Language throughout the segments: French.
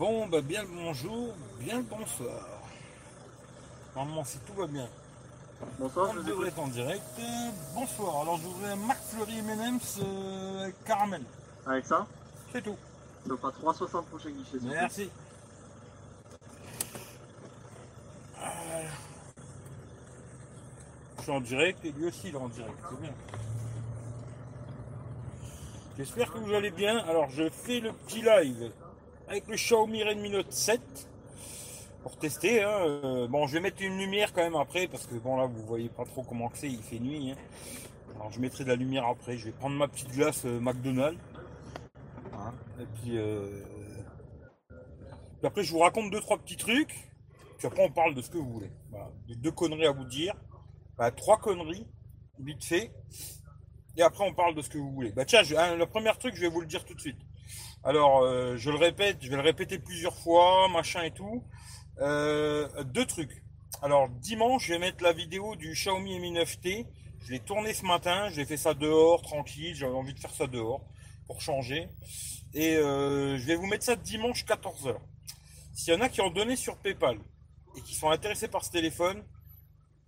Bon, bah bien le bonjour, bien le bonsoir. Normalement, si tout va bien, Bonsoir, on je devrait être en direct. Euh, bonsoir, alors je voudrais un Marc Fleury M&M's euh, avec caramel. Avec ça, C'est tout. ça fera 3,60 prochain guichet. s'il vous plaît. Merci. Voilà. Je suis en direct et lui aussi il est en direct, c'est bien. J'espère que vous allez bien. Alors je fais le petit live avec le Xiaomi Redmi Note 7 pour tester. hein. Euh, Bon, je vais mettre une lumière quand même après parce que bon là vous voyez pas trop comment c'est, il fait nuit. hein. Alors je mettrai de la lumière après. Je vais prendre ma petite glace euh, McDonald's. Hein. Et puis, euh, puis après je vous raconte deux trois petits trucs. Puis après on parle de ce que vous voulez. Deux conneries à vous dire. Bah, trois conneries, vite fait. Et après on parle de ce que vous voulez. Bah tiens, le premier truc, je vais vous le dire tout de suite. Alors, euh, je le répète, je vais le répéter plusieurs fois, machin et tout. Euh, deux trucs. Alors, dimanche, je vais mettre la vidéo du Xiaomi Mi 9T. Je l'ai tourné ce matin, j'ai fait ça dehors, tranquille, j'avais envie de faire ça dehors pour changer. Et euh, je vais vous mettre ça dimanche 14h. S'il y en a qui ont donné sur PayPal et qui sont intéressés par ce téléphone,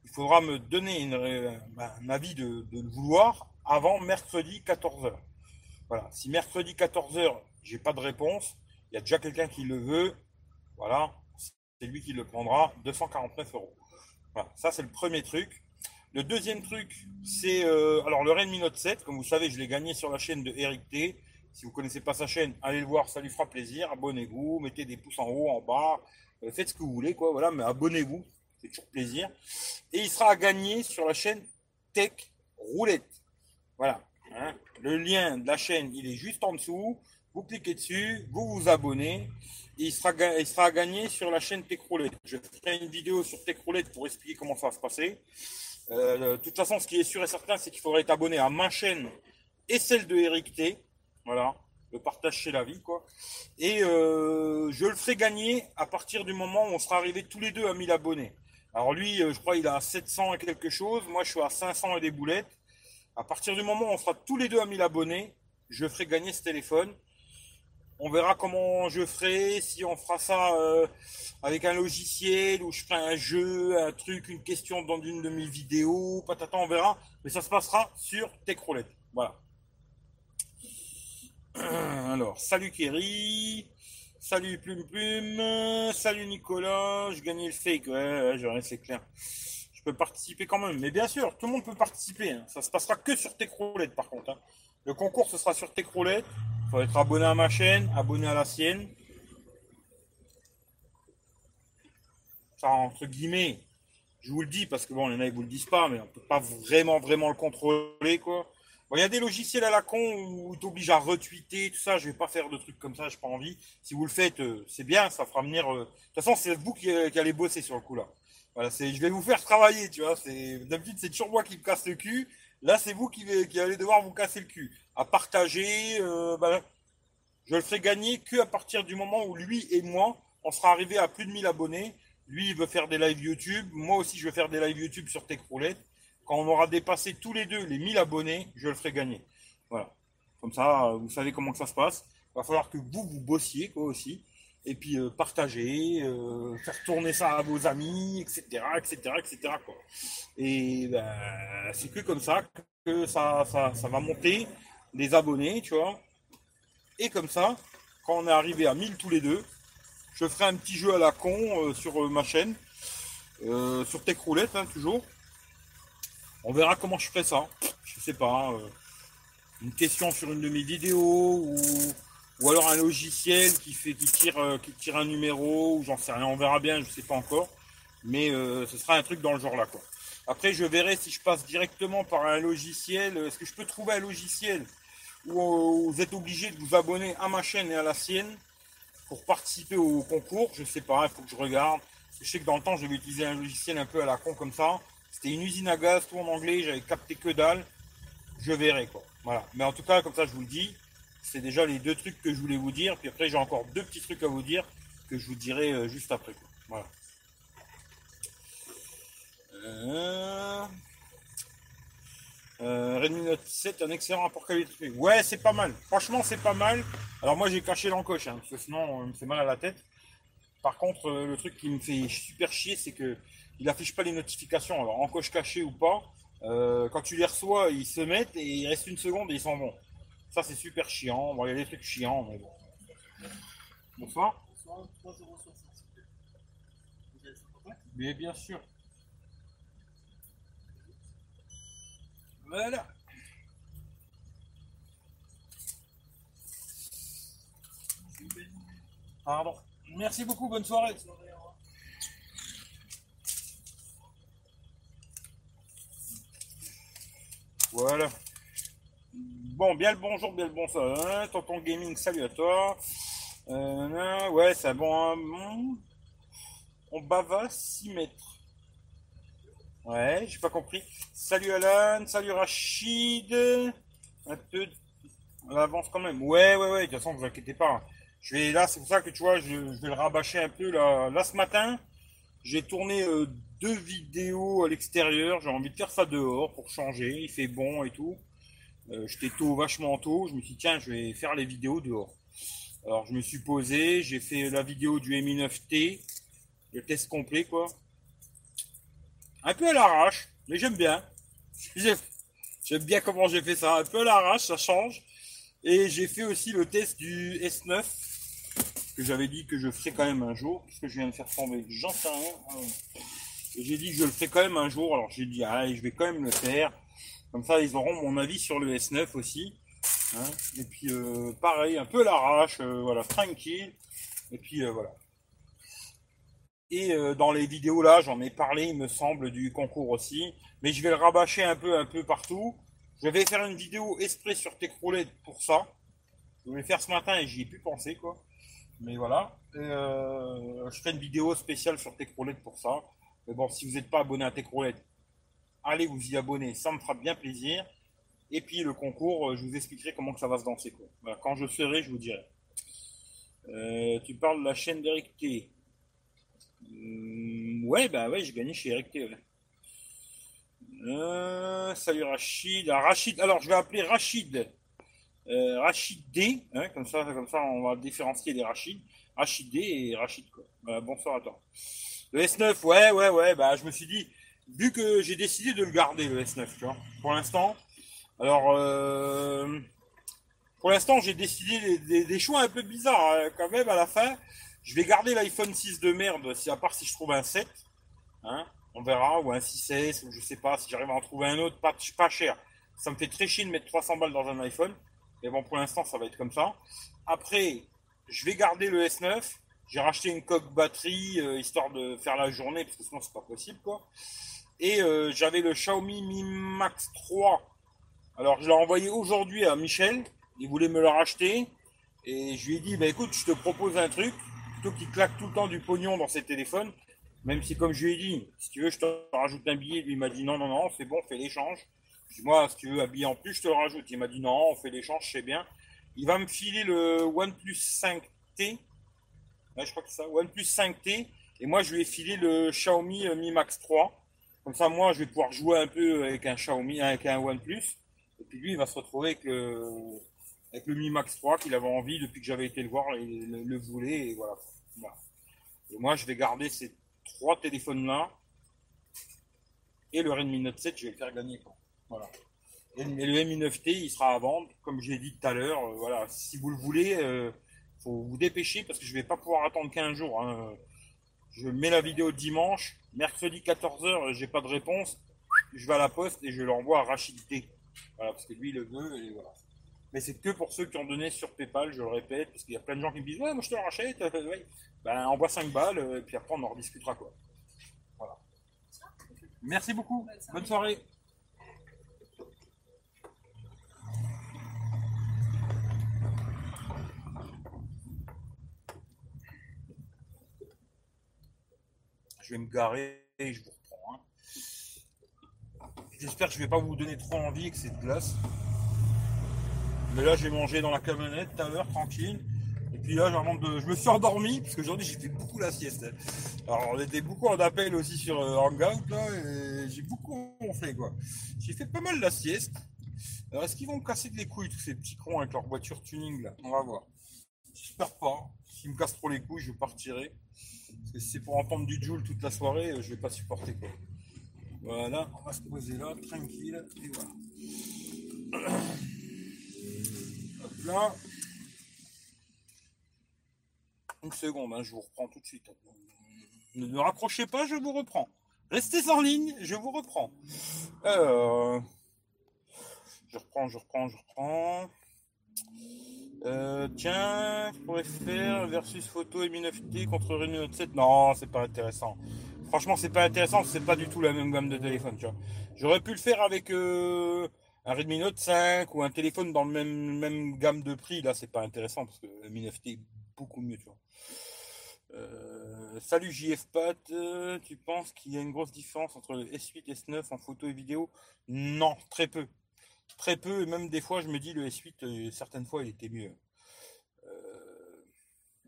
il faudra me donner un avis de, de le vouloir avant mercredi 14h. Voilà. Si mercredi 14h, j'ai pas de réponse, il y a déjà quelqu'un qui le veut. Voilà. C'est lui qui le prendra. 249 euros. Voilà. Ça, c'est le premier truc. Le deuxième truc, c'est euh, alors le Redmi Note 7. Comme vous savez, je l'ai gagné sur la chaîne de Eric T. Si vous connaissez pas sa chaîne, allez le voir, ça lui fera plaisir. Abonnez-vous, mettez des pouces en haut, en bas, Euh, faites ce que vous voulez, quoi. Voilà, mais abonnez-vous, c'est toujours plaisir. Et il sera à gagner sur la chaîne Tech Roulette. Voilà. hein. Le lien de la chaîne, il est juste en dessous. Vous cliquez dessus, vous vous abonnez. Et il sera, il sera à gagner sur la chaîne Tech Roulette. Je ferai une vidéo sur Tech Roulette pour expliquer comment ça va se passer. Euh, de toute façon, ce qui est sûr et certain, c'est qu'il faudrait être abonné à ma chaîne et celle de Eric T. Voilà. Le partage chez la vie, quoi. Et euh, je le ferai gagner à partir du moment où on sera arrivé tous les deux à 1000 abonnés. Alors lui, euh, je crois il a 700 et quelque chose. Moi, je suis à 500 et des boulettes. À partir du moment où on sera tous les deux à 1000 abonnés, je ferai gagner ce téléphone. On verra comment je ferai, si on fera ça euh, avec un logiciel ou je ferai un jeu, un truc, une question dans une de mes vidéos, patata, on verra. Mais ça se passera sur Techroulette. Voilà. Alors, salut Kerry, salut Plume Plume, salut Nicolas, je gagnais le fake, ouais, clair. Je peux participer quand même, mais bien sûr, tout le monde peut participer. hein. Ça se passera que sur Techroulette par contre. hein. Le concours, ce sera sur Techroulette. Faut être abonné à ma chaîne, abonné à la sienne. Ça, entre guillemets, je vous le dis parce que bon, il y en a qui vous le disent pas, mais on peut pas vraiment, vraiment le contrôler, quoi. Bon, il y a des logiciels à la con où tu obligent à retweeter, tout ça. Je vais pas faire de trucs comme ça, j'ai pas envie. Si vous le faites, euh, c'est bien, ça fera venir. euh, De toute façon, c'est vous qui, euh, qui allez bosser sur le coup là. Voilà, c'est, je vais vous faire travailler, tu vois. C'est d'habitude c'est toujours moi qui me casse le cul. Là, c'est vous qui, allez devoir vous casser le cul. À partager, euh, bah, je le ferai gagner que à partir du moment où lui et moi, on sera arrivé à plus de 1000 abonnés. Lui, il veut faire des lives YouTube. Moi aussi, je veux faire des lives YouTube sur Techroulette. Quand on aura dépassé tous les deux les 1000 abonnés, je le ferai gagner. Voilà. Comme ça, vous savez comment ça se passe. Il va falloir que vous, vous bossiez, quoi, aussi. Et puis, euh, partager, euh, faire tourner ça à vos amis, etc., etc., etc.. Et ben, c'est que comme ça que ça, va monter les abonnés, tu vois. Et comme ça, quand on est arrivé à 1000 tous les deux, je ferai un petit jeu à la con euh, sur ma chaîne, sur Techroulette, hein, toujours. On verra comment je ferai ça. Je sais pas. une question sur une de mes vidéos ou, ou alors un logiciel qui fait qui tire euh, qui tire un numéro ou j'en sais rien. On verra bien. Je sais pas encore. Mais euh, ce sera un truc dans le genre là quoi. Après je verrai si je passe directement par un logiciel. Est-ce que je peux trouver un logiciel où euh, vous êtes obligé de vous abonner à ma chaîne et à la sienne pour participer au concours? Je sais pas. Il faut que je regarde. Je sais que dans le temps je vais utiliser un logiciel un peu à la con comme ça. C'était une usine à gaz, tout en anglais, j'avais capté que dalle. Je verrai quoi. Voilà. Mais en tout cas, comme ça, je vous le dis, c'est déjà les deux trucs que je voulais vous dire. Puis après, j'ai encore deux petits trucs à vous dire que je vous dirai euh, juste après. Voilà. Euh, Euh, Redmi Note 7, un excellent rapport qualité. Ouais, c'est pas mal. Franchement, c'est pas mal. Alors moi, j'ai caché l'encoche, hein, parce que sinon, on me fait mal à la tête. Par contre, le truc qui me fait super chier, c'est que il affiche pas les notifications. Alors, encoche cachée ou pas, quand tu les reçois, ils se mettent et il reste une seconde et ils s'en vont. Ça, c'est super chiant. Bon, il y a des trucs chiants, mais bon. Bonsoir. Bonsoir, 3,60€. Mais bien sûr. Voilà. Pardon. Merci beaucoup, bonne soirée. Voilà. Bon, bien le bonjour, bien le bonsoir. Tonton Gaming, salut à toi. Euh, ouais, c'est bon. On bava 6 mètres. Ouais, j'ai pas compris. Salut Alan, salut Rachid. Un peu. On avance quand même. Ouais, ouais, ouais, de toute façon, vous inquiétez pas. Je vais là, c'est pour ça que tu vois, je, vais le rabâcher un peu là. Là ce matin, j'ai tourné euh, deux vidéos à l'extérieur. J'ai envie de faire ça dehors pour changer. Il fait bon et tout. Euh, J'étais tôt, vachement tôt. Je me suis dit, tiens, je vais faire les vidéos dehors. Alors je me suis posé, j'ai fait la vidéo du Mi 9T, le test complet quoi. Un peu à l'arrache, mais j'aime bien. J'aime bien comment j'ai fait ça. Un peu à l'arrache, ça change. Et j'ai fait aussi le test du S9, que j'avais dit que je ferais quand même un jour, puisque je viens de faire tomber. J'en sais rien. J'ai dit que je le ferais quand même un jour. Alors j'ai dit, allez, je vais quand même le faire. Comme ça, ils auront mon avis sur le S9 aussi. Hein. Et puis, euh, pareil, un peu l'arrache, euh, voilà, tranquille. Et puis, euh, voilà. Et dans les vidéos là, j'en ai parlé, il me semble, du concours aussi. Mais je vais le rabâcher un peu, un peu partout. Je vais faire une vidéo exprès sur Techroulette pour ça. Je voulais faire ce matin et j'y ai pu penser, quoi. Mais voilà. Je ferai une vidéo spéciale sur Techroulette pour ça. Mais bon, si vous n'êtes pas abonné à Techroulette, allez vous y abonner, ça me fera bien plaisir. Et puis le concours, euh, je vous expliquerai comment ça va se danser. Quand je serai, je vous dirai. tu parles de la chaîne d'Eric T. Mm, ouais, bah ouais, j'ai gagné chez Eric T. Euh, salut Rachid. Ah, Rachid. Alors, je vais appeler Rachid. Euh, Rachid D. Hein, comme ça, comme ça, on va différencier les Rachid. Rachid D et Rachid bonsoir à toi. Le S9, ouais, ouais, ouais. Bah, je me suis dit, vu que j'ai décidé de le garder le S9, tu vois, pour l'instant. Alors, euh, pour l'instant, j'ai décidé des, choix un peu bizarres hein, quand même à la fin. Je vais garder l'iPhone 6 de merde, à part si je trouve un 7. Hein, on verra, ou un 6S, ou je sais pas, si j'arrive à en trouver un autre, pas, pas cher. Ça me fait très chier de mettre 300 balles dans un iPhone. Mais bon, pour l'instant, ça va être comme ça. Après, je vais garder le S9. J'ai racheté une coque batterie, euh, histoire de faire la journée, parce que sinon, c'est pas possible, quoi. Et euh, j'avais le Xiaomi Mi Max 3. Alors, je l'ai envoyé aujourd'hui à Michel. Il voulait me le racheter. Et je lui ai dit, bah écoute, je te propose un truc qui claque tout le temps du pognon dans ses téléphones, même si, comme je lui ai dit, si tu veux, je te rajoute un billet, lui, m'a dit non, non, non, c'est bon, fais l'échange. Je moi, si tu veux un billet en plus, je te le rajoute. Il m'a dit non, on fait l'échange, c'est bien. Il va me filer le OnePlus 5T. je crois que c'est ça, OnePlus 5T. Et moi, je lui ai filé le Xiaomi euh, Mi Max 3. Comme ça, moi, je vais pouvoir jouer un peu avec un Xiaomi, avec un OnePlus. Et puis lui, il va se retrouver avec le, le Mi Max 3 qu'il avait envie depuis que j'avais été le voir, le, le voulait, et voilà. Et moi, je vais garder ces trois téléphones-là. Et le Redmi Note 7, je vais le faire gagner. Voilà. Et, le Mi 9T, il sera à vendre, comme je l'ai dit tout à l'heure. Euh, voilà, si vous le voulez, euh, faut vous dépêcher parce que je vais pas pouvoir attendre 15 jours. Hein. Je mets la vidéo dimanche, mercredi 14h, j'ai pas de réponse. Je vais à la poste et je l'envoie à Rachid. Voilà, parce que lui, il le veut et voilà. Mais c'est que pour ceux qui ont donné sur PayPal, je le répète, parce qu'il y a plein de gens qui me disent Ouais, moi je te le rachète. Ben, envoie 5 balles, euh, et puis après on en rediscutera quoi. Voilà. Merci beaucoup. Bonne soirée. Vais me garer et je vous reprends. Hein. J'espère que je vais pas vous donner trop envie avec cette glace. Mais là, j'ai mangé dans la camionnette tout à l'heure, tranquille. Et puis là, de... je me suis endormi, parce qu'aujourd'hui j'ai fait beaucoup la sieste. Alors on était beaucoup en appel aussi sur euh, Hangout, là, et j'ai beaucoup ronflé, quoi. J'ai fait pas mal la sieste. Alors est-ce qu'ils vont me casser de les couilles, tous ces petits cons avec leur voiture tuning, là? On va voir. J'espère pas. S'ils me cassent trop les couilles, je partirai. Parce que si c'est pour entendre du Joule toute la soirée, euh, je vais pas supporter, quoi. Voilà, on va se poser là, tranquille, et voilà. Hop là. Une seconde, hein, je vous reprends tout de suite. Ne, me raccrochez pas, je vous reprends. Restez en ligne, je vous reprends. Euh, je reprends, je reprends, je reprends. Euh, tiens, je pourrais faire versus photo et 9T contre Redmi Note 7. Non, c'est pas intéressant. Franchement, c'est pas intéressant, c'est pas du tout la même gamme de téléphone, tu vois. J'aurais pu le faire avec euh, un Redmi Note 5 ou un téléphone dans le même, même gamme de prix. Là, c'est pas intéressant parce que le Mi 9T est beaucoup mieux, tu vois. Euh, salut JFPAT, euh, tu penses qu'il y a une grosse différence entre le S8 et S9 en photo et vidéo? Non, très peu. Très peu, et même des fois je me dis le S8, euh, certaines fois il était mieux.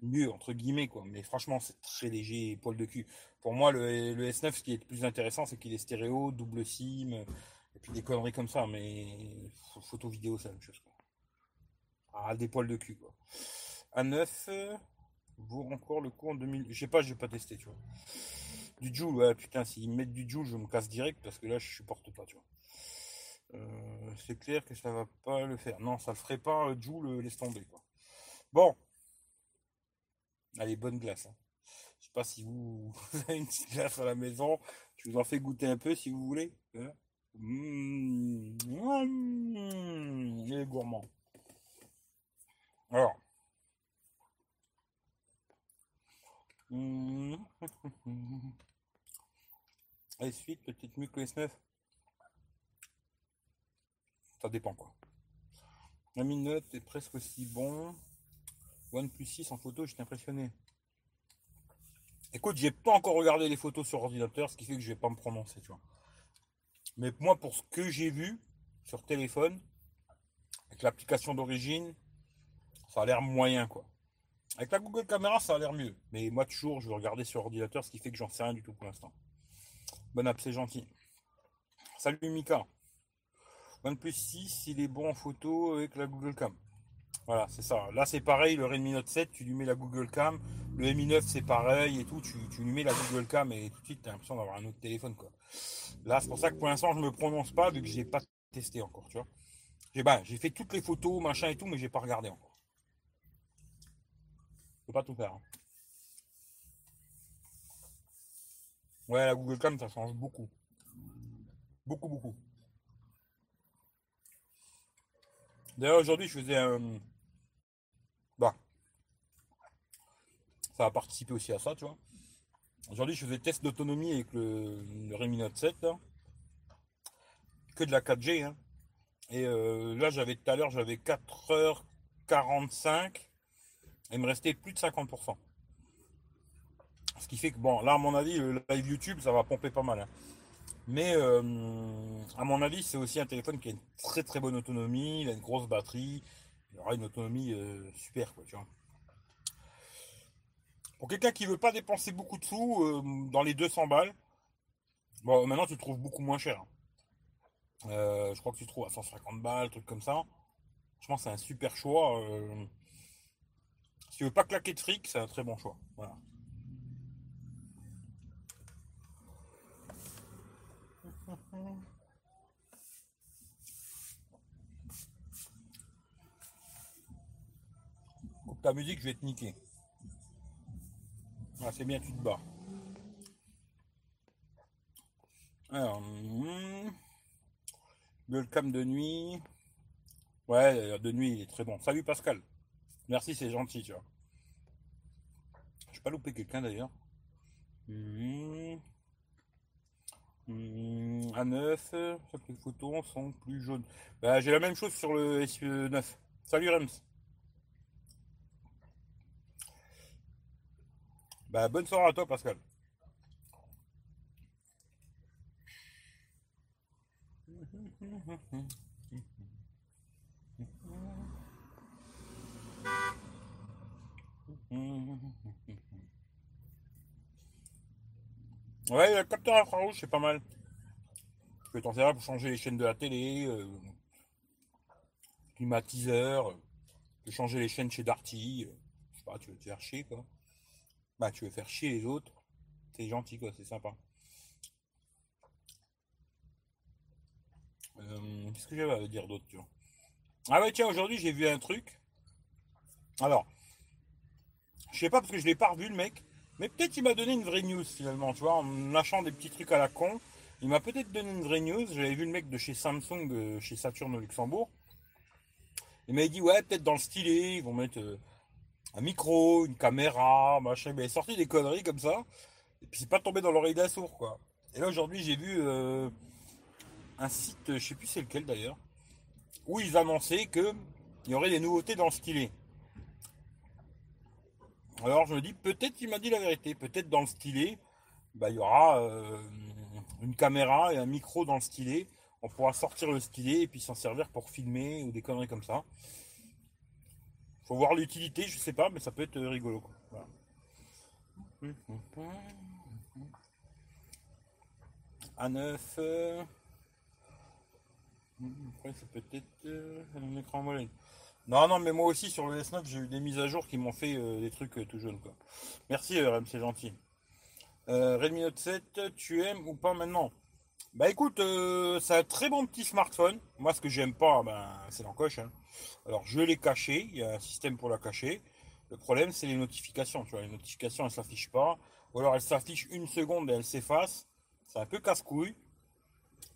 mieux entre guillemets quoi, mais franchement c'est très léger, poil de cul. Pour moi le, le S9 ce qui est le plus intéressant c'est qu'il est stéréo, double SIM, et puis des conneries comme ça, mais photo vidéo c'est la même chose quoi. Ah des poils de cul quoi. A9 vaut encore le coup en 2000. Je sais pas, je vais pas tester, tu vois. Du Joule, ouais, putain, s'ils mettent du Joule, je me casse direct parce que là, je supporte pas, tu vois. Euh, c'est clair que ça va pas le faire. Non, ça le ferait pas, euh, Joule, laisse tomber, quoi. Bon. Allez, bonne glace. Hein. Je sais pas si vous, avez une petite glace à la maison. Je vous en fais goûter un peu si vous voulez. Hein. Mmh. Mmh. Il est gourmand. Alors. S8 peut-être mieux que S9 Ça dépend quoi. La Note est presque aussi bon. OnePlus 6 en photo, j'étais impressionné. Écoute, j'ai pas encore regardé les photos sur ordinateur, ce qui fait que je vais pas me prononcer, tu vois. Mais moi, pour ce que j'ai vu sur téléphone, avec l'application d'origine, ça a l'air moyen, quoi. Avec la Google Caméra, ça a l'air mieux. Mais moi, toujours, je veux regarder sur ordinateur, ce qui fait que j'en sais rien du tout pour l'instant. Bon app, c'est gentil. Salut Mika. OnePlus 6, il est bon en photo avec la Google Cam. Voilà, c'est ça. Là, c'est pareil, le Redmi Note 7, tu lui mets la Google Cam. Le Mi 9, c'est pareil et tout. Tu, lui mets la Google Cam et tout de suite, tu as l'impression d'avoir un autre téléphone. Là, c'est pour ça que pour l'instant, je ne me prononce pas vu que je n'ai pas testé encore. Tu vois. J'ai bah, fait toutes les photos, machin et tout, mais je n'ai pas regardé encore peux pas tout faire. Hein. Ouais, la Google Cam, ça change beaucoup. Beaucoup, beaucoup. D'ailleurs, aujourd'hui, je faisais un. Bah. Ça a participé aussi à ça, tu vois. Aujourd'hui, je faisais test d'autonomie avec le, le Note 7, Que de la 4G, hein. Et euh, là, j'avais tout à l'heure, j'avais 4h45 il me restait plus de 50%. Ce qui fait que, bon, là, à mon avis, le live YouTube, ça va pomper pas mal. Hein. Mais, euh, à mon avis, c'est aussi un téléphone qui a une très très bonne autonomie, il a une grosse batterie, il aura une autonomie euh, super, quoi. Pour quelqu'un qui veut pas dépenser beaucoup de sous, euh, dans les 200 balles, bon, maintenant tu trouves beaucoup moins cher. je crois que tu trouves à 150 balles, truc comme ça. Je pense que c'est un super choix. Si tu veux pas claquer de fric, c'est un très bon choix. Voilà. Ta musique, je vais te niquer. Ah, c'est bien, tu te bats. Alors, hmm. le cam de nuit. Ouais, de nuit, il est très bon. Salut Pascal. Merci, c'est gentil, tu vois. Je pas louper quelqu'un d'ailleurs. Mmh. Mmh. A9, sauf que les photos sont plus jaunes. Bah, j'ai la même chose sur le S9. Salut Rems. Bah, bonne soirée à toi, Pascal. Ouais, le capteur infrarouge, c'est pas mal. Tu peux t'en servir pour changer les chaînes de la télé, euh, climatiseur, euh, changer les chaînes chez Darty. Euh, je sais pas, tu veux te faire chier, quoi. Bah, tu veux faire chier les autres. C'est gentil, quoi, c'est sympa. Euh, Qu'est-ce que j'avais à dire d'autre, tu vois? Ah ouais, tiens, aujourd'hui, j'ai vu un truc. Alors, je sais pas parce que je l'ai pas revu, le mec. Mais peut-être il m'a donné une vraie news finalement, tu vois, en lâchant des petits trucs à la con. Il m'a peut-être donné une vraie news. J'avais vu le mec de chez Samsung, euh, chez Saturn au Luxembourg. Il m'a dit, ouais, peut-être dans le stylet, ils vont mettre euh, un micro, une caméra, machin. Mais il est sorti des conneries comme ça. Et puis c'est pas tombé dans l'oreille d'un sourd, quoi. Et là aujourd'hui, j'ai vu euh, un site, je sais plus c'est lequel d'ailleurs, où ils annonçaient que il y aurait des nouveautés dans le stylet. Alors je me dis, peut-être il m'a dit la vérité, peut-être dans le stylet, bah, il y aura euh, une caméra et un micro dans le stylet. On pourra sortir le stylet et puis s'en servir pour filmer ou des conneries comme ça. Faut voir l'utilité, je sais pas, mais ça peut être rigolo. Quoi. Voilà. A9. euh, Après, c'est peut-être euh, un écran AMOLED. Non, non, mais moi aussi sur le S9, j'ai eu des mises à jour qui m'ont fait euh, des trucs euh, tout jaunes. Quoi. Merci, euh, Rem, c'est gentil. Euh, Redmi Note 7, tu aimes ou pas maintenant? Bah écoute, euh, c'est un très bon petit smartphone. Moi, ce que j'aime pas, ben, c'est l'encoche. Hein. Alors, je l'ai caché, il y a un système pour la cacher. Le problème, c'est les notifications. Tu les notifications, elles s'affichent pas. Ou alors, elles s'affichent une seconde et elles s'effacent. C'est un peu casse-couille.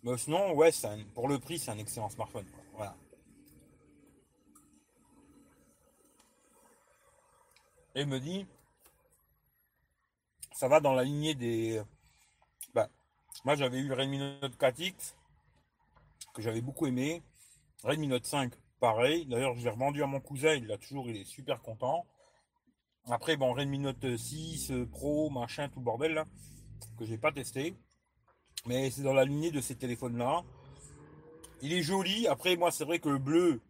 Mais sinon, ouais, pour le prix, c'est un excellent smartphone. Voilà. Et me dit, ça va dans la lignée des. Bah, moi j'avais eu le Redmi Note 4X que j'avais beaucoup aimé. Redmi Note 5, pareil. D'ailleurs, je l'ai revendu à mon cousin, il l'a toujours, il est super content. Après, bon, Redmi Note 6, euh, Pro, machin, tout bordel là, que j'ai pas testé. Mais c'est dans la lignée de ces téléphones-là. Il est joli. Après, moi, c'est vrai que le bleu,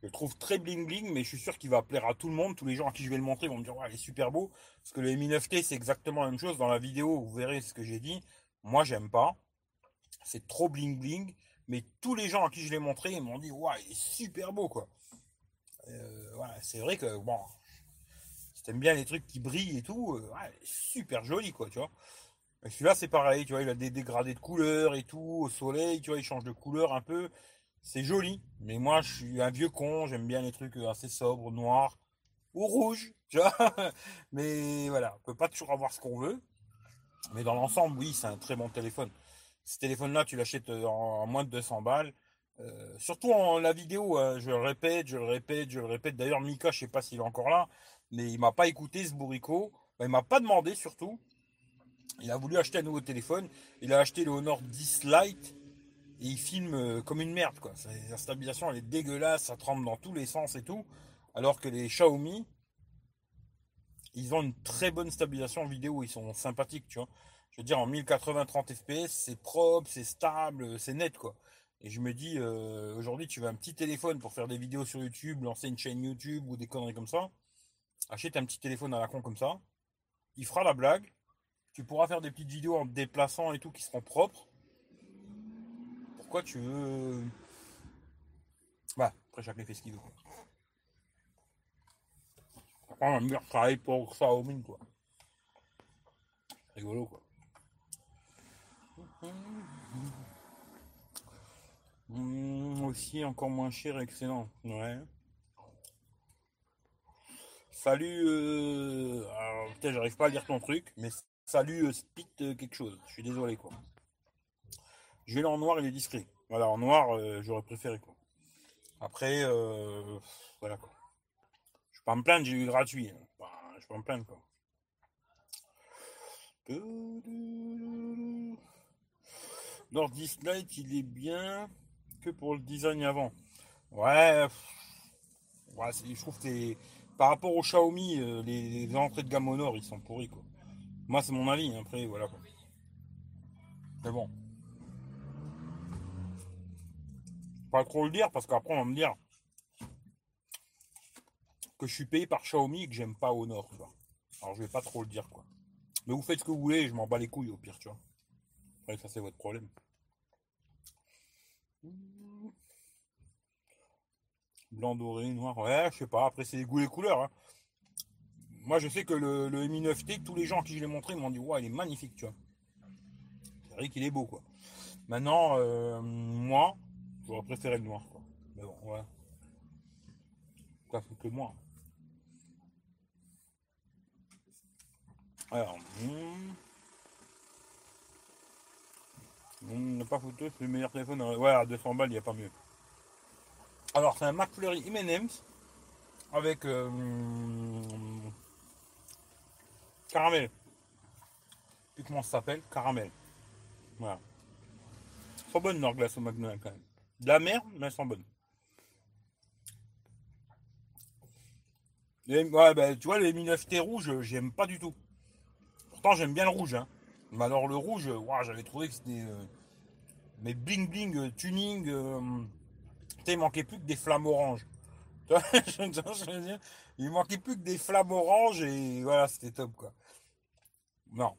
je le trouve très bling bling, mais je suis sûr qu'il va plaire à tout le monde. Tous les gens à qui je vais le montrer vont me dire, ouais, il est super beau. Parce que le Mi 9T, c'est exactement la même chose. Dans la vidéo, vous verrez ce que j'ai dit. Moi, j'aime pas. C'est trop bling bling. Mais tous les gens à qui je l'ai montré, m'ont dit, ouais, il est super beau, quoi. Euh, c'est vrai que, bon, si t'aimes bien les trucs qui brillent et tout, euh, ouais, super joli, quoi, tu vois. Celui-là, c'est pareil, tu vois, il a des dégradés de couleurs et tout, au soleil, tu vois, il change de couleur un peu. C'est joli. Mais moi, je suis un vieux con, j'aime bien les trucs assez sobres, noirs ou rouges, tu vois. Mais voilà, on peut pas toujours avoir ce qu'on veut. Mais dans l'ensemble, oui, c'est un très bon téléphone. Ce téléphone-là, tu l'achètes en, en moins de 200 balles. Euh, surtout en la vidéo, hein, je le répète, je le répète, je le répète. D'ailleurs, Mika, je sais pas s'il est encore là, mais il m'a pas écouté ce bourricot. Enfin, il m'a pas demandé surtout. Il a voulu acheter un nouveau téléphone. Il a acheté le Honor 10 Lite et il filme euh, comme une merde quoi. Stabilisation elle est dégueulasse, ça tremble dans tous les sens et tout. Alors que les Xiaomi, ils ont une très bonne stabilisation vidéo, ils sont sympathiques, tu vois. Je veux dire en 1080 30 fps, c'est propre, c'est stable, c'est net quoi. Et je me dis euh, aujourd'hui tu veux un petit téléphone pour faire des vidéos sur YouTube, lancer une chaîne YouTube ou des conneries comme ça. Achète un petit téléphone à la con comme ça. Il fera la blague. Tu pourras faire des petites vidéos en te déplaçant et tout qui seront propres. Pourquoi tu veux. Bah, après chacun fait ce qu'il veut. Après, on va me dire travailler pour Xiaomi quoi. Rigolo quoi. Hum, aussi encore moins cher, excellent. Ouais. Salut, euh... alors, j'arrive pas à lire ton truc, mais salut euh, Spit euh, quelque chose. Je suis désolé quoi. Je vais en noir, il est discret. Voilà, en noir, euh, j'aurais préféré quoi. Après, voilà quoi. Je vais pas me plaindre, j'ai eu gratuit. hein. Bah, je vais pas me plaindre quoi. Nordisk Light, il est bien que pour le design avant. Ouais, je trouve que par rapport au Xiaomi, euh, les, entrées de gamme Honor, ils sont pourris quoi. Moi, c'est mon avis. hein. Après, voilà quoi. Mais bon. Pas trop le dire parce qu'après on va me dire que je suis payé par Xiaomi et que j'aime pas Honor. Alors je vais pas trop le dire quoi. Mais vous faites ce que vous voulez, je m'en bats les couilles au pire, tu vois. Après ça c'est votre problème. Blanc doré, noir, ouais, je sais pas, après c'est les goûts et les couleurs. Hein. Moi je sais que le, le Mi 9T, tous les gens à qui je l'ai montré m'ont dit ouais il est magnifique, tu vois. C'est vrai qu'il est beau quoi. Maintenant, euh, moi, j'aurais préféré le noir quoi. Mais bon, ouais. Ça fait que moi. Alors, hmm. N'a pas photo, c'est le meilleur téléphone. Ouais, à 200 balles, il n'y a pas mieux. Alors, c'est un McFlurry M&M's avec euh, caramel. Puis comment ça s'appelle Caramel. Voilà. Sont bonnes leurs au McDonald's quand même. De la merde, mais elles sont bonnes. ouais, bah, tu vois, les 9T rouges, j'aime pas du tout. Pourtant, j'aime bien le rouge. Hein. Mais alors, le rouge, j'avais trouvé que c'était. Euh, mais bling bling, euh, tuning. Euh, il manquait plus que des flammes oranges. il manquait plus que des flammes oranges et voilà, c'était top quoi. Non.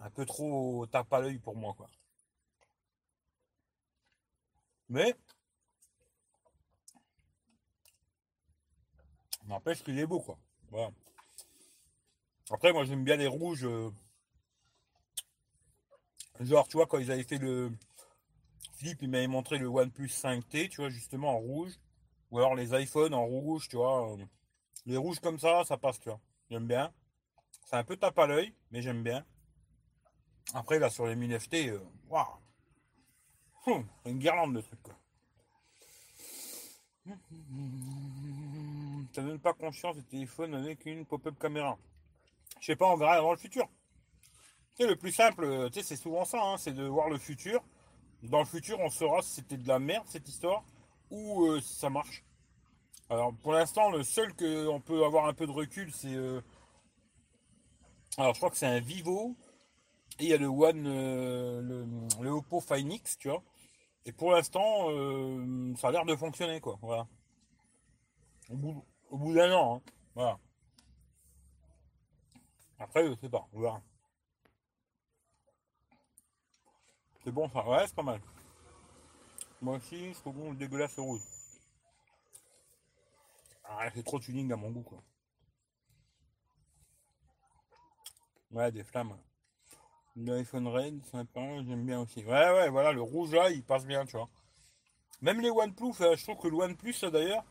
Un peu trop tape à l'œil pour moi quoi. Mais n'empêche qu'il est beau quoi. Voilà. Après, moi, j'aime bien les rouges. Euh, genre, tu vois, quand ils avaient fait le. Philippe, il m'avait montré le OnePlus 5T, tu vois, justement en rouge. Ou alors les iPhones en rouge, tu vois. Les rouges comme ça, ça passe, tu vois. J'aime bien. C'est un peu tape à l'œil, mais j'aime bien. Après, là, sur les Mi FT, euh, waouh! Hum, une guirlande de trucs, quoi. Ça donne pas conscience des téléphones avec une pop-up caméra. Je sais pas, on verra dans le futur. Le plus simple, euh, tu sais, c'est souvent ça, hein, c'est de voir le futur. Dans le futur, on saura si c'était de la merde cette histoire ou euh, si ça marche. Alors pour l'instant, le seul qu'on peut avoir un peu de recul, c'est. Euh, alors je crois que c'est un Vivo. Et il y a le One, le, Oppo Find X, tu vois. Et pour l'instant, ça a l'air de fonctionner, quoi. Voilà. Au bout, d'un an, hein. Voilà. Après, je sais pas, on. C'est bon ça, ouais, c'est pas mal. Moi aussi, je trouve bon le dégueulasse rouge. Ah, c'est trop tuning à mon goût, quoi. Ouais, des flammes. L'iPhone Red, sympa, j'aime bien aussi. Ouais, ouais, voilà, le rouge là, il passe bien, tu vois. Même les OnePlus, euh, je trouve que le OnePlus, d'ailleurs.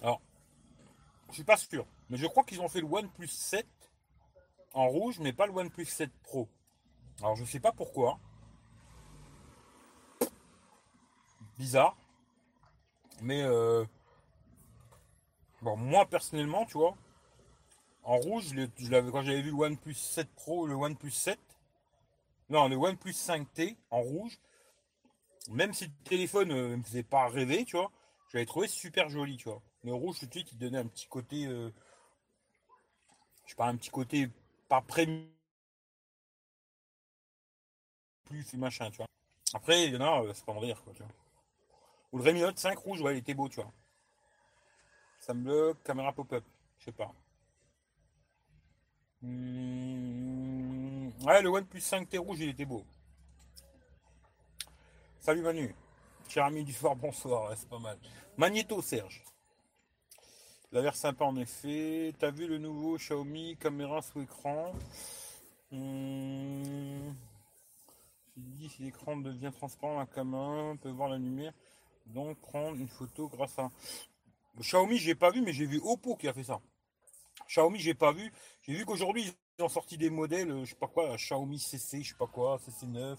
Alors, je suis pas sûr. Mais je crois qu'ils ont fait le OnePlus 7 en rouge, mais pas le OnePlus 7 Pro. Alors je sais pas pourquoi. Bizarre. Mais euh, bon, moi personnellement, tu vois, en rouge, je l'avais quand j'avais vu le OnePlus 7 Pro, le OnePlus 7, non, le OnePlus 5T en rouge, même si le téléphone ne euh, me faisait pas rêver, tu vois, j'avais trouvé super joli, tu vois. Le rouge, tout de suite, il donnait un petit côté euh, je pas un petit côté pas près plus machin, tu vois. Après, il y en a, euh, c'est pas en rire, quoi, tu vois. Ou le Note 5 rouge, ouais, il était beau, tu vois. Ça me bloque, caméra pop-up, je sais pas. Hmm, ouais, le OnePlus 5T rouge, il était beau. Salut Manu. Cher ami du soir, bonsoir, c'est pas mal. Magnéto Serge. Il a l'air sympa en effet. T'as vu le nouveau Xiaomi caméra sous écran? Si l'écran devient transparent, la caméra peut voir la lumière. Donc prendre une photo grâce à. Xiaomi, j'ai pas vu, mais j'ai vu Oppo qui a fait ça. Xiaomi, j'ai pas vu. J'ai vu qu'aujourd'hui, ils ont sorti des modèles, je sais pas quoi, Xiaomi CC, je sais pas quoi, CC9.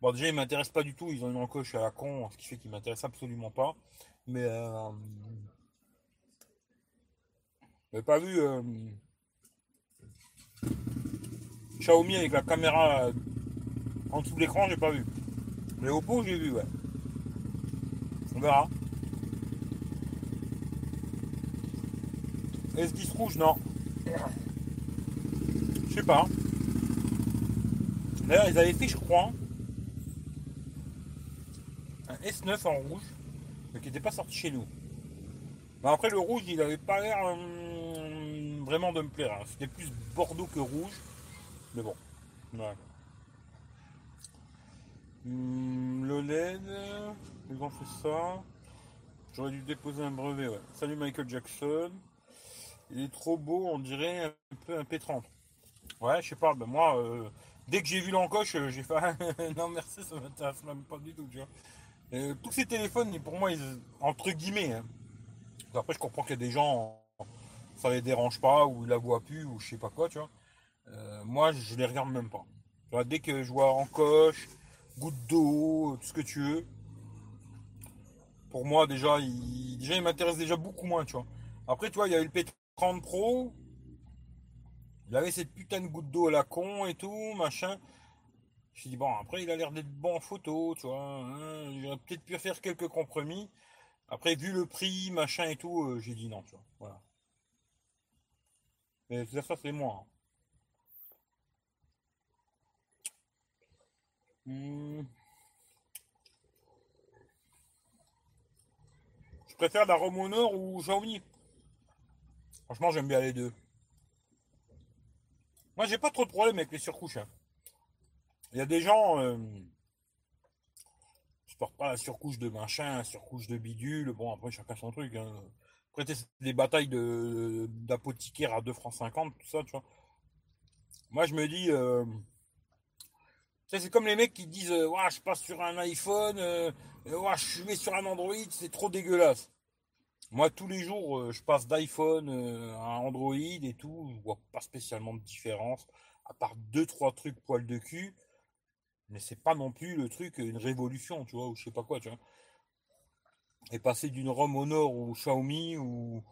Bon, déjà, ils m'intéressent pas du tout. Ils ont une encoche à la con, ce qui fait qu'ils m'intéressent absolument pas. Mais euh, j'ai pas vu euh, Xiaomi avec la caméra euh, en dessous de l'écran, j'ai pas vu. Mais Oppo, j'ai vu, ouais. On verra. S10 rouge, non. Je sais pas. D'ailleurs, ils avaient fait, je crois, un S9 en rouge, mais qui n'était pas sorti chez nous. Après, le rouge, il avait pas l'air hum, vraiment de me plaire. hein. C'était plus bordeaux que rouge. Mais bon. Ouais. Hum, le LED, ils ont fait ça. J'aurais dû déposer un brevet. Salut Michael Jackson. Il est trop beau, on dirait un peu un P30. Ouais, je sais pas, ben moi, euh, dès que j'ai vu l'encoche, euh, j'ai fait non merci, ça m'intéresse même pas du tout. Euh, tous ces téléphones, pour moi, ils, entre guillemets, hein. après je comprends qu'il y a des gens, ça les dérange pas, ou ils la voient plus, ou je sais pas quoi, tu vois. Moi, je les regarde même pas. Dès que je vois encoche, goutte d'eau, tout ce que tu veux, pour moi, déjà, il, déjà, il m'intéresse déjà beaucoup moins, tu vois. Après, tu vois, il y a eu le P30 Pro, il avait cette putain de goutte d'eau à la con et tout, machin. Je me dit, bon, après, il a l'air d'être bon en photo, tu vois. hein, J'aurais peut-être pu faire quelques compromis. Après, vu le prix, machin et tout, euh, j'ai dit non, tu vois. Voilà. Mais ça, c'est moi. hein. Hmm. Je préfère la Rome Honor ou Xiaomi. Franchement, j'aime bien les deux. Moi, j'ai pas trop de problème avec les surcouches. hein. Il y a des gens euh, qui portent pas la surcouche de machin, la surcouche de bidule. Bon, après, chacun son truc. Hein. Après, c'est des batailles de d'apothicaire à 2 francs 50, tout ça, tu vois. Moi, je me dis, euh, c'est comme les mecs qui disent, euh, Ouah, je passe sur un iPhone, euh, euh, je vais sur un Android, c'est trop dégueulasse. Moi, tous les jours, je passe d'iPhone à Android et tout, je vois pas spécialement de différence, à part deux, trois trucs poil de cul, mais c'est pas non plus le truc, une révolution, tu vois, ou je sais pas quoi, tu vois. Et passer d'une ROM Honor ou Xiaomi ou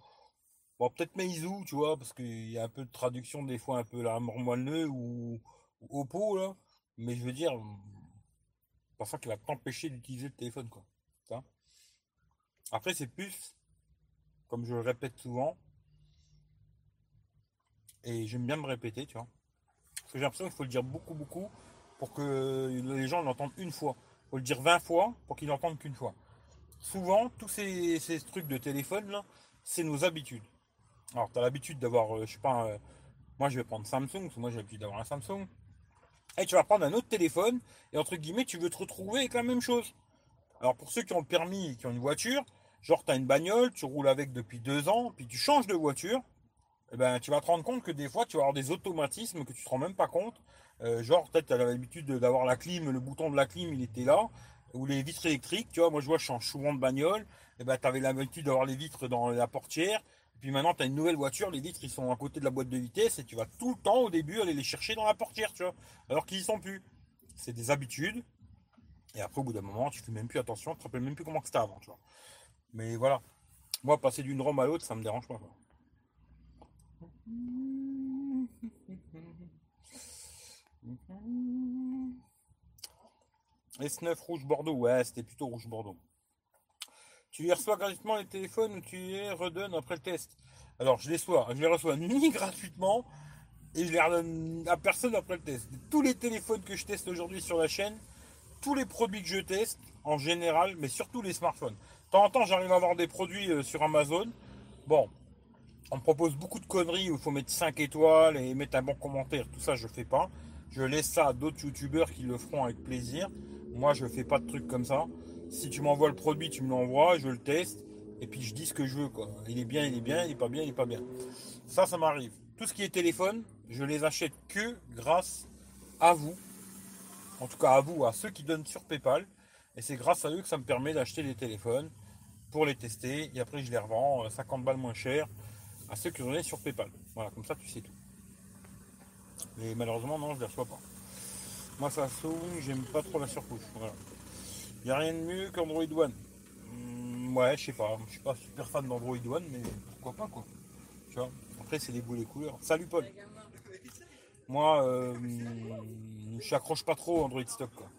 bon, peut-être Meizu, tu vois, parce qu'il y a un peu de traduction des fois un peu la moelleux ou, ou Oppo là, mais je veux dire, pas ça qui va t'empêcher d'utiliser le téléphone, quoi. Après, c'est plus, comme je le répète souvent, et j'aime bien me répéter, tu vois. Parce que j'ai l'impression qu'il faut le dire beaucoup, beaucoup pour que les gens l'entendent une fois. Il faut le dire 20 fois pour qu'ils l'entendent qu'une fois. Souvent, tous ces, ces trucs de téléphone, là, c'est nos habitudes. Alors, tu as l'habitude d'avoir, euh, je sais pas, euh, moi je vais prendre Samsung, parce que moi j'ai l'habitude d'avoir un Samsung. Et tu vas prendre un autre téléphone, et entre guillemets, tu veux te retrouver avec la même chose. Alors, pour ceux qui ont le permis et qui ont une voiture, genre tu as une bagnole, tu roules avec depuis deux ans, puis tu changes de voiture, eh ben, tu vas te rendre compte que des fois, tu vas avoir des automatismes que tu te rends même pas compte. Euh, genre, peut-être tu as l'habitude de- d'avoir la clim, le bouton de la clim, il était là, ou les vitres électriques, tu vois, moi je vois, je change souvent de bagnole, et ben, tu avais l'habitude d'avoir les vitres dans la portière, et puis maintenant tu as une nouvelle voiture, les vitres ils sont à côté de la boîte de vitesse, et tu vas tout le temps au début aller les chercher dans la portière, tu vois, alors qu'ils y sont plus. C'est des habitudes, et après au bout d'un moment, tu fais même plus attention, tu te rappelles même plus comment c'était avant, tu vois. Mais voilà, moi passer d'une Rome à l'autre, ça me dérange pas. Quoi. S9 rouge Bordeaux, ouais, c'était plutôt rouge Bordeaux. Tu les reçois gratuitement les téléphones ou tu les redonnes après le test Alors, je les reçois, je les reçois ni gratuitement et je les redonne à personne après le test. Tous les téléphones que je teste aujourd'hui sur la chaîne, tous les produits que je teste en général, mais surtout les smartphones. De temps en temps, j'arrive à avoir des produits euh, sur Amazon. Bon, on me propose beaucoup de conneries où il faut mettre 5 étoiles et mettre un bon commentaire. Tout ça, je fais pas. Je laisse ça à d'autres youtubeurs qui le feront avec plaisir. Moi, je fais pas de trucs comme ça. Si tu m'envoies le produit, tu me l'envoies, je le teste et puis je dis ce que je veux. Quoi. Il est bien, il est bien, il est pas bien, il est pas bien. Ça, ça m'arrive. Tout ce qui est téléphone, je les achète que grâce à vous. En tout cas, à vous, à ceux qui donnent sur PayPal. Et c'est grâce à eux que ça me permet d'acheter les téléphones pour les tester. Et après, je les revends euh, 50 balles moins cher à ceux qui ont donné sur PayPal. Voilà, comme ça, tu sais tout. Mais malheureusement, non, je ne les reçois pas. Moi, Samsung, j'aime pas trop la surcouche. Il n'y a rien de mieux qu'Android One. Hmm, ouais, je sais pas. Je suis pas super fan d'Android One, mais pourquoi pas, quoi. Tu vois Après, c'est les goûts les couleurs. Salut, Paul. Moi, euh, je accroche pas trop Android stock, quoi.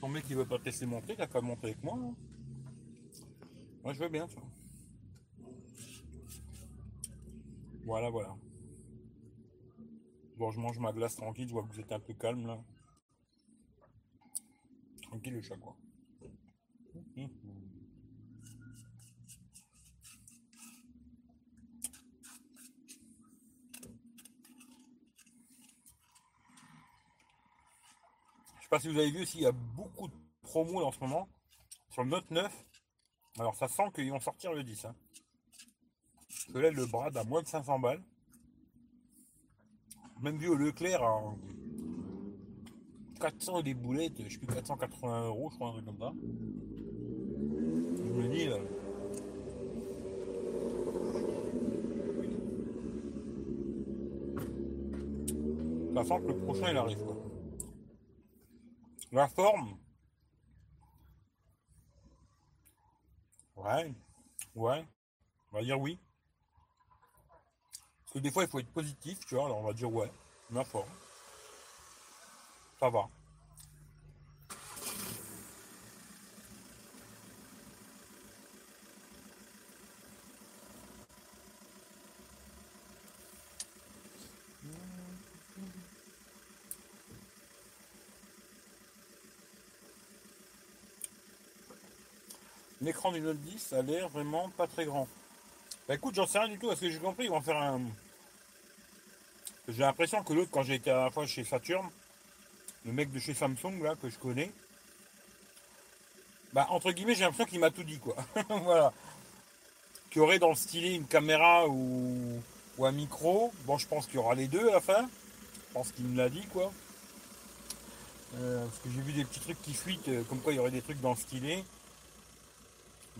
Ton mec il veut pas te laisser monter, t'as qu'à monter avec moi. Hein. Moi je veux bien ça. Voilà, voilà. Bon, je mange ma glace tranquille, je vois que vous êtes un peu calme là. Tranquille le chat quoi. Pas si vous avez vu aussi, il y a beaucoup de promos en ce moment sur le Note 9. Alors ça sent qu'ils vont sortir le 10. Hein. Que là, le Brad à moins de 500 balles. Même vu au Leclerc à 400 des boulettes, je sais plus 480 euros, je crois, un truc comme ça. Je me dis. euh, ça sent que le prochain il arrive quoi. La forme. Ouais. Ouais. On va dire oui. Parce que des fois il faut être positif, tu vois, alors on va dire ouais. La forme. Ça va. L'écran du Note 10 a l'air vraiment pas très grand. Bah écoute, j'en sais rien du tout, parce que j'ai compris, ils vont faire un. J'ai l'impression que l'autre, quand j'ai été à la fois chez Saturn, le mec de chez Samsung, là, que je connais, bah entre guillemets, j'ai l'impression qu'il m'a tout dit, quoi. voilà. Qu'il y aurait dans le stylet une caméra ou, ou un micro. Bon, je pense qu'il y aura les deux à la fin. Je pense qu'il me l'a dit, quoi. Euh, parce que j'ai vu des petits trucs qui fuitent, euh, comme quoi il y aurait des trucs dans le stylet.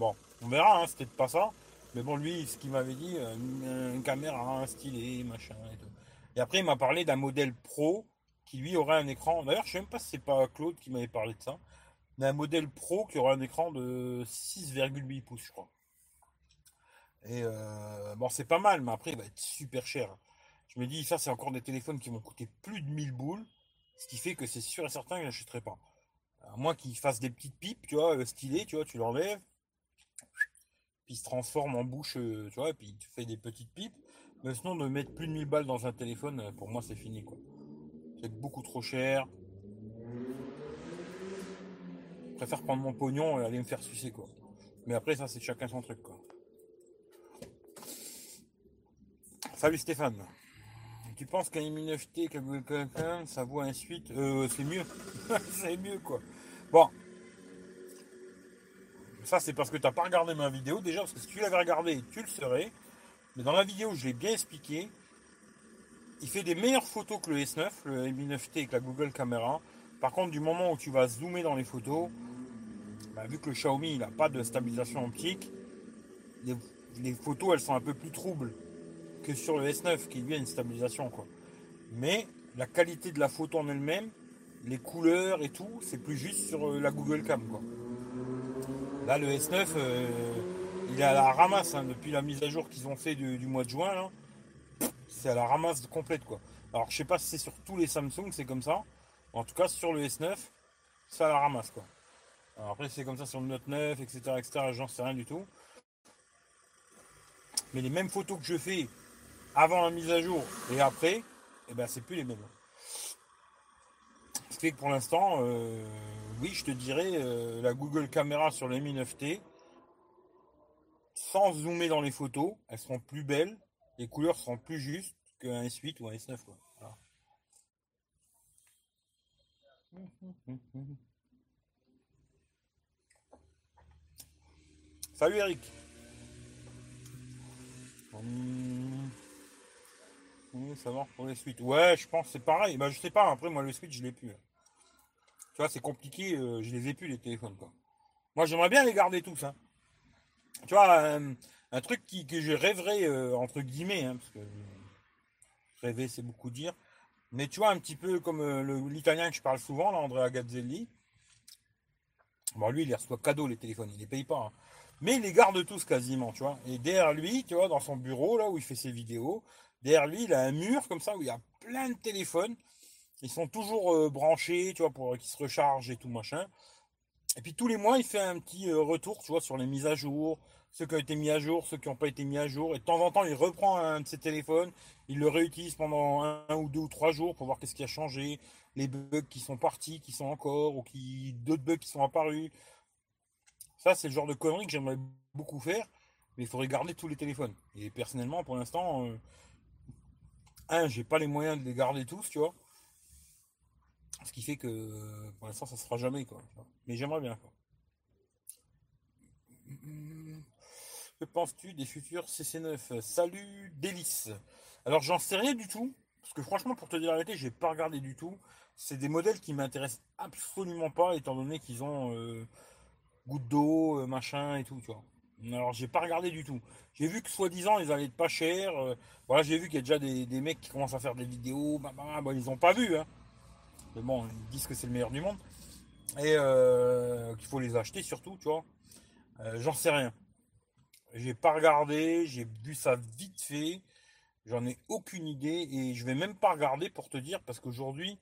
Bon, on verra, hein, c'est peut-être pas ça. Mais bon, lui, ce qu'il m'avait dit, euh, une, une caméra, un stylet, machin et tout. Et après, il m'a parlé d'un modèle pro qui lui aurait un écran. D'ailleurs, je sais même pas si c'est pas Claude qui m'avait parlé de ça. Mais un modèle pro qui aurait un écran de 6,8 pouces, je crois. Et euh, bon, c'est pas mal, mais après, il va être super cher. Je me dis, ça, c'est encore des téléphones qui vont coûter plus de 1000 boules. Ce qui fait que c'est sûr et certain que je n'achèterai pas. À moins qu'il fasse des petites pipes, tu vois, le stylet, tu vois, tu l'enlèves. Puis se transforme en bouche, euh, tu vois, et puis il te fait des petites pipes. Mais sinon, de mettre plus de 1000 balles dans un téléphone, euh, pour moi, c'est fini, quoi. C'est beaucoup trop cher. Je préfère prendre mon pognon et aller me faire sucer, quoi. Mais après, ça, c'est chacun son truc, quoi. Salut Stéphane. Tu penses qu'un Mi 9T, qu'un Google Calcul, ça vaut un suite? Euh, C'est mieux. c'est mieux, quoi. Bon. Ça, c'est parce que tu n'as pas regardé ma vidéo, déjà, parce que si tu l'avais regardé, tu le serais. Mais dans la vidéo, je l'ai bien expliqué. Il fait des meilleures photos que le S9, le Mi 9T avec la Google Caméra. Par contre, du moment où tu vas zoomer dans les photos, bah, vu que le Xiaomi n'a pas de stabilisation optique, les, photos elles sont un peu plus troubles que sur le S9 qui lui a une stabilisation. Mais la qualité de la photo en elle-même, les couleurs et tout, c'est plus juste sur euh, la Google Cam. Là le S9 euh, il est à la ramasse hein, depuis la mise à jour qu'ils ont fait du, mois de juin. C'est à la ramasse complète quoi. Alors je sais pas si c'est sur tous les Samsung c'est comme ça. En tout cas sur le S9, c'est à la ramasse quoi. Alors après c'est comme ça sur le Note 9, etc. etc. J'en sais rien du tout. Mais les mêmes photos que je fais avant la mise à jour et après, eh ben c'est plus les mêmes. Que pour l'instant, euh, oui, je te dirais euh, la Google Caméra sur les Mi 9T, sans zoomer dans les photos, elles seront plus belles, les couleurs seront plus justes qu'un S8 ou un S9. Quoi. Salut Eric. Hum. Oui, ça va pour les suites. Ouais, je pense c'est pareil. Bah, je sais pas, après, moi, le Switch, je l'ai plus. C'est compliqué, euh, je les ai plus, les téléphones, quoi. Moi, j'aimerais bien les garder tous, hein. Tu vois, un, truc qui, que je rêverais, euh, entre guillemets, hein, parce que rêver, c'est beaucoup dire. Mais tu vois, un petit peu comme euh, l'italien que je parle souvent, là, Andrea Gazzelli. Bon, lui, il reçoit cadeau, les téléphones, il les paye pas. hein. Mais il les garde tous quasiment, tu vois. Et derrière lui, tu vois, dans son bureau, là où il fait ses vidéos, derrière lui, il a un mur comme ça où il y a plein de téléphones. Ils sont toujours euh, branchés, tu vois, pour qu'ils se rechargent et tout machin. Et puis tous les mois, il fait un petit euh, retour, tu vois, sur les mises à jour, ceux qui ont été mis à jour, ceux qui n'ont pas été mis à jour. Et de temps en temps, il reprend un de ses téléphones, il le réutilise pendant un, ou deux ou trois jours pour voir qu'est-ce qui a changé, les bugs qui sont partis, qui sont encore, ou qui d'autres bugs qui sont apparus. Ça, c'est le genre de conneries que j'aimerais beaucoup faire, mais il faudrait garder tous les téléphones. Et personnellement, pour l'instant, euh, un, j'ai pas les moyens de les garder tous, tu vois. Ce qui fait que pour l'instant, ça se fera jamais, quoi. Mais j'aimerais bien, quoi. Que penses-tu des futurs CC9 Salut Délice. Alors j'en sais rien du tout. Parce que franchement, pour te dire la vérité, j'ai pas regardé du tout. C'est des modèles qui m'intéressent absolument pas, étant donné qu'ils ont euh, goutte d'eau, euh, machin et tout, tu vois. Alors j'ai pas regardé du tout. J'ai vu que soi-disant ils allaient être pas chers. Euh, voilà, j'ai vu qu'il y a déjà des, mecs qui commencent à faire des vidéos. Bah, bah, bah, ils ont pas vu, hein. Bon, ils disent que c'est le meilleur du monde. Et qu'il faut les acheter surtout, tu vois. J'en sais rien. J'ai pas regardé, j'ai vu ça vite fait. J'en ai aucune idée et je vais même pas regarder pour te dire parce qu'aujourd'hui,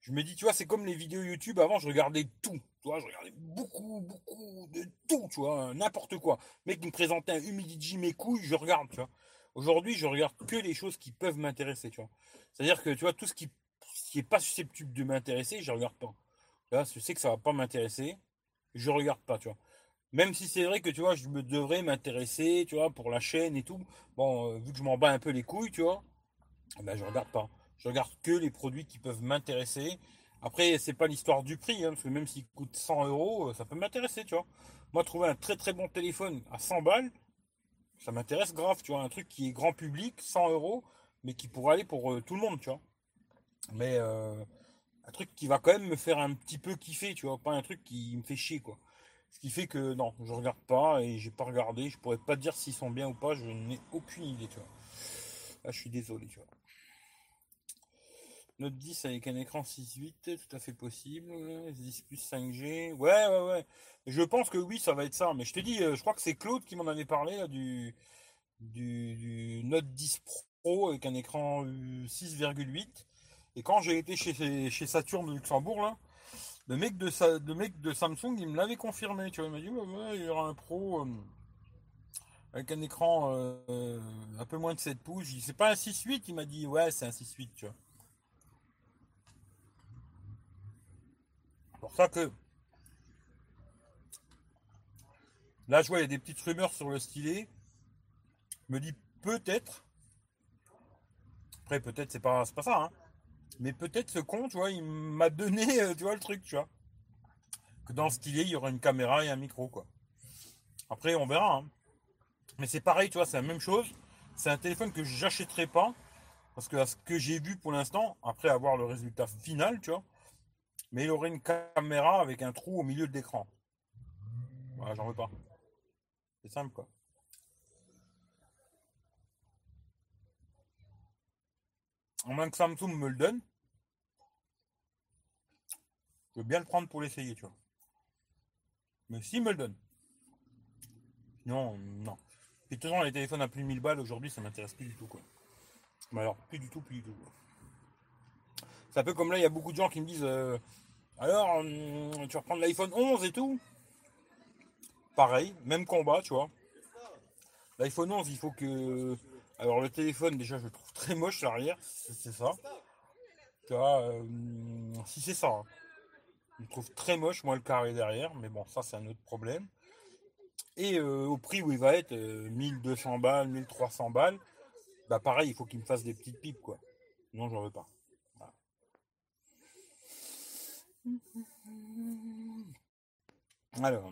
je me dis, tu vois, c'est comme les vidéos YouTube. Avant, je regardais tout. Tu vois, je regardais beaucoup, beaucoup de tout, tu vois, n'importe quoi. Mec me présentait un humidity mes couilles, je regarde, tu vois. Aujourd'hui, je regarde que les choses qui peuvent m'intéresser, tu vois. C'est-à-dire que, tu vois, tout ce qui, qui est pas susceptible de m'intéresser, je regarde pas. Là, je sais que ça va pas m'intéresser, je regarde pas, tu vois. Même si c'est vrai que tu vois, je me devrais m'intéresser, tu vois, pour la chaîne et tout. Bon, euh, vu que je m'en bats un peu les couilles, tu vois, eh ben je regarde pas. Je regarde que les produits qui peuvent m'intéresser. Après, c'est pas l'histoire du prix, hein, parce que même s'il coûte 100 euros, euh, ça peut m'intéresser, tu vois. Moi, trouver un très très bon téléphone à 100 balles, ça m'intéresse grave, tu vois. Un truc qui est grand public, 100 euros, mais qui pourrait aller pour euh, tout le monde, tu vois. Mais un truc qui va quand même me faire un petit peu kiffer, tu vois. Pas un truc qui me fait chier, quoi. Ce qui fait que non, je regarde pas et j'ai pas regardé. Je pourrais pas dire s'ils sont bien ou pas. Je n'ai aucune idée, tu vois. Là, je suis désolé, tu vois. Note 10 avec un écran 6.8, tout à fait possible. 10 plus 5G. Ouais, ouais, ouais. Je pense que oui, ça va être ça. Mais je te dis, euh, je crois que c'est Claude qui m'en avait parlé là, du, du, Note 10 Pro avec un écran 6,8. Et quand j'ai été chez, Saturn de Luxembourg, là, le mec de, Samsung, il me l'avait confirmé. Tu vois, il m'a dit il y aura un Pro euh, avec un écran euh, un peu moins de 7 pouces. C'est pas un 6.8, il m'a dit ouais, c'est un 6.8, tu vois. C'est pour ça que là, je vois, il y a des petites rumeurs sur le stylet. Je me dis peut-être. Après, peut-être c'est pas, pas ça, hein. Mais peut-être ce con, tu vois, il m'a donné, euh, tu vois, le truc, tu vois. Que dans le stylet, il y aura une caméra et un micro, quoi. Après, on verra. Hein. Mais c'est pareil, tu vois, c'est la même chose. C'est un téléphone que j'achèterai pas. Parce que à ce que j'ai vu pour l'instant, après avoir le résultat final, tu vois, mais il aurait une caméra avec un trou au milieu de l'écran. Voilà, j'en veux pas. C'est simple, quoi. En moins que Samsung me le donne, je veux bien le prendre pour l'essayer, tu vois. Mais s'il me le donne. Non, non. Et de les téléphones à plus de 1000 balles aujourd'hui, ça m'intéresse plus du tout, quoi. Mais alors, plus du tout, plus du tout. C'est un peu comme là, il y a beaucoup de gens qui me disent euh, Alors, hum, tu vas l'iPhone 11 et tout? Pareil, même combat, tu vois. L'iPhone 11, il faut que alors le téléphone déjà je le trouve très moche l'arrière, c'est ça. Vois, euh, si c'est ça. Hein. Je trouve très moche, moi le carré derrière, mais bon ça c'est un autre problème. Et euh, au prix où il va être, 1200 euh, balles, 1300 balles, bah pareil, il faut qu'il me fasse des petites pipes quoi. Non, j'en veux pas. Alors,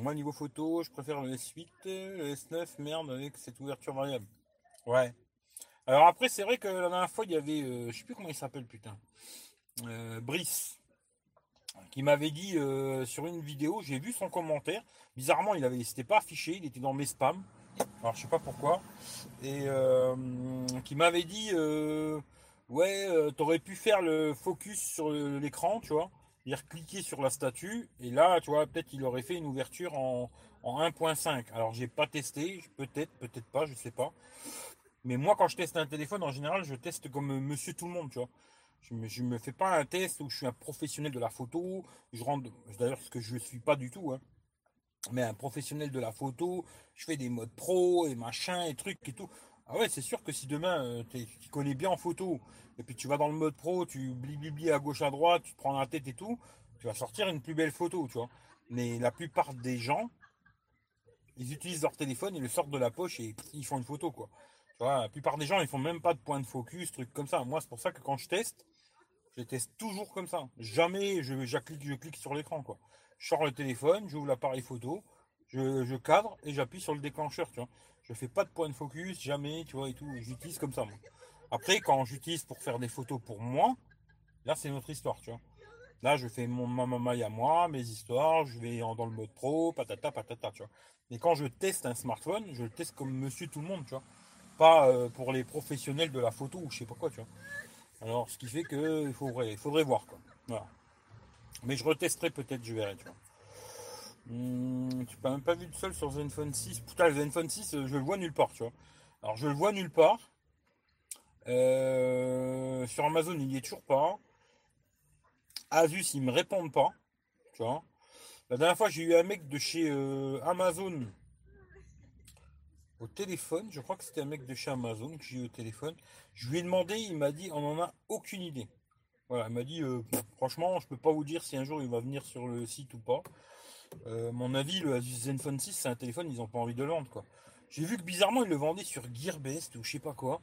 moi niveau photo, je préfère le S8, le S9, merde, avec cette ouverture variable. Ouais. Alors après, c'est vrai que la dernière fois, il y avait, euh, je sais plus comment il s'appelle, putain, euh, Brice, qui m'avait dit euh, sur une vidéo, j'ai vu son commentaire. Bizarrement, il avait, s'était pas affiché, il était dans mes spams. Alors je sais pas pourquoi. Et qui m'avait dit, ouais, t'aurais pu faire le focus sur l'écran, tu vois, dire cliquer sur la statue, et là, tu vois, peut-être il aurait fait une ouverture en, en 1.5. Alors j'ai pas testé, peut-être, peut-être pas, je sais pas. Mais moi, quand je teste un téléphone, en général, je teste comme monsieur tout le monde, tu vois. Je me, me fais pas un test où je suis un professionnel de la photo. Je rentre, d'ailleurs, ce que je ne suis pas du tout. Hein. Mais un professionnel de la photo, je fais des modes pro et machin et trucs et tout. Ah ouais, c'est sûr que si demain euh, tu connais bien en photo et puis tu vas dans le mode pro, tu blibli à gauche à droite, tu te prends la tête et tout, tu vas sortir une plus belle photo, tu vois. Mais la plupart des gens, ils utilisent leur téléphone, ils le sortent de la poche et ils font une photo, quoi. Vois, la plupart des gens, ils font même pas de point de focus, trucs comme ça. Moi, c'est pour ça que quand je teste, je teste toujours comme ça. Jamais je, clique, je clique sur l'écran, quoi. Je sors le téléphone, j'ouvre l'appareil photo, je, cadre et j'appuie sur le déclencheur, tu vois. Je fais pas de point de focus, jamais, tu vois, et tout. J'utilise comme ça. Après, quand j'utilise pour faire des photos pour moi, là, c'est notre histoire, tu vois. Là, je fais mon ma maille à moi, mes histoires, je vais dans le mode pro, patata, patata, tu vois. Mais quand je teste un smartphone, je le teste comme monsieur tout le monde, tu vois. Pas euh, pour les professionnels de la photo ou je sais pas quoi, tu vois. Alors, ce qui fait que il faudrait, faudrait voir, quoi. Voilà. Mais je retesterai peut-être, je verrai, tu vois. Hmm, tu n'as même pas vu de seul sur Zenfone 6. Putain, le Zenfone 6, euh, je le vois nulle part, tu vois. Alors, je le vois nulle part. Euh, sur Amazon, il n'y est toujours pas. Asus, ils me répondent pas. Tu vois. La dernière fois, j'ai eu un mec de chez Amazon au téléphone. Je crois que c'était un mec de chez Amazon que j'ai eu au téléphone. Je lui ai demandé, il m'a dit, on n'en a aucune idée. Voilà, il m'a dit, euh, franchement, je peux pas vous dire si un jour il va venir sur le site ou pas. Euh, mon avis, le Asus Zenfone 6, c'est un téléphone, ils n'ont pas envie de le vendre, quoi. J'ai vu que bizarrement, ils le vendaient sur Gearbest ou je sais pas quoi.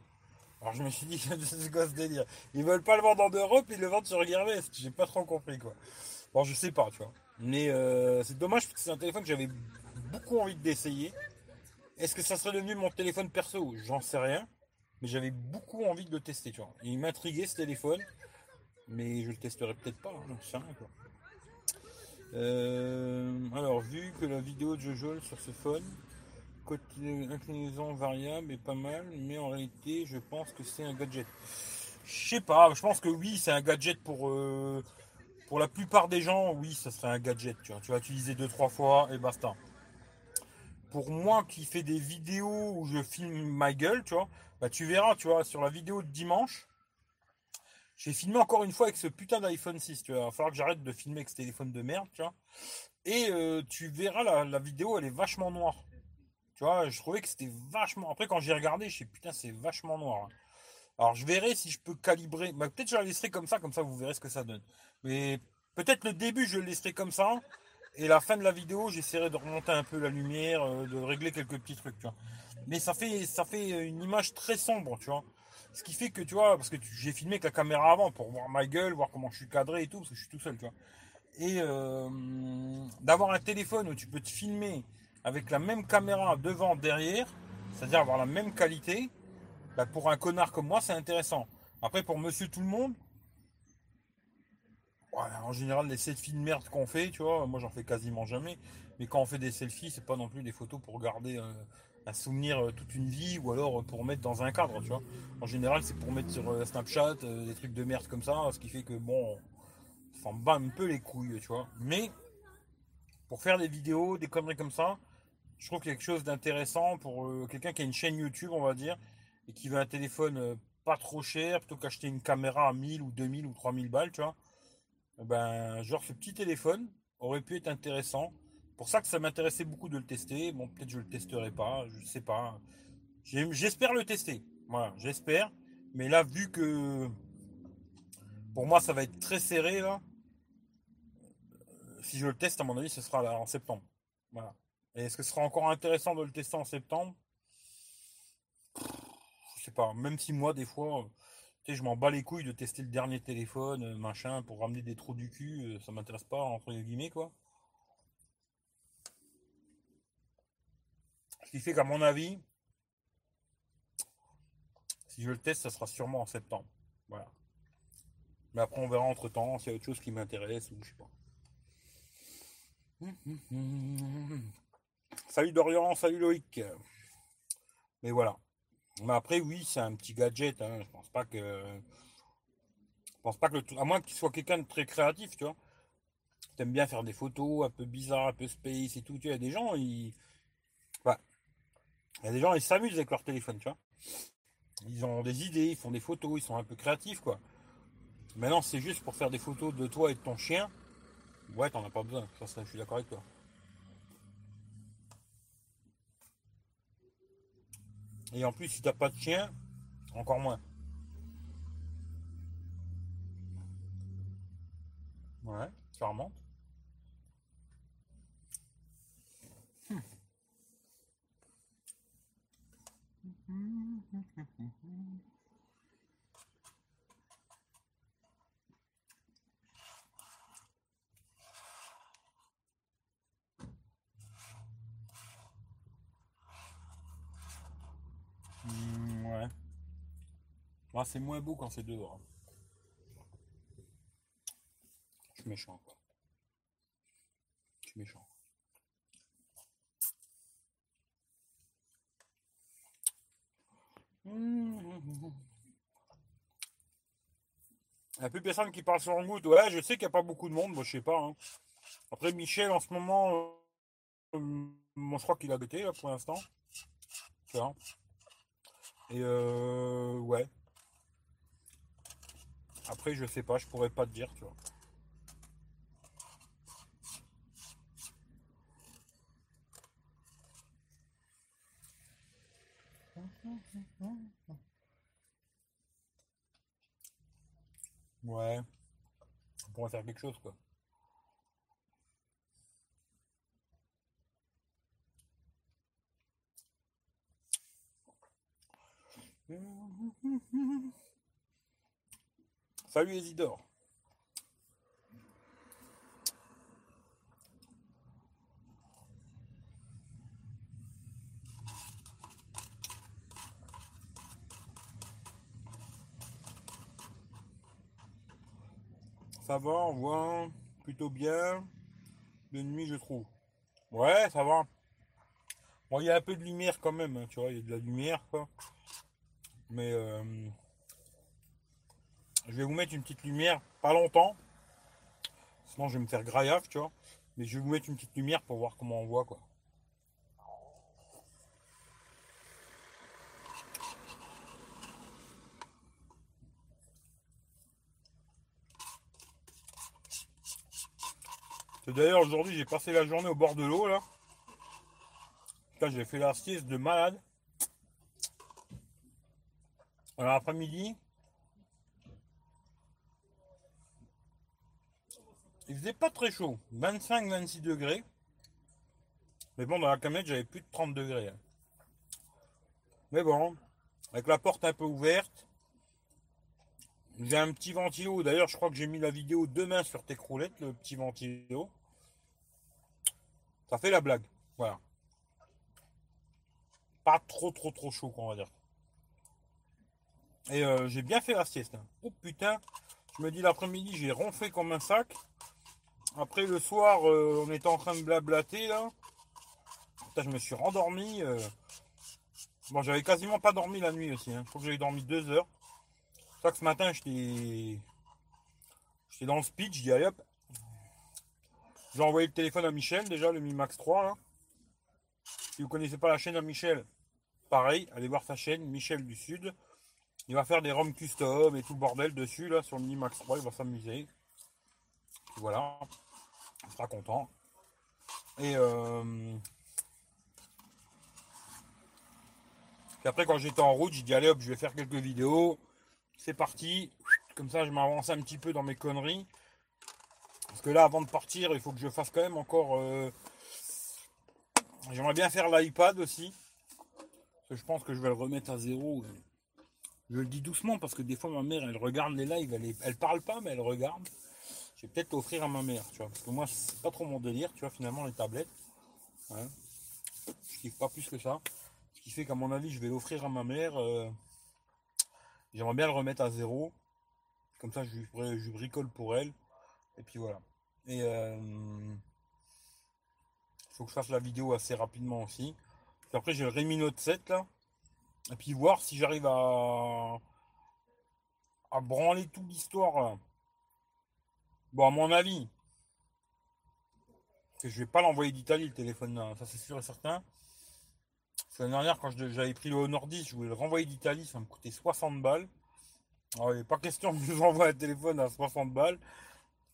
Alors je me suis dit, c'est quoi ce délire? Ils veulent pas le vendre en Europe, ils le vendent sur Gearbest. J'ai pas trop compris quoi. Bon, je sais pas, tu vois. Mais euh, c'est dommage parce que c'est un téléphone que j'avais beaucoup envie d'essayer. Est-ce que ça serait devenu mon téléphone perso J'en sais rien. Mais j'avais beaucoup envie de le tester, tu vois. il m'intriguait ce téléphone. Mais je le testerai peut-être pas, hein, sais rien. Euh, alors, vu que la vidéo de Jojo sur ce phone, inclinaison variable est pas mal, mais en réalité, je pense que c'est un gadget. Je sais pas, je pense que oui, c'est un gadget pour, euh, pour la plupart des gens, oui, ça serait un gadget. Tu, vois. tu vas utiliser deux, trois fois et basta. Pour moi qui fais des vidéos où je filme ma gueule, tu vois, bah tu verras, tu vois, sur la vidéo de dimanche, j'ai filmé encore une fois avec ce putain d'iPhone 6, tu vois. Il va falloir que j'arrête de filmer avec ce téléphone de merde, tu vois. Et euh, tu verras, la, la vidéo, elle est vachement noire. Tu vois, je trouvais que c'était vachement. Après, quand j'ai regardé, je sais putain, c'est vachement noir. Hein. Alors, je verrai si je peux calibrer. Bah, peut-être je la laisserai comme ça, comme ça vous verrez ce que ça donne. Mais peut-être le début, je le laisserai comme ça. Et la fin de la vidéo, j'essaierai de remonter un peu la lumière, euh, de régler quelques petits trucs, tu vois. Mais ça fait, une image très sombre, tu vois. Ce qui fait que, tu vois, parce que j'ai filmé avec la caméra avant pour voir ma gueule, voir comment je suis cadré et tout, parce que je suis tout seul. Et euh, d'avoir un téléphone où tu peux te filmer avec la même caméra devant, derrière, c'est-à-dire avoir la même qualité, bah, pour un connard comme moi, c'est intéressant. Après, pour monsieur tout le monde, en général, les selfies de merde qu'on fait, tu vois, moi j'en fais quasiment jamais. Mais quand on fait des selfies, c'est pas non plus des photos pour garder euh, un souvenir euh, toute une vie ou alors pour mettre dans un cadre, tu vois. En général, c'est pour mettre sur euh, Snapchat des trucs de merde comme ça, ce qui fait que bon, ça en bat un peu les couilles, tu vois. Mais pour faire des vidéos, des conneries comme ça, je trouve quelque chose d'intéressant pour euh, quelqu'un qui a une chaîne YouTube, on va dire, et qui veut un téléphone euh, pas trop cher, plutôt qu'acheter une caméra à 1000 ou 2000 ou 3000 balles, tu vois. Ben, genre ce petit téléphone aurait pu être intéressant. Pour ça que ça m'intéressait beaucoup de le tester. Bon, peut-être je le testerai pas, je sais pas. J'espère le tester. Voilà, j'espère. Mais là, vu que pour moi ça va être très serré là, si je le teste, à mon avis, ce sera en septembre. Voilà. Et est-ce que ce sera encore intéressant de le tester en septembre? Je sais pas. Même si moi, des fois, je m'en bats les couilles de tester le dernier téléphone, euh, machin, pour ramener des trous du cul, euh, ça m'intéresse pas, entre guillemets, quoi. Ce qui fait qu'à mon avis, si je le teste, ça sera sûrement en septembre. Voilà. Mais après, on verra entre temps s'il y a autre chose qui m'intéresse ou je sais pas. Salut Dorian, salut Loïc. Mais voilà. Mais après, oui, c'est un petit gadget. Hein. Je pense pas que. Je pense pas que le... À moins qu'il soit quelqu'un de très créatif, tu vois. T'aimes bien faire des photos un peu bizarres, un peu space et tout. Tu vois, il y a des gens, ils. Il y a des gens, ils s'amusent avec leur téléphone, tu vois. Ils ont des idées, ils font des photos, ils sont un peu créatifs, quoi. Maintenant, c'est juste pour faire des photos de toi et de ton chien. Ouais, t'en as pas besoin. Ça, ça je suis d'accord avec toi. Et en plus, si t'as pas de chien, encore moins. Ouais, ça remonte. Hmm, ouais. Moi, c'est moins beau quand c'est dehors. Je suis méchant, quoi. Je suis méchant. Il n'y a plus personne qui parle sur le goutte. Ouais, je sais qu'il n'y a pas beaucoup de monde, moi je sais pas. hein. Après Michel en ce moment, euh, moi je crois qu'il a bêté là pour l'instant. Tu vois. Et euh, ouais. Après je sais pas, je pourrais pas te dire, tu vois. Ouais. On pourrait faire quelque chose quoi. Salut Isidore. Ça va, on voit plutôt bien. De nuit, je trouve. Ouais, ça va. Bon, il y a un peu de lumière quand même, hein, tu vois, il y a de la lumière, quoi. Mais euh, je vais vous mettre une petite lumière, pas longtemps. Sinon, je vais me faire graillaf, tu vois. Mais je vais vous mettre une petite lumière pour voir comment on voit, quoi. D'ailleurs, aujourd'hui, j'ai passé la journée au bord de l'eau, là. J'ai fait la de malade. Alors, après-midi, il faisait pas très chaud, 25-26 degrés. Mais bon, dans la camionnette, j'avais plus de 30 degrés. hein. Mais bon, avec la porte un peu ouverte, j'ai un petit ventilo. D'ailleurs, je crois que j'ai mis la vidéo demain sur tes croulettes, le petit ventilo. Ça fait la blague. Voilà. Pas trop, trop, trop chaud, quoi, on va dire. Et euh, j'ai bien fait la sieste. hein. Oh putain, je me dis l'après-midi, j'ai ronflé comme un sac. Après le soir, euh, on était en train de blablater là. Je me suis rendormi. euh. Bon, j'avais quasiment pas dormi la nuit aussi. hein. Je que j'avais dormi deux heures. C'est ça que ce matin, j'étais. J'étais dans le speech, je dis allez hop. J'ai envoyé le téléphone à Michel déjà, le Mi Max 3 là. Si vous connaissez pas la chaîne à Michel, pareil, allez voir sa chaîne, Michel du Sud. Il va faire des ROM custom et tout le bordel dessus là sur le Mi Max 3, il va s'amuser. Voilà, il sera content. Et euh... après quand j'étais en route, j'ai dit allez hop, je vais faire quelques vidéos. C'est parti. Comme ça je m'avance un petit peu dans mes conneries. Parce que là avant de partir, il faut que je fasse quand même encore. euh, J'aimerais bien faire l'iPad aussi. Parce que je pense que je vais le remettre à zéro. Je le dis doucement parce que des fois ma mère elle regarde les lives, elle, est- elle parle pas mais elle regarde. Je vais peut-être l'offrir à ma mère, tu vois. Parce que moi c'est pas trop mon délire, tu vois, finalement les tablettes. Ouais. Je kiffe pas plus que ça. Ce qui fait qu'à mon avis je vais l'offrir à ma mère. euh, J'aimerais bien le remettre à zéro. Comme ça je, je bricole pour elle. Et puis voilà. Et euh, faut que je fasse la vidéo assez rapidement aussi. Après j'ai le Redmi Note 7 là. Et puis voir si j'arrive à, à branler toute l'histoire. Bon, à mon avis, que je vais pas l'envoyer d'Italie le téléphone là, ça c'est sûr et certain. Parce que L'année dernière, quand j'avais pris le Honor 10, je voulais le renvoyer d'Italie, ça me coûtait 60 balles. Alors, il n'est pas question que je vous un téléphone à 60 balles.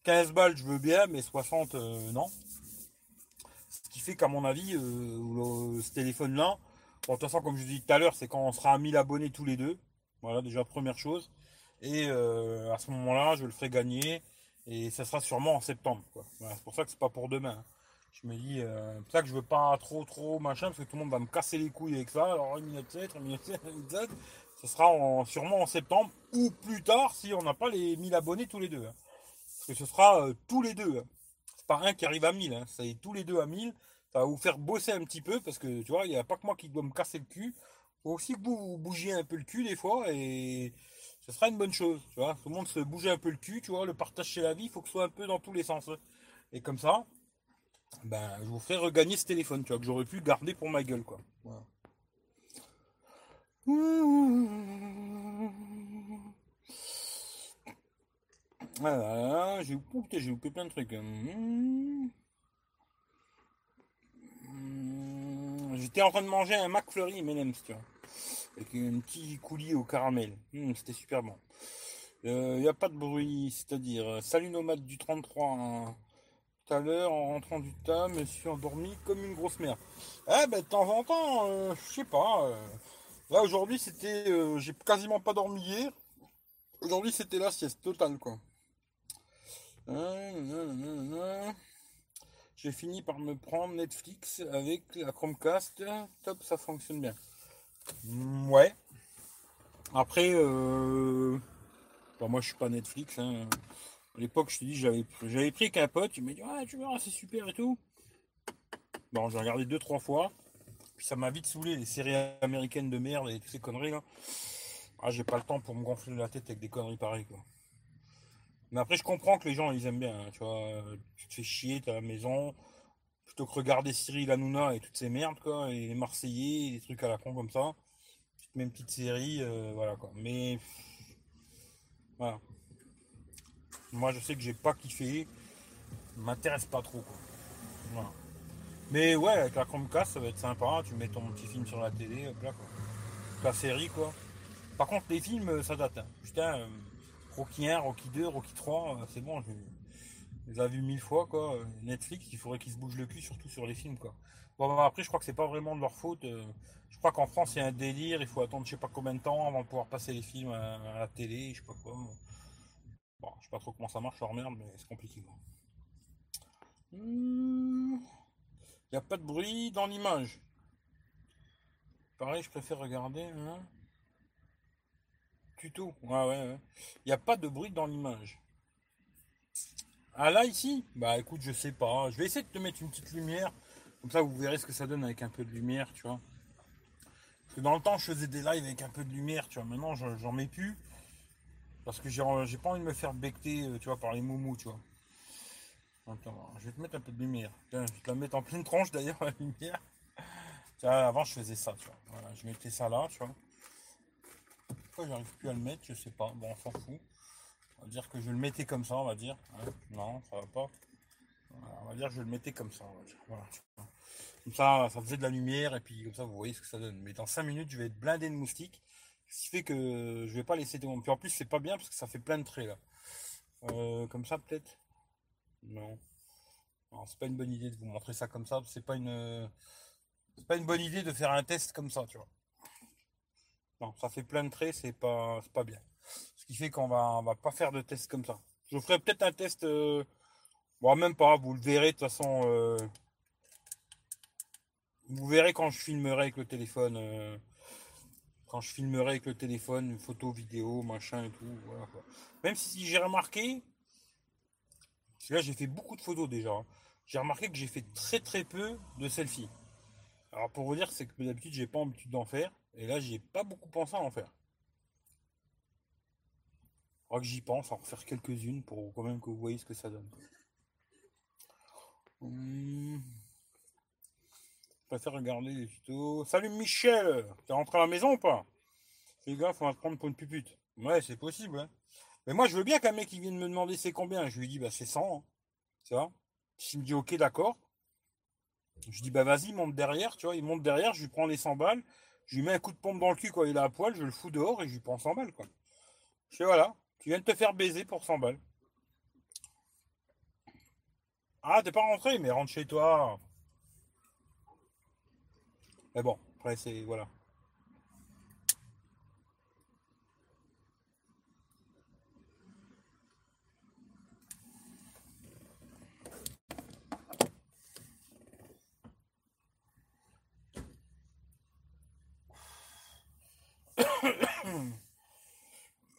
15 balles, je veux bien, mais 60, euh, non. Ce qui fait qu'à mon avis, euh, ce téléphone-là, De toute façon, comme je vous dis tout à l'heure, c'est quand on sera à 1000 abonnés tous les deux. Voilà, déjà première chose. Et euh, à ce moment-là, je le ferai gagner. Et ça sera sûrement en septembre. Voilà, c'est pour ça que c'est pas pour demain. hein. Je me dis, euh, c'est pour ça que je veux pas trop trop machin, parce que tout le monde va me casser les couilles avec ça. Alors 1 minute 7, 1 minute 7, 1 minute 7. Ce sera en- sûrement en septembre ou plus tard si on n'a pas les 1000 abonnés tous les deux. hein. Parce que ce sera euh, tous les deux. hein. C'est pas un qui arrive à 1000, hein. c'est tous les deux à 1000. Va vous faire bosser un petit peu parce que tu vois, il n'y a pas que moi qui dois me casser le cul. Faut aussi que vous, bougiez un peu le cul des fois et ce sera une bonne chose. Tu vois, tout le monde se bouger un peu le cul, tu vois, le partage chez la vie, il faut que ce soit un peu dans tous les sens. hein. Et comme ça, ben, je vous ferai regagner ce téléphone, tu vois, que j'aurais pu garder pour ma gueule, quoi. Voilà. Voilà, j'ai loupé plein de trucs. Hum. J'étais en train de manger un McFlurry M&M's, tu vois, avec un petit coulis au caramel. Hum, C'était super bon. Il n'y a pas de bruit, c'est-à-dire, euh, salut nomade du 33. hein. Tout à l'heure, en rentrant du tas, me suis endormi comme une grosse merde. Eh ben, de temps en temps, euh, je sais pas. euh, là, aujourd'hui, c'était. euh, J'ai quasiment pas dormi hier. Aujourd'hui, c'était la sieste totale, quoi. Euh, nanana. J'ai fini par me prendre Netflix avec la Chromecast. Top, ça fonctionne bien. Mm, Ouais. Après, euh... bon, moi je suis pas Netflix. hein. À l'époque, je te dis, j'avais j'avais pris qu'un pote. Il m'a dit, ah, tu verras, c'est super et tout. Bon, j'ai regardé deux, trois fois. Puis ça m'a vite saoulé, les séries américaines de merde et toutes ces conneries là. Ah, j'ai pas le temps pour me gonfler la tête avec des conneries pareilles quoi. Mais après, je comprends que les gens ils aiment bien. hein, tu vois, tu te fais chier, t'es à la maison. Plutôt que regarder Cyril Hanouna et toutes ces merdes quoi, et les Marseillais, et des trucs à la con comme ça. Tu te mets une petite série, euh, voilà quoi. Mais voilà. Moi, je sais que j'ai pas kiffé. M'intéresse pas trop quoi. Voilà. Mais ouais, avec la Chromecast, ça va être sympa. Tu mets ton petit film sur la télé, hop là quoi. La série quoi. Par contre, les films, euh, ça date. hein. Putain, euh, Rocky 1, Rocky 2, Rocky 3, euh, c'est bon, je les ai vus mille fois quoi. Netflix, il faudrait qu'ils se bougent le cul, surtout sur les films quoi. Bon, bah, après, je crois que c'est pas vraiment de leur faute. euh, Je crois qu'en France, il y a un délire, il faut attendre je sais pas combien de temps avant de pouvoir passer les films à, la télé, je sais pas quoi. Bon, je sais pas trop comment ça marche, leur merde, mais c'est compliqué. Il n'y a pas de bruit dans l'image. Pareil, je préfère regarder. Hein. Tuto. Ouais, ouais, ouais. Il n'y a pas de bruit dans l'image. Ah là, ici? Bah écoute, je sais pas. Je vais essayer de te mettre une petite lumière. Comme ça, vous verrez ce que ça donne avec un peu de lumière, tu vois. Parce que dans le temps, je faisais des lives avec un peu de lumière, tu vois. Maintenant, j'en mets plus. Parce que j'ai pas envie de me faire becter, euh, tu vois, par les moumous, tu vois. Attends, je vais te mettre un peu de lumière. Je vais te la mettre en pleine tranche d'ailleurs, la lumière. Avant, je faisais ça, tu vois. Je mettais ça là, tu vois. J'arrive plus à le mettre, je sais pas. Bon, on s'en fout. On va dire que je le mettais comme ça, on va dire. hein? Non, ça va pas. On va dire que je le mettais comme ça. Voilà. Comme ça, ça faisait de la lumière et puis comme ça, vous voyez ce que ça donne. Mais dans 5 minutes, je vais être blindé de moustiques. Ce qui fait que je vais pas laisser de Puis en plus, c'est pas bien parce que ça fait plein de traits là. Euh, comme ça, peut-être? Non. Non, c'est pas une bonne idée de vous montrer ça comme ça. C'est pas une. C'est pas une bonne idée de faire un test comme ça, tu vois. Non, ça fait plein de traits, c'est pas, pas bien. Ce qui fait qu'on va, on va pas faire de test comme ça. Je ferai peut-être un test. euh, Bon, même pas, vous le verrez de toute façon. euh, Vous verrez quand je filmerai avec le téléphone. euh, Quand je filmerai avec le téléphone, photo, vidéo, machin et tout. Voilà. Même si j'ai remarqué. Parce que là, j'ai fait beaucoup de photos déjà. hein. J'ai remarqué que j'ai fait très très peu de selfies. Alors pour vous dire, c'est que d'habitude, j'ai pas l'habitude d'en faire. Et là, j'ai pas beaucoup pensé à en faire. Faudra que j'y pense, en refaire quelques-unes pour quand même que vous voyez ce que ça donne. Hum. Je préfère regarder les tutos. Salut Michel T'es rentré à la maison ou pas? Gaffe, on va te prendre pour une pupute. Ouais, c'est possible. hein. Mais moi, je veux bien qu'un mec qui vienne me demander c'est combien. Je lui dis, bah c'est 100. hein. Tu vois? Me dit, ok, d'accord. Je dis, bah vas-y, monte derrière. Tu vois, il monte derrière, je lui prends les 100 balles. Je lui mets un coup de pompe dans le cul quand il est à poil. Je le fous dehors et je lui prends 100 balles, quoi. Je fais, voilà, tu viens de te faire baiser pour 100 balles. Ah, t'es pas rentré, mais rentre chez toi. Mais bon, Après, c'est. Voilà.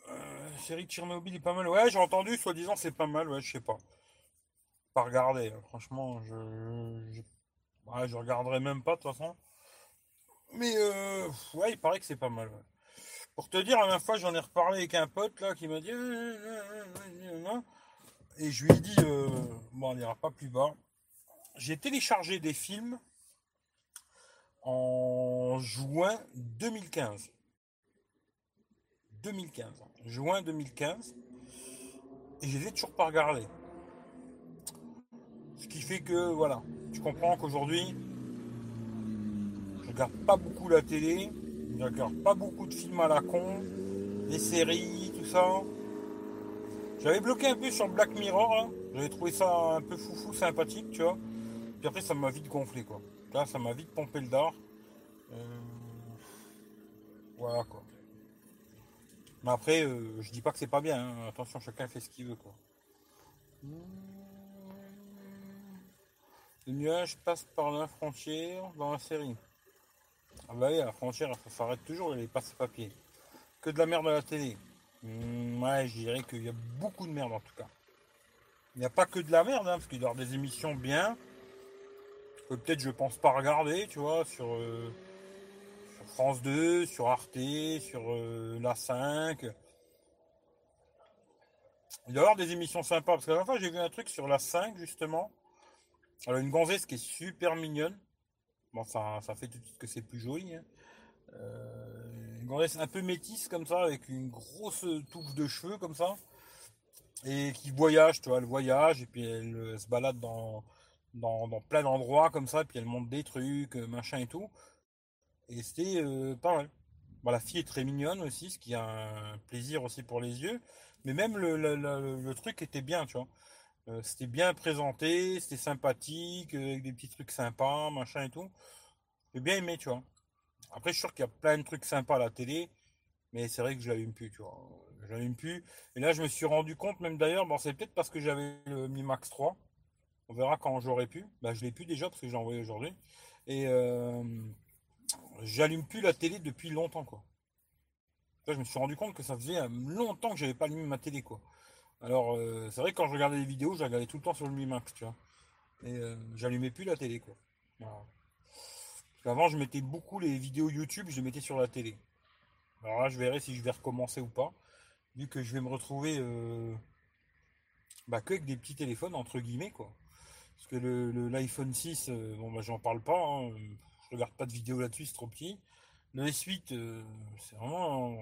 Euh, série Tchernobyl est pas mal. Ouais, j'ai entendu, soi-disant, c'est pas mal. Ouais, je sais pas. Pas regarder. hein. Franchement, je. Je, regarderai même pas, de toute façon. Mais, euh, ouais, il paraît que c'est pas mal. Pour te dire, la dernière fois, j'en ai reparlé avec un pote, là, qui m'a dit. Et je lui ai dit. euh, bon, on n'ira pas plus bas. J'ai téléchargé des films en juin 2015. 2015. Juin 2015. Et je les ai toujours pas regardés. Ce qui fait que, voilà, tu comprends qu'aujourd'hui, je regarde pas beaucoup la télé, je regarde pas beaucoup de films à la con, des séries, tout ça. J'avais bloqué un peu sur Black Mirror, là. j'avais trouvé ça un peu foufou, sympathique, tu vois. Puis après, ça m'a vite gonflé, quoi. Là, ça m'a vite pompé le dard. Euh, Voilà, quoi. Après, euh, je dis pas que c'est pas bien. hein. Attention, chacun fait ce qu'il veut, quoi. Le nuage passe par la frontière dans la série. Ah bah oui, la frontière, ça s'arrête toujours, les passe-papiers. Que de la merde à la télé. Hmm, ouais, je dirais qu'il y a beaucoup de merde en tout cas. Il n'y a pas que de la merde, hein, parce qu'il y avoir des émissions bien. Que peut-être je pense pas regarder, tu vois, sur, euh, France 2, sur Arte, sur euh, la 5. Il doit y avoir des émissions sympas, parce que la fois j'ai vu un truc sur la 5 justement. Alors une gonzesse qui est super mignonne. Bon, ça, fait tout de suite que c'est plus joli. hein. Euh, une gonzesse un peu métisse comme ça, avec une grosse touffe de cheveux comme ça. Et qui voyage, tu vois, elle voyage et puis elle euh, se balade dans, plein d'endroits comme ça, puis elle monte des trucs, machin et tout. Et c'était euh, pas mal. Bon, la fille est très mignonne aussi, ce qui a un plaisir aussi pour les yeux. Mais même le, le, le- truc était bien, tu vois. Euh, c'était bien présenté, c'était sympathique, euh, avec des petits trucs sympas, machin et tout. J'ai bien aimé, tu vois. Après, je suis sûr qu'il y a plein de trucs sympas à la télé, mais c'est vrai que je l'allume plus, tu vois. Je l'allume plus. Et là, je me suis rendu compte, même d'ailleurs, bon, c'est peut-être parce que j'avais le Mi Max 3. On verra quand j'aurai pu. Bah, je l'ai plus déjà parce que je l'ai envoyé aujourd'hui. Et j'allume plus la télé depuis longtemps, quoi. Là, je me suis rendu compte que ça faisait euh, longtemps que j'avais pas allumé ma télé, quoi. Alors, euh, c'est vrai que quand je regardais les vidéos, je regardais tout le temps sur le Mi Max, tu vois. Et euh, j'allumais plus la télé, quoi. Qu'avant, je mettais beaucoup les vidéos YouTube, je les mettais sur la télé. Alors là, je verrai si je vais recommencer ou pas. Vu que je vais me retrouver bah, que avec des petits téléphones, entre guillemets, quoi. Parce que le, le- l'iPhone 6, euh, bon, bah, j'en parle pas. hein. Je regarde pas de vidéos là-dessus, c'est trop petit. Le S8, euh, c'est vraiment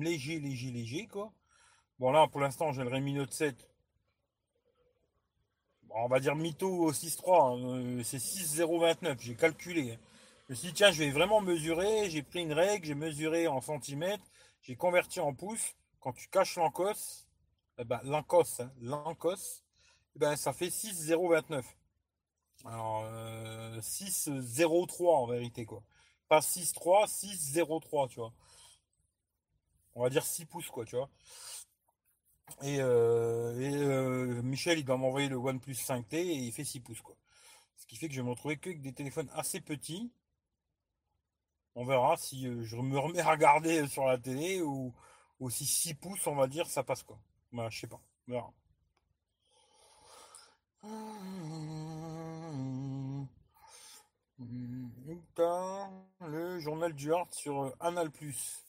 léger, léger, léger, quoi. Bon, là, pour l'instant, j'ai le Redmi Note 7. Bon, on va dire mytho au 6.3, hein, euh, c'est 6,029, j'ai calculé. Je me suis dit, tiens, je vais vraiment mesurer. J'ai pris une règle, j'ai mesuré en centimètres, j'ai converti en pouces. Quand tu caches l'encos, eh ben, l'encos, hein, eh ben, ça fait 6,029. Alors, euh, 6,03 en vérité, quoi. Pas 6,3, 6,03, tu vois. On va dire 6 pouces, quoi, tu vois. Et, euh, euh, Michel, il doit m'envoyer le OnePlus 5T et il fait 6 pouces, quoi. Ce qui fait que je vais me retrouver que avec des téléphones assez petits. On verra si euh, je me remets à regarder sur la télé ou, ou si 6 pouces, on va dire, ça passe, quoi. Bah, je sais pas. Le journal du Hard sur euh, Anal Plus.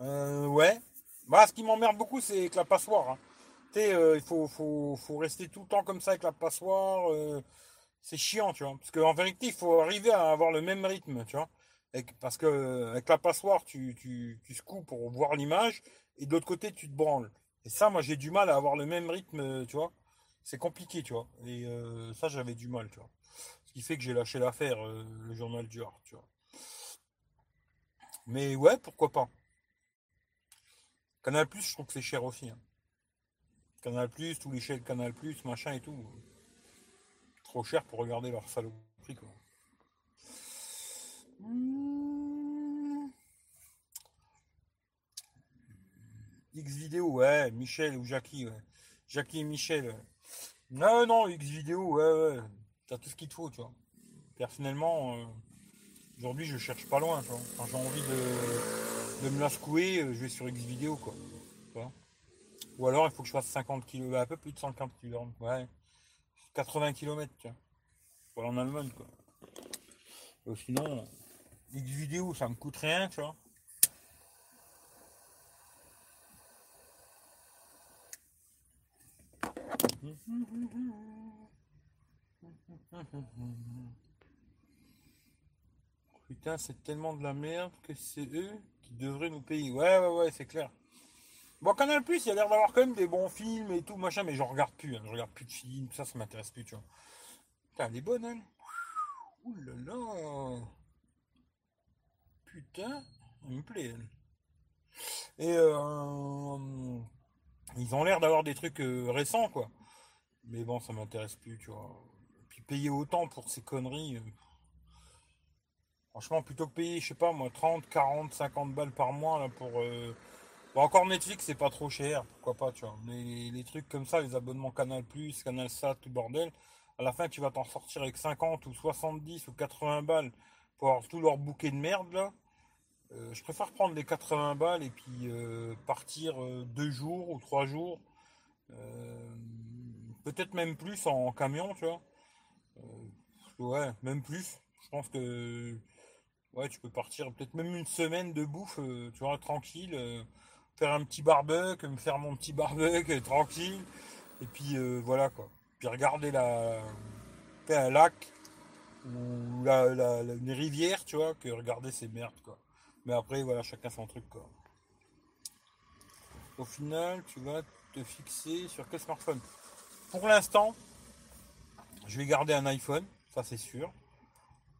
Euh, ouais. Bah, ce qui m'emmerde beaucoup, c'est avec la passoire. hein. Euh, il faut, rester tout le temps comme ça avec la passoire. c'est chiant, tu vois. Parce qu'en vérité, il faut arriver à avoir le même rythme, tu vois. Parce que avec la passoire, tu, tu, tu secoues pour voir l'image, et de l'autre côté, tu te branles. Et ça, moi, j'ai du mal à avoir le même rythme, tu vois. C'est compliqué, tu vois. Et ça, j'avais du mal, tu vois. Qui fait que j'ai lâché l'affaire, euh, le journal du Hard, tu vois. Mais ouais, pourquoi pas. Canal Plus, je trouve que c'est cher aussi. hein. Canal Plus, tous les chaînes Canal Plus, machin et tout. Trop cher pour regarder leur saloperie, quoi. Hmm. X vidéo, ouais, Michel ou Jackie, ouais. Jackie et Michel. Non, non, X vidéo, ouais, ouais. T'as tout ce qu'il te faut, tu vois. Personnellement, euh, aujourd'hui, je cherche pas loin. Quand j'ai envie de, de me la secouer, euh, je vais sur X vidéo, quoi. Ou alors, il faut que je fasse 50 km, un peu plus de 150 km, ouais. 80 km, tu vois. Pour en Allemagne, quoi. sinon, X vidéo, ça me coûte rien, tu vois. Putain, c'est tellement de la merde que c'est eux qui devraient nous payer. Ouais, ouais, ouais, c'est clair. Bon, Canal Plus, il y a l'air d'avoir quand même des bons films et tout, machin, mais j'en regarde plus. Hein. Je regarde plus de films, ça, ça m'intéresse plus, tu vois. Putain, elle est bonne, elle. Ouh là là. Putain, elle me plaît, elle. Et euh, ils ont l'air d'avoir des trucs euh, récents, quoi. Mais bon, ça m'intéresse plus, tu vois. Payer autant pour ces conneries. Euh, franchement, plutôt que payer, je sais pas moi, 30, 40, 50 balles par mois là, pour. Euh, bon, encore Netflix, c'est pas trop cher, pourquoi pas, tu vois. Mais les, trucs comme ça, les abonnements Canal, Canal Sat, tout bordel, à la fin, tu vas t'en sortir avec 50 ou 70 ou 80 balles pour avoir tout leur bouquet de merde là. Euh, je préfère prendre les 80 balles et puis partir deux jours ou trois jours peut-être même plus en camion, tu vois. Euh, ouais, même plus. Je pense que ouais, tu peux partir peut-être même une semaine de bouffe, euh, tu vois, tranquille, euh, faire un petit barbecue, me faire mon petit barbecue tranquille, et puis voilà quoi. Puis regarder la, un lac ou une rivière, tu vois, que regarder ces merdes quoi. Mais après voilà, chacun son truc quoi. Au final, tu vas te fixer sur quel smartphone? Pour l'instant, je vais garder un iPhone, ça c'est sûr.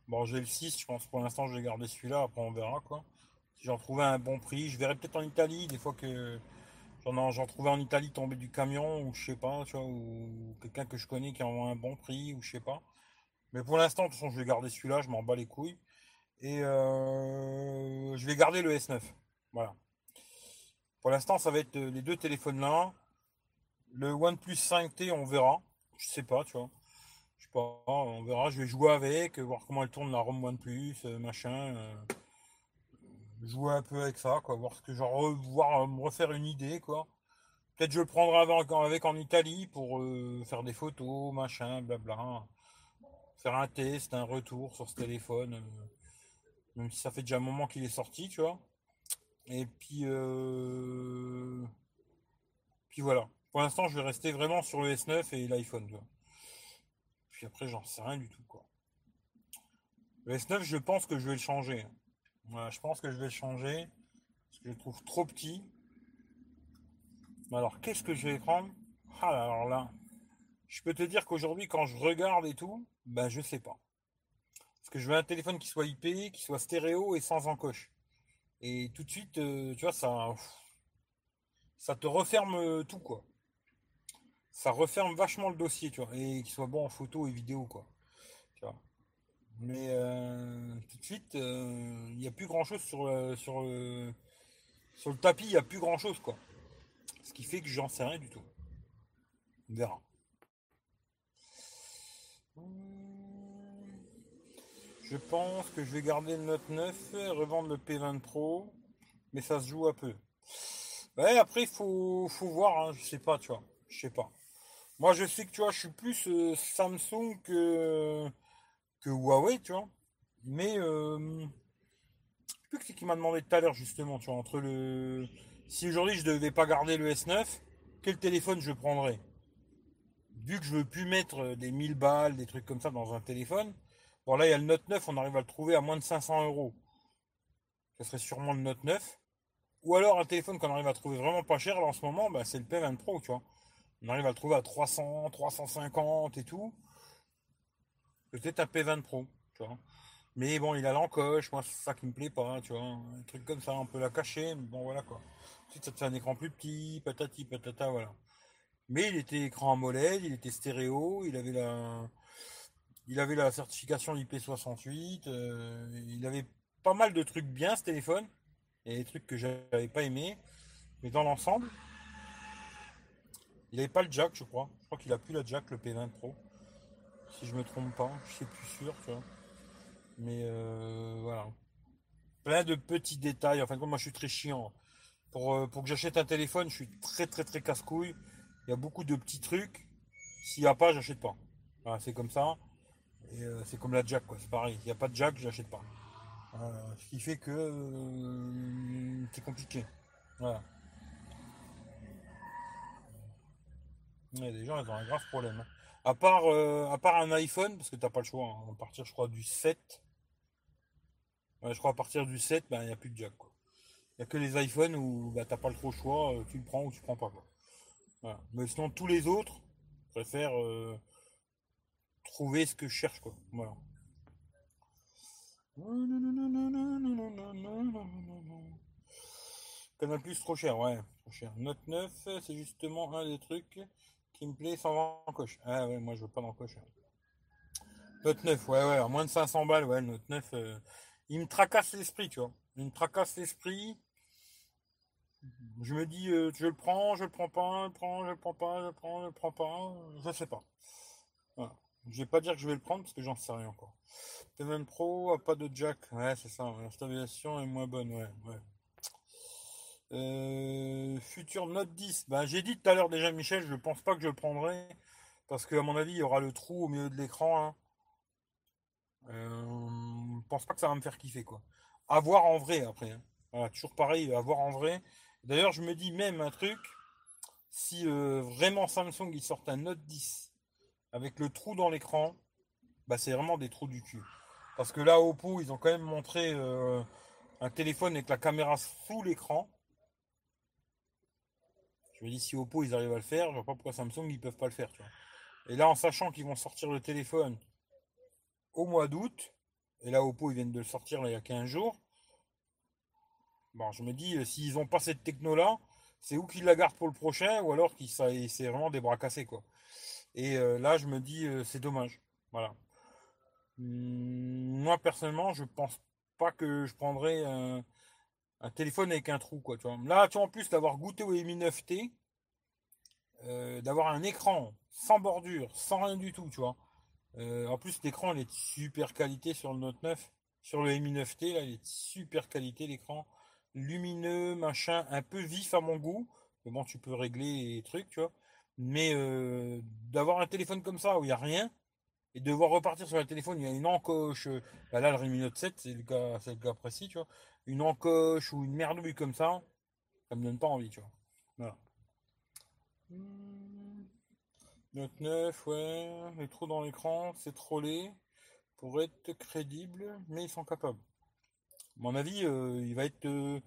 Bon, j'ai le 6, je pense pour l'instant je vais garder celui-là, après on verra quoi. Si j'en trouvais un bon prix, je verrai peut-être en Italie, des fois que j'en, j'en trouvais en Italie tombé du camion, ou je sais pas, tu vois, ou quelqu'un que je connais qui en a un bon prix, ou je sais pas. Mais pour l'instant, de toute façon, je vais garder celui-là, je m'en bats les couilles. Et euh, je vais garder le S9. Voilà. Pour l'instant, ça va être les deux téléphones là. Le OnePlus 5T, on verra. Je sais pas, tu vois. On verra. Je vais jouer avec, voir comment elle tourne la ROM OnePlus, euh, machin. Euh, jouer un peu avec ça, quoi. Voir ce que genre voir euh, me refaire une idée, quoi. Peut-être je le prendrai avec, en Italie pour faire des photos, machin, blabla. Faire un test, un retour sur ce téléphone. même si ça fait déjà un moment qu'il est sorti, tu vois. Et puis, puis voilà. Pour l'instant, je vais rester vraiment sur le S9 et l'iPhone. Puis après, j'en sais rien du tout. Quoi. Le S9, je pense que je vais le changer. je pense que je vais le changer. Parce que je trouve trop petit. Alors, qu'est-ce que je vais prendre? Ah, alors là. Je peux te dire qu'aujourd'hui, quand je regarde et tout, ben je sais pas. Parce que je veux un téléphone qui soit IP, qui soit stéréo et sans encoche. Et tout de suite, euh, tu vois, ça, ça te referme tout, quoi ça referme vachement le dossier, tu vois, et qu'il soit bon en photo et vidéo, quoi. Tu vois. Mais euh, tout de suite, euh, il n'y a plus grand chose sur, sur, sur le tapis, il n'y a plus grand chose, quoi. Ce qui fait que j'en sais rien du tout. On verra. Je pense que je vais garder le Note 9, revendre le P20 Pro, mais ça se joue un peu. Ouais, après, il faut, faut voir, hein, je sais pas, tu vois. Je sais pas. Moi, je sais que tu vois, je suis plus euh, Samsung que, que Huawei, tu vois. Mais euh, plus que qui m'a demandé tout à l'heure, justement, tu vois, entre le. Si aujourd'hui je devais pas garder le S9, quel téléphone je prendrais? Vu que je veux plus mettre des 1000 balles, des trucs comme ça dans un téléphone. Bon, là, il y a le Note 9, on arrive à le trouver à moins de 500 euros. Ce serait sûrement le Note 9. Ou alors un téléphone qu'on arrive à trouver vraiment pas cher, là, en ce moment, bah, c'est le P20 Pro, tu vois on arrive à le trouver à 300, 350 et tout. Peut-être un P20 Pro, tu vois. Mais bon, il a l'encoche, moi c'est ça qui me plaît pas, tu vois. Un truc comme ça, on peut la cacher, mais bon voilà quoi. Ensuite ça fait un écran plus petit, patati patata, voilà. Mais il était écran AMOLED, il était stéréo, il avait la. Il avait la certification IP68. euh, il avait pas mal de trucs bien ce téléphone. Et des trucs que j'avais pas aimé. Mais dans l'ensemble, il avait pas le jack, je crois. Je crois qu'il a plus la jack, le P20 Pro. Si je me trompe pas, je suis plus sûr, tu vois. Mais euh, voilà. Plein de petits détails. Enfin, moi, je suis très chiant. Pour, euh, pour que j'achète un téléphone, je suis très, très, très casse-couille. Il y a beaucoup de petits trucs. S'il n'y a pas, j'achète pas. C'est comme ça. Et euh, c'est comme la jack, quoi. C'est pareil. Il n'y a pas de jack, j'achète pas. Ce qui fait que c'est compliqué. Voilà. Ouais, les gens, ils ont un grave problème. hein. À part, euh, à part un iPhone, parce que t'as pas le choix. hein. À partir, je crois, du 7. Ouais, je crois à partir du 7, ben, il n'y a plus de jack. Il n'y a que les iPhones où bah, t'as pas le trop choix, euh, tu le prends ou tu le prends pas. Quoi. Mais sinon, tous les autres, je préfère euh, trouver ce que je cherche. Quoi. Voilà. Canal Plus trop cher, ouais, trop cher. Note 9, c'est justement un des trucs qui me plaît sans vendre en coche. Ah ouais, moi je veux pas d'encoche. Note 9, ouais, ouais, à moins de 500 balles, ouais, Note 9, euh, il me tracasse l'esprit, tu vois. Il me tracasse l'esprit. Je me dis, euh, je le prends, je le prends pas, je le prends, je le prends pas, je le prends, je le prends pas, je sais pas. Voilà. Je vais pas dire que je vais le prendre parce que j'en sais rien encore. P20 Pro a pas de jack, ouais, c'est ça, la stabilisation est moins bonne, ouais, ouais. Euh, futur Note 10. Ben, j'ai dit tout à l'heure déjà, Michel, je pense pas que je le prendrai. Parce qu'à mon avis, il y aura le trou au milieu de l'écran. Hein. Euh, je pense pas que ça va me faire kiffer, quoi. En vrai après. hein. Toujours pareil, à voir en vrai. D'ailleurs, je me dis même un truc. Si euh, vraiment Samsung ils sortent un Note 10 avec le trou dans l'écran, bah c'est vraiment des trous du cul. Parce que là, Oppo, ils ont quand même montré un téléphone avec la caméra sous l'écran. Je me dis si Oppo ils arrivent à le faire, je vois pas pourquoi Samsung ils peuvent pas le faire. Et là en sachant qu'ils vont sortir le téléphone au mois d'août, et là Oppo ils viennent de le sortir il y a 15 jours, bon je me dis euh, s'ils ont pas cette techno là, c'est où qu'ils la gardent pour le prochain, ou alors qu'ils c'est vraiment des bras cassés quoi. Et euh, là je me dis euh, c'est dommage. Voilà. Hum, Moi personnellement je pense pas que je prendrais un, un téléphone avec un trou, quoi, tu vois. Là, tu vois, en plus d'avoir goûté au Mi 9T, euh, d'avoir un écran sans bordure, sans rien du tout, tu vois. Euh, en plus, l'écran, il est de super qualité sur le Note 9. Sur le Mi 9T, là, il est de super qualité, l'écran. Lumineux, machin, un peu vif à mon goût. Mais bon, tu peux régler les trucs, tu vois. Mais euh, d'avoir un téléphone comme ça, où il n'y a rien, et de devoir repartir sur le téléphone, il y a une encoche. bah là, le Redmi Note 7, c'est le cas, c'est le cas précis, tu vois une encoche ou une merdouille comme ça, ça me donne pas envie, tu vois. Voilà. Hmm. Note 9, ouais, les trous dans l'écran, c'est trollé pour être crédible, mais ils sont capables. À mon avis, euh, il va être. euh,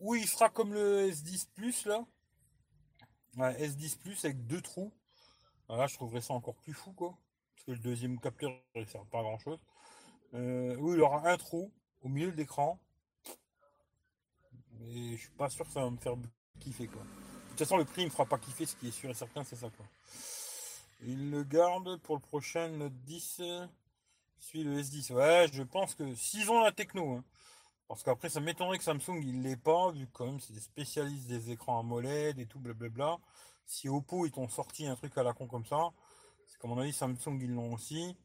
Ou il sera comme le S10 Plus là. Ouais, S10 Plus avec deux trous. Ah, Là, je trouverais ça encore plus fou, quoi. Parce que le deuxième capteur, il sert pas à grand chose. Euh, où il aura un trou au milieu de l'écran. Et je suis pas sûr que ça va me faire kiffer quoi. De toute façon le prix il me fera pas kiffer, ce qui est sûr et certain c'est ça quoi. Il le garde pour le prochain Note 10 euh, suit le S10. Ouais je pense que s'ils ont la techno, hein. parce qu'après ça m'étonnerait que Samsung il l'ait pas, vu que quand même c'est des spécialistes des écrans AMOLED et tout blablabla. Si Oppo ils t'ont sorti un truc à la con comme ça, c'est qu'à mon avis Samsung ils l'ont aussi.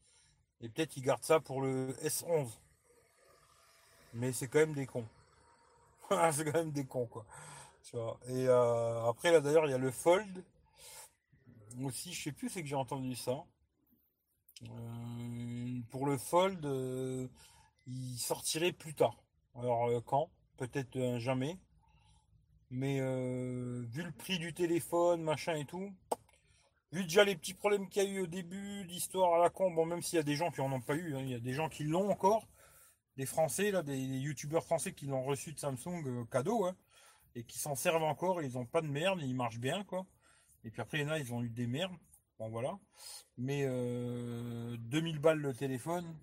Et peut-être ils gardent ça pour le S11. Mais c'est quand même des cons. c'est quand même des cons, quoi. Et euh, après, là, d'ailleurs, il y a le Fold. Aussi, je sais plus, c'est que j'ai entendu ça. Euh, pour le Fold, euh, il sortirait plus tard. Alors, quand? Peut-être jamais. Mais vu le prix du téléphone, machin et tout, vu déjà les petits problèmes qu'il y a eu au début, l'histoire à la con, bon, même s'il y a des gens qui en ont pas eu, hein, il y a des gens qui l'ont encore des Français, là, des, des youtubeurs français qui l'ont reçu de Samsung euh, cadeau, hein, et qui s'en servent encore, ils ont pas de merde, ils marchent bien, quoi. Et puis après, il y en a, ils ont eu des merdes, bon voilà. Mais euh, 2000 balles le téléphone,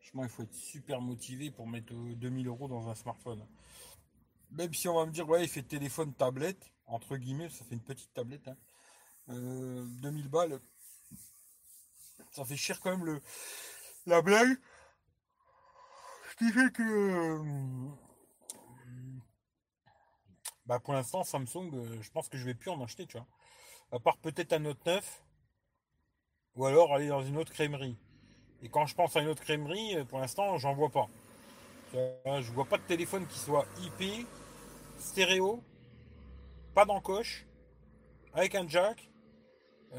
franchement, il faut être super motivé pour mettre euh, 2000 euros dans un smartphone. Même si on va me dire, ouais, il fait téléphone tablette, entre guillemets, ça fait une petite tablette, hein. Euh, 2000 balles, Ça fait cher quand même le la blague. Ce qui fait que euh, bah pour l'instant Samsung, euh, je pense que je vais plus en acheter, tu vois. À part peut-être un Note 9 ou alors aller dans une autre crèmerie. Et quand je pense à une autre crèmerie, euh, pour l'instant, j'en vois pas. Je vois pas de téléphone qui soit IP, stéréo, pas d'encoche, avec un jack.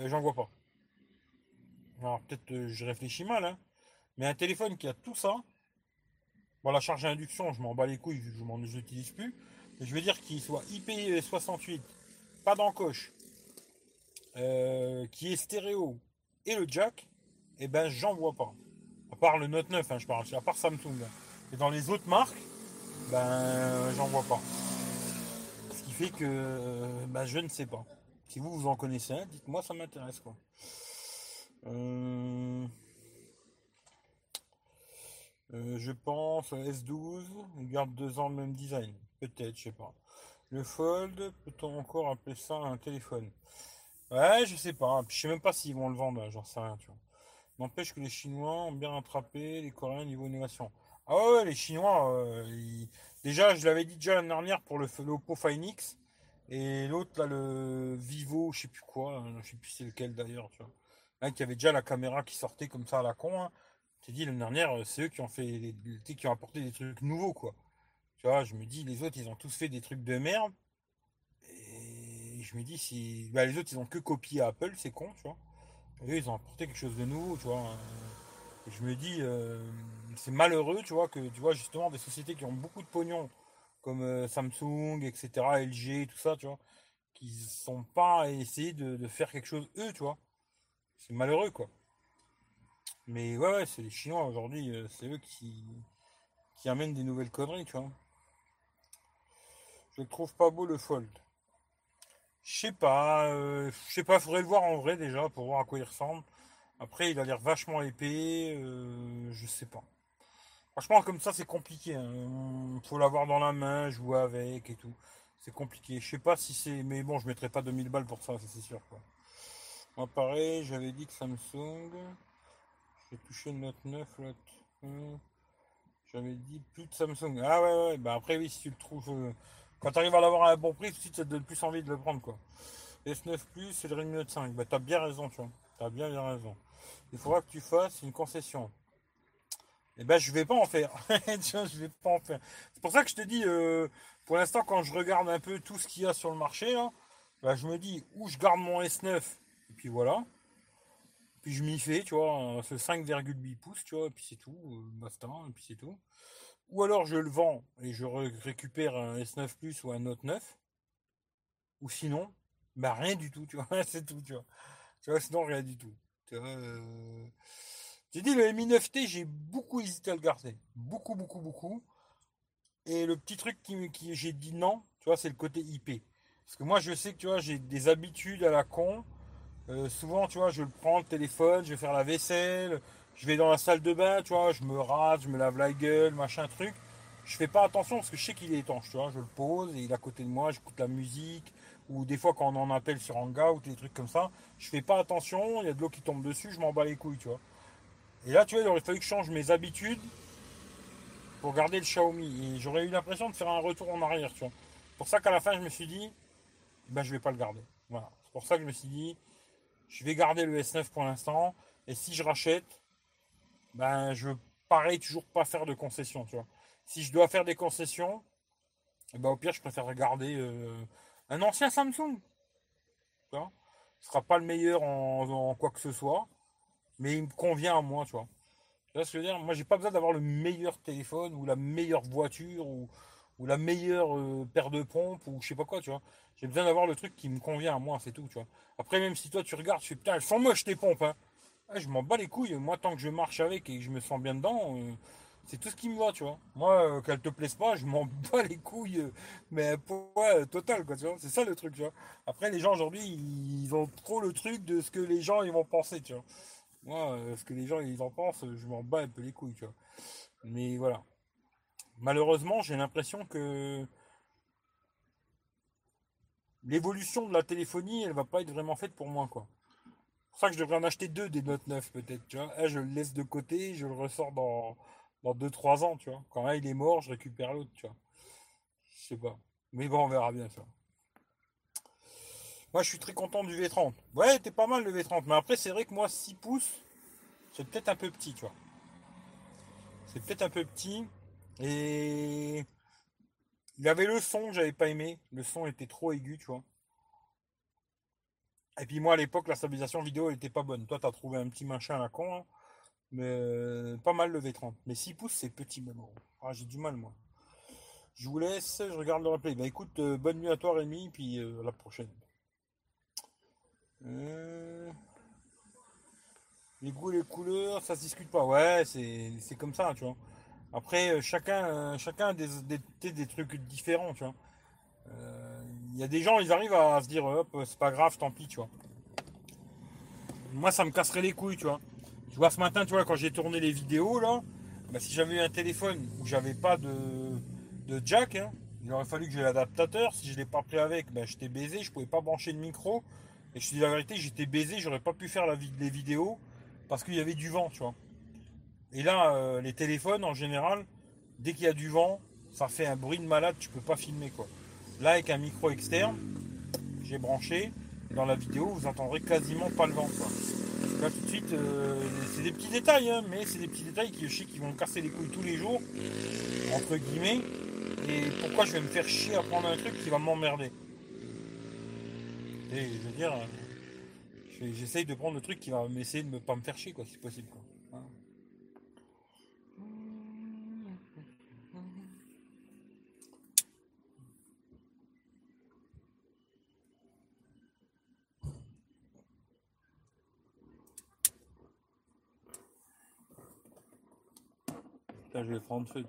j'en vois pas. Alors peut-être je réfléchis mal, hein. Mais un téléphone qui a tout ça, bon la charge à induction, je m'en bats les couilles, je m'en utilise plus. Mais je veux dire qu'il soit IP68, pas d'encoche, euh, qui est stéréo et le jack, et eh ben j'en vois pas. À part le Note 9, hein, je parle, à part Samsung. Et dans les autres marques, ben j'en vois pas. Ce qui fait que ben, je ne sais pas. Si vous vous en connaissez un, dites-moi, ça m'intéresse quoi. Euh, euh, je pense S12, il garde deux ans le même design. Peut-être, je sais pas. Le Fold, peut-on encore appeler ça un téléphone? Ouais, je sais pas. je sais même pas s'ils vont le vendre, j'en sais rien, tu vois. N'empêche que les Chinois ont bien rattrapé les Coréens niveau innovation. Ah ouais, les Chinois, euh, déjà, je l'avais dit déjà l'année dernière pour le, Oppo Find. Et l'autre, là, le Vivo, je sais plus quoi, hein, je sais plus c'est lequel d'ailleurs, tu vois. Un qui avait déjà la caméra qui sortait comme ça à la con. Hein. Tu dit l'année dernière, euh, c'est eux qui ont fait, qui ont apporté des trucs nouveaux, quoi. Tu vois, je me dis, les autres, ils ont tous fait des trucs de merde. Et je me dis, si. Bah, les autres, ils ont que copié Apple, c'est con, tu vois. Eux, ils ont apporté quelque chose de nouveau, tu vois. Et je me dis, euh, c'est malheureux, tu vois, que tu vois, justement, des sociétés qui ont beaucoup de pognon, comme euh, Samsung, etc., LG, tout ça, tu vois, qui sont pas à essayer de faire quelque chose eux, tu vois. C'est malheureux, quoi. Mais ouais, c'est les Chinois aujourd'hui, euh, c'est eux qui, qui amènent des nouvelles conneries, tu vois. Je trouve pas beau le Fold. Je sais pas, euh, je sais pas, faudrait le voir en vrai déjà pour voir à quoi il ressemble. Après, il a l'air vachement épais, euh, je sais pas. Franchement, comme ça, c'est compliqué. Hein. Faut l'avoir dans la main, jouer avec et tout. C'est compliqué. Je sais pas si c'est. Mais bon, je mettrai pas 2000 balles pour ça, c'est sûr. Quoi. Moi, pareil, j'avais dit que Samsung. J'ai touché le Note 9, l'autre. J'avais dit plus de Samsung. Ah ouais, ouais, bah après, oui, si tu le trouves. Euh, quand tu arrives à l'avoir à un bon prix, suite, ça te donne plus envie de le prendre, quoi. S9 Plus, c'est le Redmi Note 5. Bah, t'as bien raison, tu vois. T'as bien, bien raison. Il faudra que tu fasses une concession. Et eh ben, je vais pas en faire. je vais pas en faire. C'est pour ça que je te dis, euh, pour l'instant, quand je regarde un peu tout ce qu'il y a sur le marché, là, bah, je me dis où je garde mon S9 puis voilà. Puis je m'y fais, tu vois, ce 5,8 pouces, tu vois, et puis c'est tout, euh, basta, et puis c'est tout. Ou alors je le vends et je récupère un S9 Plus ou un Note 9. Ou sinon, bah rien du tout, tu vois, c'est tout, tu vois. Tu vois, sinon rien du tout. Tu vois, euh, J'ai dit le Mi 9T, j'ai beaucoup hésité à le garder. Beaucoup, beaucoup, beaucoup. Et le petit truc qui, qui j'ai dit non, tu vois, c'est le côté IP. Parce que moi, je sais que tu vois, j'ai des habitudes à la con euh, souvent, tu vois, je le prends le téléphone, je vais faire la vaisselle, je vais dans la salle de bain, tu vois, je me rase, je me lave la gueule, machin truc. Je fais pas attention parce que je sais qu'il est étanche, tu vois. Je le pose et il est à côté de moi, j'écoute la musique. Ou des fois quand on en appelle sur Hangout, des trucs comme ça, je fais pas attention, il y a de l'eau qui tombe dessus, je m'en bats les couilles, tu vois. Et là, tu vois, il aurait fallu que je change mes habitudes pour garder le Xiaomi. Et j'aurais eu l'impression de faire un retour en arrière, tu vois. Pour ça qu'à la fin, je me suis dit, ben je vais pas le garder. Voilà. C'est pour ça que je me suis dit, je vais garder le S9 pour l'instant. Et si je rachète, ben je pareil toujours pas faire de concessions, tu vois. Si je dois faire des concessions, eh ben au pire je préfère regarder euh, un ancien Samsung. Tu vois Ce sera pas le meilleur en, quoi que ce soit, mais il me convient à moi, tu vois. Tu vois ce que je veux dire? Moi j'ai pas besoin d'avoir le meilleur téléphone ou la meilleure voiture ou, ou la meilleure euh, paire de pompes ou je sais pas quoi, tu vois. J'ai besoin d'avoir le truc qui me convient à moi, c'est tout, tu vois. Après, même si toi tu regardes, tu fais putain, elles sont moches tes pompes, hein. Ah, je m'en bats les couilles. Moi, tant que je marche avec et que je me sens bien dedans, euh, c'est tout ce qui me va, tu vois. Moi, euh, qu'elle te plaise pas, je m'en bats les couilles, euh, mais pour total, quoi, tu vois. C'est ça le truc, tu vois. Après, les gens aujourd'hui, ils ont trop le truc de ce que les gens ils vont penser, tu vois. Moi, ce que les gens ils en pensent, je m'en bats un peu les couilles, tu vois. Mais voilà. Malheureusement, j'ai l'impression que l'évolution de la téléphonie, elle va pas être vraiment faite pour moi, quoi. pour ça que je devrais en acheter deux des Note 9 peut-être. Un, je le laisse de côté, je le ressors dans, dans 2-3 ans, tu vois. Quand un il est mort, je récupère l'autre, tu vois. Je sais pas. Mais bon, on verra bien ça. Moi, je suis très content du V30. Ouais, t'es pas mal le V30. Mais après, c'est vrai que moi, 6 pouces, c'est peut-être un peu petit, tu vois. C'est peut-être un peu petit. Et il avait le son j'avais pas aimé. Le son était trop aigu, tu vois. Et puis moi à l'époque la stabilisation vidéo elle était pas bonne. Toi tu as trouvé un petit machin à la con. Hein. Mais euh, pas mal le V30. Mais 6 pouces c'est petit même. Ah, j'ai du mal moi. Je vous laisse, je regarde le replay. Bah écoute, euh, bonne nuit à toi Rémi, puis euh, à la prochaine. Les goûts les couleurs, ça se discute pas. Ouais, c'est comme ça, tu vois. Après, chacun, chacun a des, des, trucs différents, tu vois. Il y a des gens, ils arrivent à se dire, hop, c'est pas grave, tant pis, tu vois. Moi, ça me casserait les couilles, tu vois. Je vois ce matin, tu vois, quand j'ai tourné les vidéos, là, bah, si j'avais eu un téléphone où j'avais pas de, de jack, hein, il aurait fallu que j'ai l'adaptateur. Si je l'ai pas pris avec, bah, j'étais baisé, je pouvais pas brancher de micro. Et je te dis la vérité, j'étais baisé, j'aurais pas pu faire la, les vidéos parce qu'il y avait du vent, tu vois. Et là, euh, les téléphones, en général, dès qu'il y a du vent, ça fait un bruit de malade, tu peux pas filmer, quoi. Là, avec un micro externe, j'ai branché. Dans la vidéo, vous entendrez quasiment pas le vent. Là, tout de suite, euh, c'est des petits détails, hein, mais c'est des petits détails qui, je qui vont me casser les couilles tous les jours, entre guillemets. Et pourquoi je vais me faire chier à prendre un truc qui va m'emmerder? Et je veux dire, euh, j'essaye de prendre le truc qui va m'essayer de ne pas me faire chier, quoi, si possible. Quoi. Je vais prendre feu.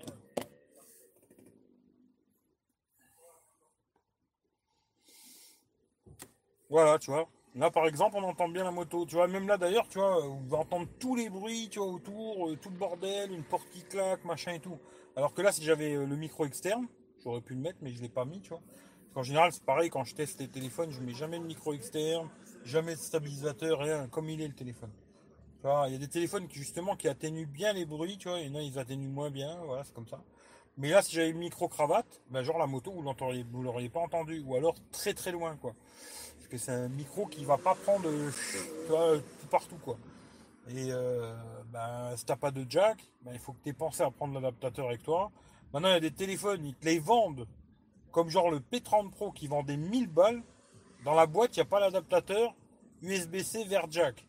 Voilà, tu vois. Là, par exemple, on entend bien la moto. Tu vois, même là, d'ailleurs, tu vois, on va entendre tous les bruits, tu vois, autour, euh, tout le bordel, une porte qui claque, machin et tout. Alors que là, si j'avais euh, le micro externe, j'aurais pu le mettre, mais je l'ai pas mis, tu vois. En général, c'est pareil, quand je teste les téléphones, je mets jamais de micro externe, jamais de stabilisateur, rien, comme il est le téléphone il y a des téléphones qui justement qui atténuent bien les bruits, tu vois, et là ils atténuent moins bien, voilà, c'est comme ça. Mais là, si j'avais une micro-cravate, ben, genre la moto, vous ne l'auriez pas entendu, ou alors très très loin, quoi. Parce que c'est un micro qui va pas prendre tout partout, quoi. Et euh, ben, si pas de jack, ben, il faut que tu aies pensé à prendre l'adaptateur avec toi. Maintenant, il y a des téléphones, ils te les vendent, comme genre le P30 Pro qui vend des 1000 balles. Dans la boîte, il n'y a pas l'adaptateur USB-C vers jack.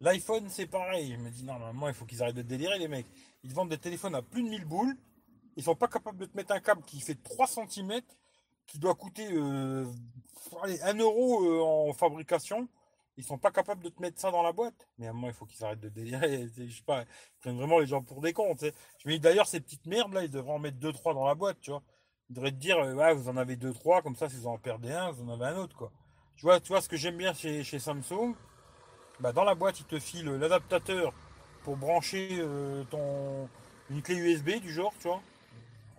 L'iPhone, c'est pareil. Je me dis, non, normalement, il faut qu'ils arrêtent de délirer, les mecs. Ils vendent des téléphones à plus de 1000 boules. Ils sont pas capables de te mettre un câble qui fait 3 cm, qui doit coûter euh, 1 euro euh, en fabrication. Ils sont pas capables de te mettre ça dans la boîte. Mais à un moment, il faut qu'ils arrêtent de délirer. Je sais pas, ils prennent vraiment les gens pour des cons. Je me dis, d'ailleurs, ces petites merdes, là, ils devraient en mettre 2-3 dans la boîte, tu vois. Ils devraient te dire, euh, ouais, vous en avez 2-3, comme ça, si vous en perdez un, vous en avez un autre, quoi. Tu vois, tu vois ce que j'aime bien chez Samsung, bah, dans la boîte, il te file l'adaptateur pour brancher euh, ton, une clé USB du genre, tu vois,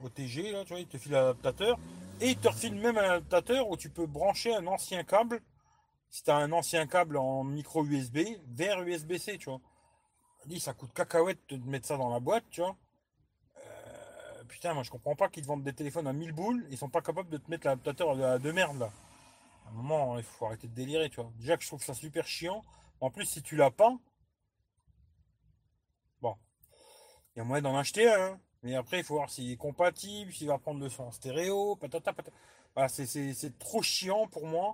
OTG, là, tu vois, il te file l'adaptateur. Et il te refile même un adaptateur où tu peux brancher un ancien câble, si tu as un ancien câble en micro USB, vers USB-C, tu vois. Dit, ça coûte cacahuète de mettre ça dans la boîte, tu vois. Euh, putain, moi je comprends pas qu'ils te vendent des téléphones à 1000 boules, ils sont pas capables de te mettre l'adaptateur de merde là. À un moment, il faut arrêter de délirer, tu vois. Déjà que je trouve ça super chiant. En plus, si tu l'as pas, bon, il y a moyen d'en acheter un. Hein. Mais après, il faut voir s'il est compatible, s'il va prendre le son stéréo, patata, patata. Voilà, c'est trop chiant pour moi,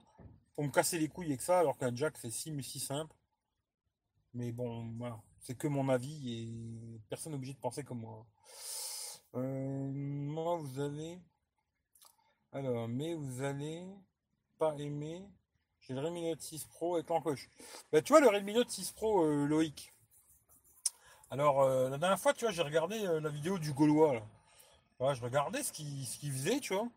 pour me casser les couilles avec ça, alors qu'un jack, c'est si, si simple. Mais bon, c'est que mon avis et personne n'est obligé de penser comme moi. Euh, moi, vous avez. Alors, mais vous allez pas aimer j'ai le Redmi Note 6 Pro avec l'encoche. Bah, tu vois, le Redmi Note 6 Pro, euh, Loïc. Alors, euh, la dernière fois, tu vois, j'ai regardé euh, la vidéo du Gaulois. Là. je regardais ce qu'il faisait, tu vois.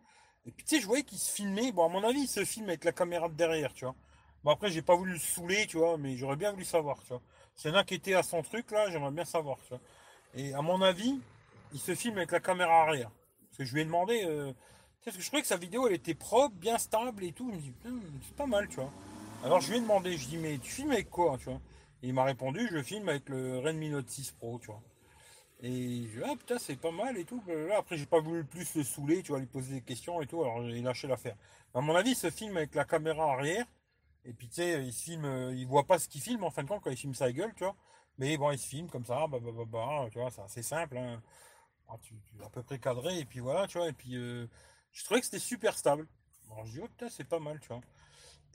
Et puis, tu sais, je voyais qu'il se filmait. Bon, à mon avis, il se filme avec la caméra de derrière, tu vois. Bon, après, j'ai pas voulu le saouler, tu vois, mais j'aurais bien voulu savoir, tu vois. En a qui était à son truc, là, j'aimerais bien savoir, tu vois. Et à mon avis, il se filme avec la caméra arrière. Parce que je lui ai demandé, parce que je trouvais que sa vidéo, elle était propre, bien stable et tout. Je me dis, c'est pas mal, tu vois. Alors je lui ai demandé, je dis mais tu filmes avec quoi, tu vois? Et il m'a répondu, je filme avec le Redmi Note 6 Pro, tu vois. Et je dis, ah putain, c'est pas mal et tout. Après, j'ai pas voulu plus le saouler, tu vois, lui poser des questions et tout, alors j'ai lâché l'affaire. À mon avis, il se filme avec la caméra arrière, et puis tu sais, il se filme, euh, il voit pas ce qu'il filme en fin de compte quand il filme sa gueule, tu vois. Mais bon, il se filme comme ça, bah, bah, bah, bah tu vois, c'est assez simple, hein. Ah, tu, à peu près cadré, et puis voilà, tu vois, et puis euh, je trouvais que c'était super stable. Je dis, oh putain, c'est pas mal, tu vois.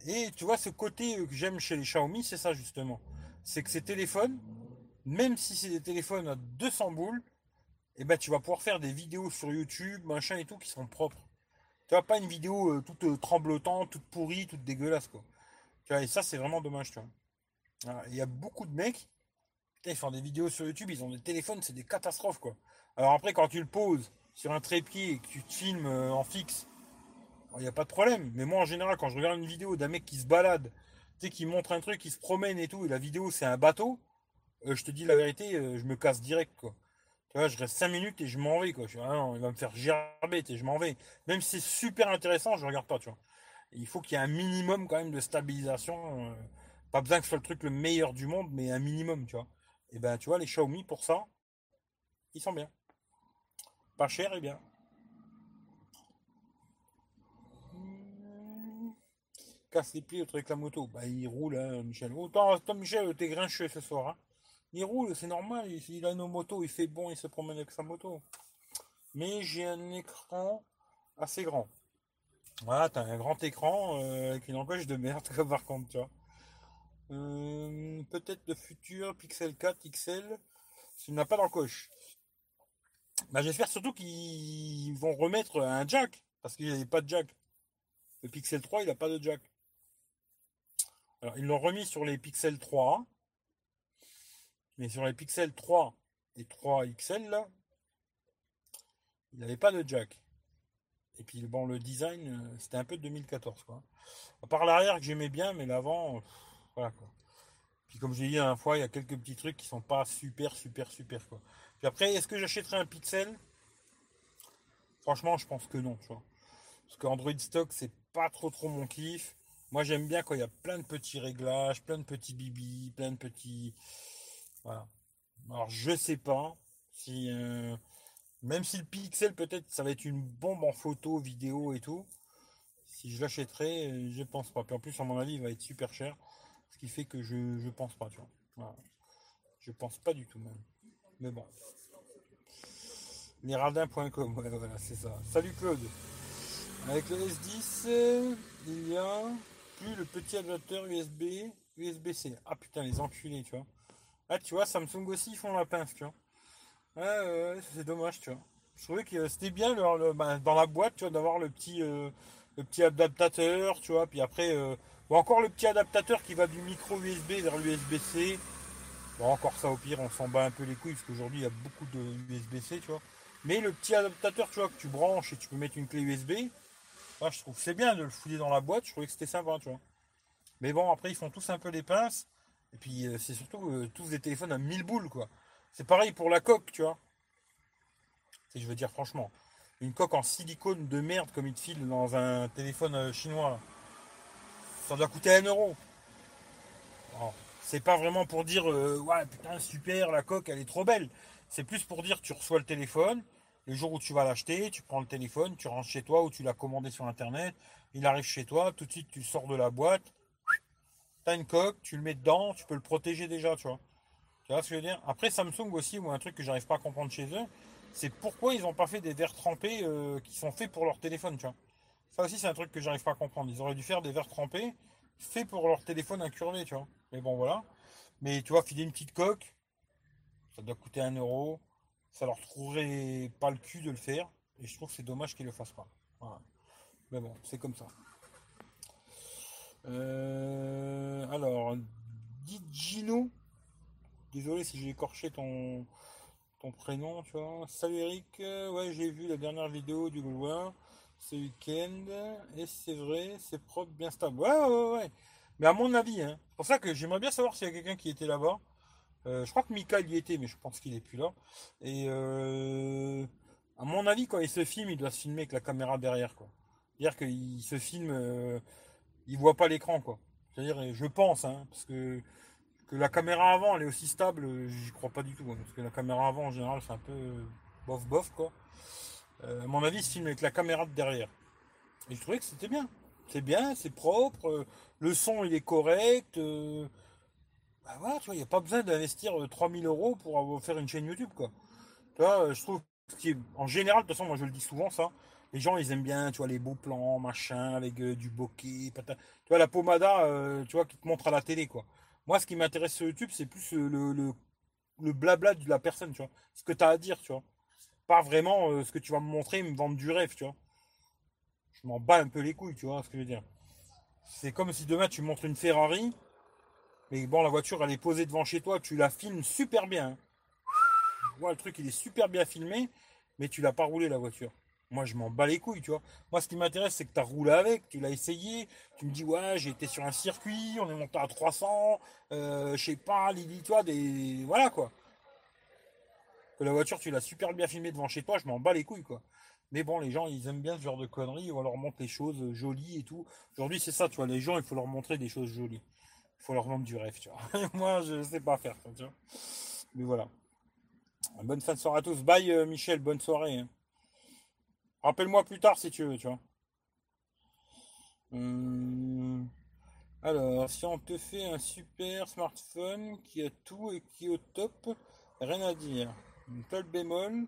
Et tu vois, ce côté que j'aime chez les Xiaomi, c'est ça justement. C'est que ces téléphones, même si c'est des téléphones à 200 boules, eh ben, tu vas pouvoir faire des vidéos sur YouTube, machin et tout, qui sont propres. Tu vois, pas une vidéo euh, toute euh, tremblotante, toute pourrie, toute dégueulasse, quoi. Tu vois, et ça, c'est vraiment dommage, tu vois. Il y a beaucoup de mecs, ils font des vidéos sur YouTube, ils ont des téléphones, c'est des catastrophes, quoi. Alors après, quand tu le poses sur un trépied et que tu te filmes euh, en fixe, il n'y a pas de problème. Mais moi, en général, quand je regarde une vidéo d'un mec qui se balade, tu sais, qui montre un truc, qui se promène et tout, et la vidéo, c'est un bateau, euh, je te dis la vérité, euh, je me casse direct, quoi. Tu vois, je reste 5 minutes et je m'en vais, quoi. Je il va me faire gerber, et je m'en vais. Même si c'est super intéressant, je regarde pas, tu vois. Il faut qu'il y ait un minimum quand même de stabilisation. Pas besoin que ce soit le truc le meilleur du monde, mais un minimum, tu vois. Et ben, tu vois, les Xiaomi, pour ça, ils sont bien. Pas cher et bien. casse les pieds avec la moto. Bah, il roule, hein, Michel. Autant, oh, Michel, t'es grincheux ce soir. Hein. Il roule, c'est normal. Il, a une moto, il fait bon, il se promène avec sa moto. Mais j'ai un écran assez grand. Voilà, t'as un grand écran euh, une encoche de merde, par contre, tu vois. Euh, peut-être le futur Pixel 4 XL, s'il n'a pas d'encoche. Bah, j'espère surtout qu'ils vont remettre un jack, parce qu'il n'y avait pas de jack. Le Pixel 3, il n'a pas de jack. Alors, ils l'ont remis sur les Pixel 3. Mais sur les Pixel 3 et 3 XL, là, il n'avait pas de jack. Et puis, bon, le design, euh, c'était un peu de 2014, quoi. À part l'arrière que j'aimais bien, mais l'avant, voilà, quoi. Puis, comme j'ai dit la fois, il y a quelques petits trucs qui sont pas super, super, super, quoi. Puis après, est-ce que j'achèterai un Pixel? Franchement, je pense que non, tu vois. Parce qu'Android Stock, c'est pas trop, trop mon kiff. Moi, j'aime bien quand il y a plein de petits réglages, plein de petits bibis, plein de petits. Voilà. Alors, je sais pas si. Euh, même si le Pixel, peut-être, ça va être une bombe en photo, vidéo et tout. Si je l'achèterai, euh, je pense pas. Puis en plus, à mon avis, il va être super cher. Ce qui fait que je, je pense pas, tu vois. Je pense pas du tout, même. Mais bon. Lesradins.com, ouais, voilà, c'est ça. Salut Claude. Avec le S10, il y a plus le petit adaptateur USB, USB-C. Ah putain, les enculés, tu vois. Ah, tu vois, Samsung aussi, ils font la pince, tu vois. Ouais, c'est dommage, tu vois. Je trouvais que c'était bien ben, dans la boîte, tu vois, d'avoir le petit, euh, le petit adaptateur, tu vois. Puis après, euh, bon, encore le petit adaptateur qui va du micro USB vers l'USB-C. Bon, encore ça, au pire, on s'en bat un peu les couilles, parce qu'aujourd'hui, il y a beaucoup de USB-C, tu vois. Mais le petit adaptateur, tu vois, que tu branches et tu peux mettre une clé USB, ah, je trouve c'est bien de le fouiller dans la boîte, je trouvais que c'était sympa, tu vois. Mais bon, après, ils font tous un peu les pinces. Et puis, euh, c'est surtout euh, tous des téléphones à 1000 boules, quoi. C'est pareil pour la coque, tu vois. je veux dire, franchement, une coque en silicone de merde comme il te file dans un téléphone euh, chinois, ça doit coûter 1 euro. C'est pas vraiment pour dire, ouais, putain, super, la coque, elle est trop belle. C'est plus pour dire, tu reçois le téléphone, le jour où tu vas l'acheter, tu prends le téléphone, tu rentres chez toi ou tu l'as commandé sur internet, il arrive chez toi, tout de suite tu sors de la boîte, tu as une coque, tu le mets dedans, tu peux le protéger déjà, tu vois. Tu vois ce que je veux dire? Après Samsung aussi, ou un truc que j'arrive pas à comprendre chez eux, c'est pourquoi ils n'ont pas fait des verres trempés euh, qui sont faits pour leur téléphone, tu vois. Ça aussi c'est un truc que j'arrive pas à comprendre. Ils auraient dû faire des verres trempés faits pour leur téléphone incurvé, tu vois. Mais bon voilà. Mais tu vois, filer une petite coque, ça doit coûter un euro ça leur trouverait pas le cul de le faire. Et je trouve que c'est dommage qu'ils le fassent pas. Mais bon, c'est comme ça. Euh, alors, Digino. Désolé si j'ai écorché ton, ton prénom, tu vois. Salut Eric. Ouais, j'ai vu la dernière vidéo du Gaulois ce week-end. Et c'est vrai, c'est propre, bien stable. Ouais, ouais, ouais. Mais à mon avis, hein, c'est pour ça que j'aimerais bien savoir s'il y a quelqu'un qui était là-bas. Euh, je crois que Mika y était, mais je pense qu'il est plus là. Et euh, à mon avis, quand il se filme, il doit se filmer avec la caméra derrière, quoi. C'est-à-dire qu'il se filme, euh, il voit pas l'écran, quoi. C'est-à-dire, je pense, hein, parce que, que la caméra avant, elle est aussi stable, j'y crois pas du tout. hein, parce que la caméra avant, en général, c'est un peu bof bof, quoi. Euh, à mon avis, il se filme avec la caméra de derrière. Et je trouvais que c'était bien. C'est bien, c'est propre, euh, le son, il est correct. euh, bah voilà, tu vois, il n'y a pas besoin d'investir euh, 3000 euros pour faire une chaîne YouTube, quoi. Tu vois, euh, je trouve en général, de toute façon, moi je le dis souvent, ça. Les gens, ils aiment bien, tu vois, les beaux plans, machin, avec euh, du bokeh, Tu vois, la pomada, euh, tu vois, qui te montre à la télé, quoi. Moi, ce qui m'intéresse sur YouTube, c'est plus euh, le, le, le blabla de la personne, tu vois. Ce que tu as à dire, tu vois. Pas vraiment euh, ce que tu vas me montrer, me vendre du rêve, tu vois. Je m'en bats un peu les couilles, tu vois ce que je veux dire. C'est comme si demain tu montres une Ferrari, mais bon, la voiture, elle est posée devant chez toi, tu la filmes super bien. hein. Ouais, le truc, il est super bien filmé, mais tu l'as pas roulé, la voiture. Moi, je m'en bats les couilles, tu vois. Moi, ce qui m'intéresse, c'est que tu as roulé avec, tu l'as essayé, tu me dis, ouais, j'ai sur un circuit, on est monté à 300, euh, je sais pas, Lily, toi, des. Voilà, quoi. Que la voiture, tu l'as super bien filmée devant chez toi, je m'en bats les couilles, quoi. Mais bon, les gens, ils aiment bien ce genre de conneries, on leur montre les choses jolies et tout. Aujourd'hui, c'est ça, tu vois, les gens, il faut leur montrer des choses jolies. Il faut leur vendre du rêve, tu vois. Moi, je sais pas faire ça, tu vois. Mais voilà. Bonne fin de soirée à tous. Bye, euh, Michel, bonne soirée. hein. Rappelle-moi plus tard si tu veux, tu vois. Hum, Alors, si on te fait un super smartphone qui a tout et qui est au top, rien à dire. Une seule bémol,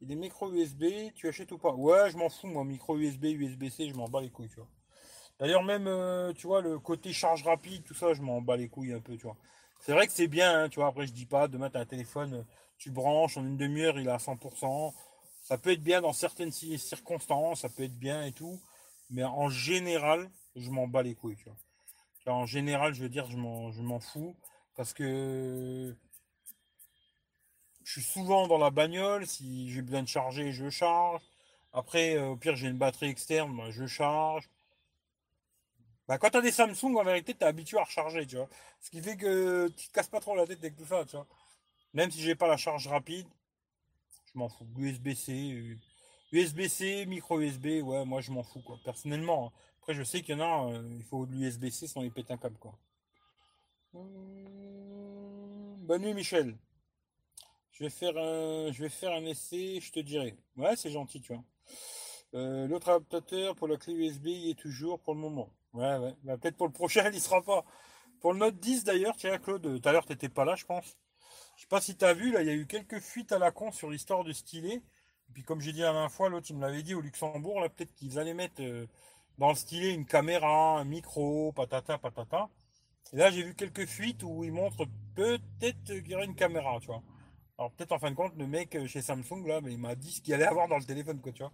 et des micros USB, tu achètes ou pas? Ouais, je m'en fous, moi, micro USB, USB-C, je m'en bats les couilles, tu vois. D'ailleurs, même, euh, tu vois, le côté charge rapide, tout ça, je m'en bats les couilles un peu, tu vois. C'est vrai que c'est bien, hein, tu vois, après, je dis pas, demain, tu as un téléphone, euh, tu branches, en une demi-heure, il est à 100%. Ça peut être bien dans certaines ci- circonstances, ça peut être bien et tout, mais en général, je m'en bats les couilles, tu vois. En général, je veux dire, je m'en fous, parce que je suis souvent dans la bagnole, si j'ai besoin de charger, je charge. Après, euh, au pire, j'ai une batterie externe, bah, je charge. Bah, quand tu as des Samsung, en vérité, tu es habitué à recharger, tu vois. Ce qui fait que tu te casses pas trop la tête avec tout ça, tu vois. Même si j'ai pas la charge rapide, je m'en fous. USB-C, euh, USB-C, micro USB, ouais, moi je m'en fous, quoi. Personnellement. hein. Après, je sais qu'il y en a, euh, il faut de l'USB-C sinon il pète un câble, quoi. Bonne nuit, Michel. Je vais faire un, je vais faire un essai, je te dirai. Ouais, c'est gentil, tu vois. Euh, L'autre adaptateur pour la clé USB, il est toujours pour le moment. Ouais, ouais. Bah, Peut-être pour le prochain, il sera pas. Pour le Note 10 d'ailleurs, tiens, Claude, tout à l'heure, t'étais pas là, je pense. Je sais pas si t'as vu, là, il y a eu quelques fuites à la con sur l'histoire de stylet. Et puis, comme j'ai dit la dernière fois, l'autre, il me l'avait dit au Luxembourg, là, peut-être qu'ils allaient mettre euh, dans le stylet une caméra, un micro, patata, patata. Et là, j'ai vu quelques fuites où ils montrent peut-être qu'il y aurait une caméra, tu vois. Alors peut-être en fin de compte, le mec euh, chez Samsung, là, mais il m'a dit ce qu'il allait avoir dans le téléphone, quoi, tu vois.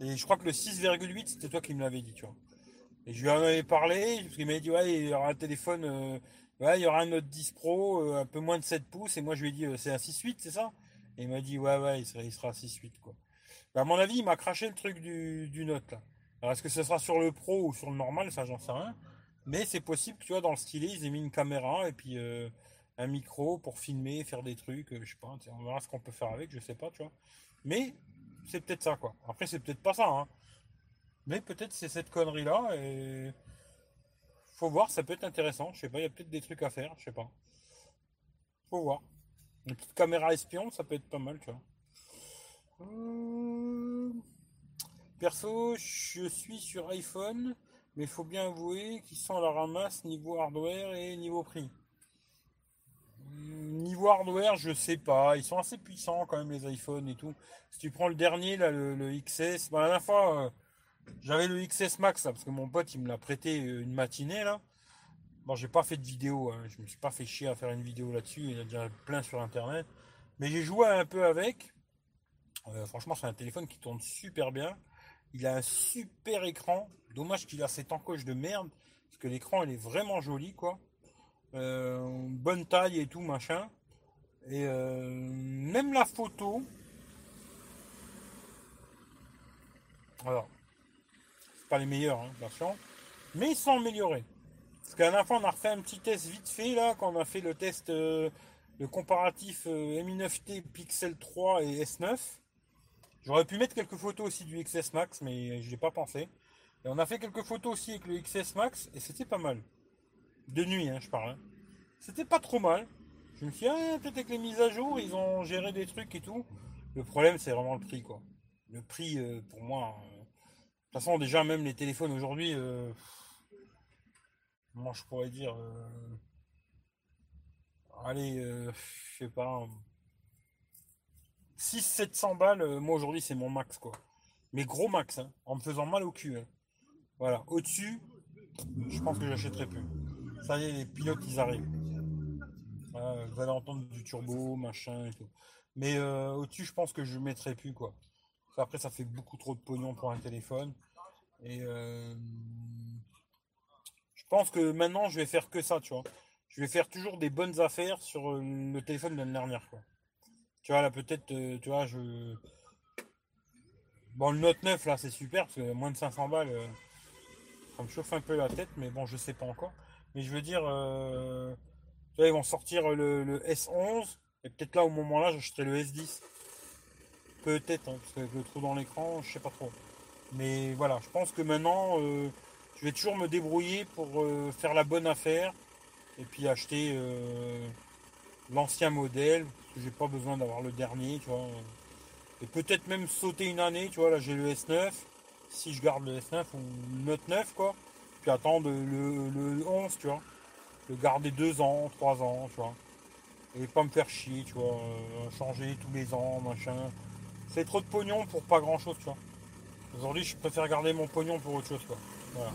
Et je crois que le 6,8, c'était toi qui me l'avais dit, tu vois. Et je lui en avais parlé, parce qu'il m'avait dit, ouais, il y aura un téléphone, euh, ouais, il y aura un Note 10 Pro, euh, un peu moins de 7 pouces, et moi je lui ai dit, c'est un 6,8, c'est ça? Et il m'a dit, ouais, ouais, il sera, il sera 6,8, quoi. Bah, à mon avis, il m'a craché le truc du, Note, là. Alors est-ce que ce sera sur le Pro ou sur le normal, ça, j'en sais rien. Mais c'est possible tu vois, dans le stylet, ils aient mis une caméra, et puis... un micro pour filmer, faire des trucs, euh, je sais pas, on verra ce qu'on peut faire avec, je sais pas, tu vois. Mais c'est peut-être ça, quoi. Après, c'est peut-être pas ça, hein. Mais peut-être c'est cette connerie-là, et faut voir, ça peut être intéressant, je sais pas, il y a peut-être des trucs à faire, je sais pas. Faut voir. Une petite caméra espion, ça peut être pas mal, tu vois. Euh, Perso, je suis sur iPhone, mais faut bien avouer qu'ils sont à la ramasse niveau hardware et niveau prix. Niveau hardware, je sais pas. Ils sont assez puissants quand même les iPhones et tout. Si tu prends le dernier, là, le, XS, bah, la dernière fois, euh, j'avais le XS Max parce que mon pote il me l'a prêté euh, une matinée là. Bon, j'ai pas fait de vidéo, hein. je me suis pas fait chier à faire une vidéo là-dessus. Il y en a déjà plein sur internet. Mais j'ai joué un peu avec. Euh, franchement, c'est un téléphone qui tourne super bien. Il a un super écran. Dommage qu'il a cette encoche de merde. Parce que l'écran il est vraiment joli quoi. Euh, bonne taille et tout machin. Et euh, même la photo. Alors, c'est pas les meilleurs, hein. Mais ils sont améliorés. Parce qu'à la fois, on a refait un petit test vite fait là, quand on a fait le test, euh, le comparatif euh, Mi 9T Pixel 3 et S9. J'aurais pu mettre quelques photos aussi du XS Max, mais je n'ai pas pensé. Et on a fait quelques photos aussi avec le XS Max et c'était pas mal. De nuit, hein, je parle. hein. C'était pas trop mal. Je me suis dit, ah, peut-être avec les mises à jour, ils ont géré des trucs et tout. Le problème, c'est vraiment le prix, quoi. Le prix, euh, pour moi. euh, De toute façon, déjà, même les téléphones aujourd'hui, euh, comment je pourrais dire. allez, je sais pas. 600-700 balles, moi aujourd'hui, c'est mon max, quoi. Mais gros max, hein, en me faisant mal au cul. Voilà. Au-dessus, je pense que j'achèterai plus. Ça y est, les pilotes, ils arrivent. Voilà, vous allez entendre du turbo, machin et tout. Mais euh, au-dessus, je pense que je ne mettrai plus, quoi. Qu'après, ça fait beaucoup trop de pognon pour un téléphone. Et euh, je pense que maintenant, je vais faire que ça, tu vois. Je vais faire toujours des bonnes affaires sur euh, le téléphone de l'année dernière. Tu vois, là, peut-être, euh, tu vois, je... Bon, le Note 9, là, c'est super, parce que moins de 500 balles, euh, ça me chauffe un peu la tête, mais bon, je sais pas encore. Mais je veux dire, euh, ils vont sortir le, le S11, et peut-être là, au moment-là, j'achèterai le S10. Peut-être, hein, parce qu'avec le trou dans l'écran, je sais pas trop. Mais voilà, je pense que maintenant, euh, je vais toujours me débrouiller pour euh, faire la bonne affaire, et puis acheter l'ancien modèle, parce que j'ai pas besoin d'avoir le dernier, tu vois. Et peut-être même sauter une année, tu vois, là j'ai le S9, si je garde le S9 ou le Note 9, quoi. Puis attendre le, le 11, tu vois. Le garder deux ans, trois ans, tu vois. Et pas me faire chier, tu vois. euh, changer tous les ans, machin. C'est trop de pognon pour pas grand chose, tu vois. Aujourd'hui, je préfère garder mon pognon pour autre chose, quoi. Voilà.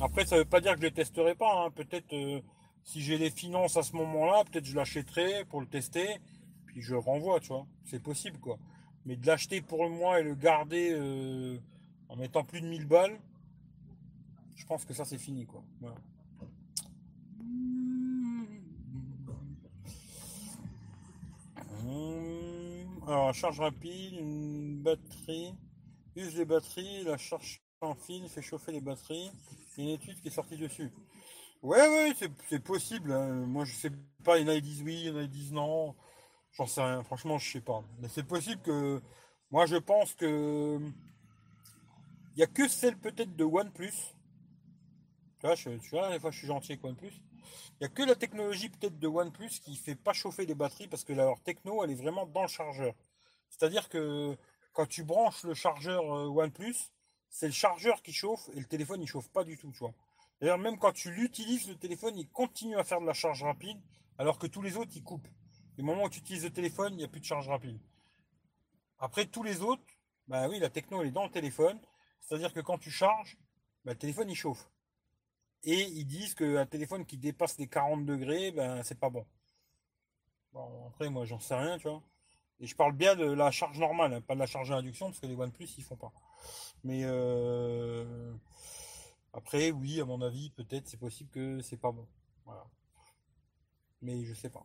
Après, ça veut pas dire que je les testerai pas. hein. Peut-être euh, si j'ai les finances à ce moment-là, peut-être je l'achèterai pour le tester, puis je le renvoie, tu vois. C'est possible, quoi. Mais de l'acheter pour moi et le garder euh, en mettant plus de 1000 balles, je pense que ça c'est fini, quoi. Hum, Alors, charge rapide, une batterie, use les batteries, la charge sans fil fait chauffer les batteries. Une étude qui est sortie dessus. Ouais, ouais, c'est possible. hein. Moi, je sais pas. Il y en a qui disent oui, il y en a qui disent non. J'en sais rien. Franchement, je sais pas. Mais c'est possible que. Moi, je pense que. Il y a que celle peut-être de OnePlus. Je, tu vois, des fois, je suis gentil avec OnePlus. Il n'y a que la technologie peut-être de OnePlus qui fait pas chauffer les batteries parce que leur techno, elle est vraiment dans le chargeur. C'est-à-dire que quand tu branches le chargeur euh, OnePlus, c'est le chargeur qui chauffe et le téléphone il chauffe pas du tout, tu vois. D'ailleurs, même quand tu l'utilises, le téléphone il continue à faire de la charge rapide alors que tous les autres ils coupent. Du moment où tu utilises le téléphone, il n'y a plus de charge rapide. Après, tous les autres, bah oui, la techno elle est dans le téléphone. C'est-à-dire que quand tu charges, bah, le téléphone il chauffe. Et ils disent qu'un téléphone qui dépasse les 40 degrés, ben c'est pas bon. Bon, après, moi j'en sais rien, tu vois. Et je parle bien de la charge normale, hein, pas de la charge à induction, parce que les OnePlus ils font pas. Mais euh, après, oui, à mon avis, peut-être c'est possible que c'est pas bon. Voilà. Mais je sais pas.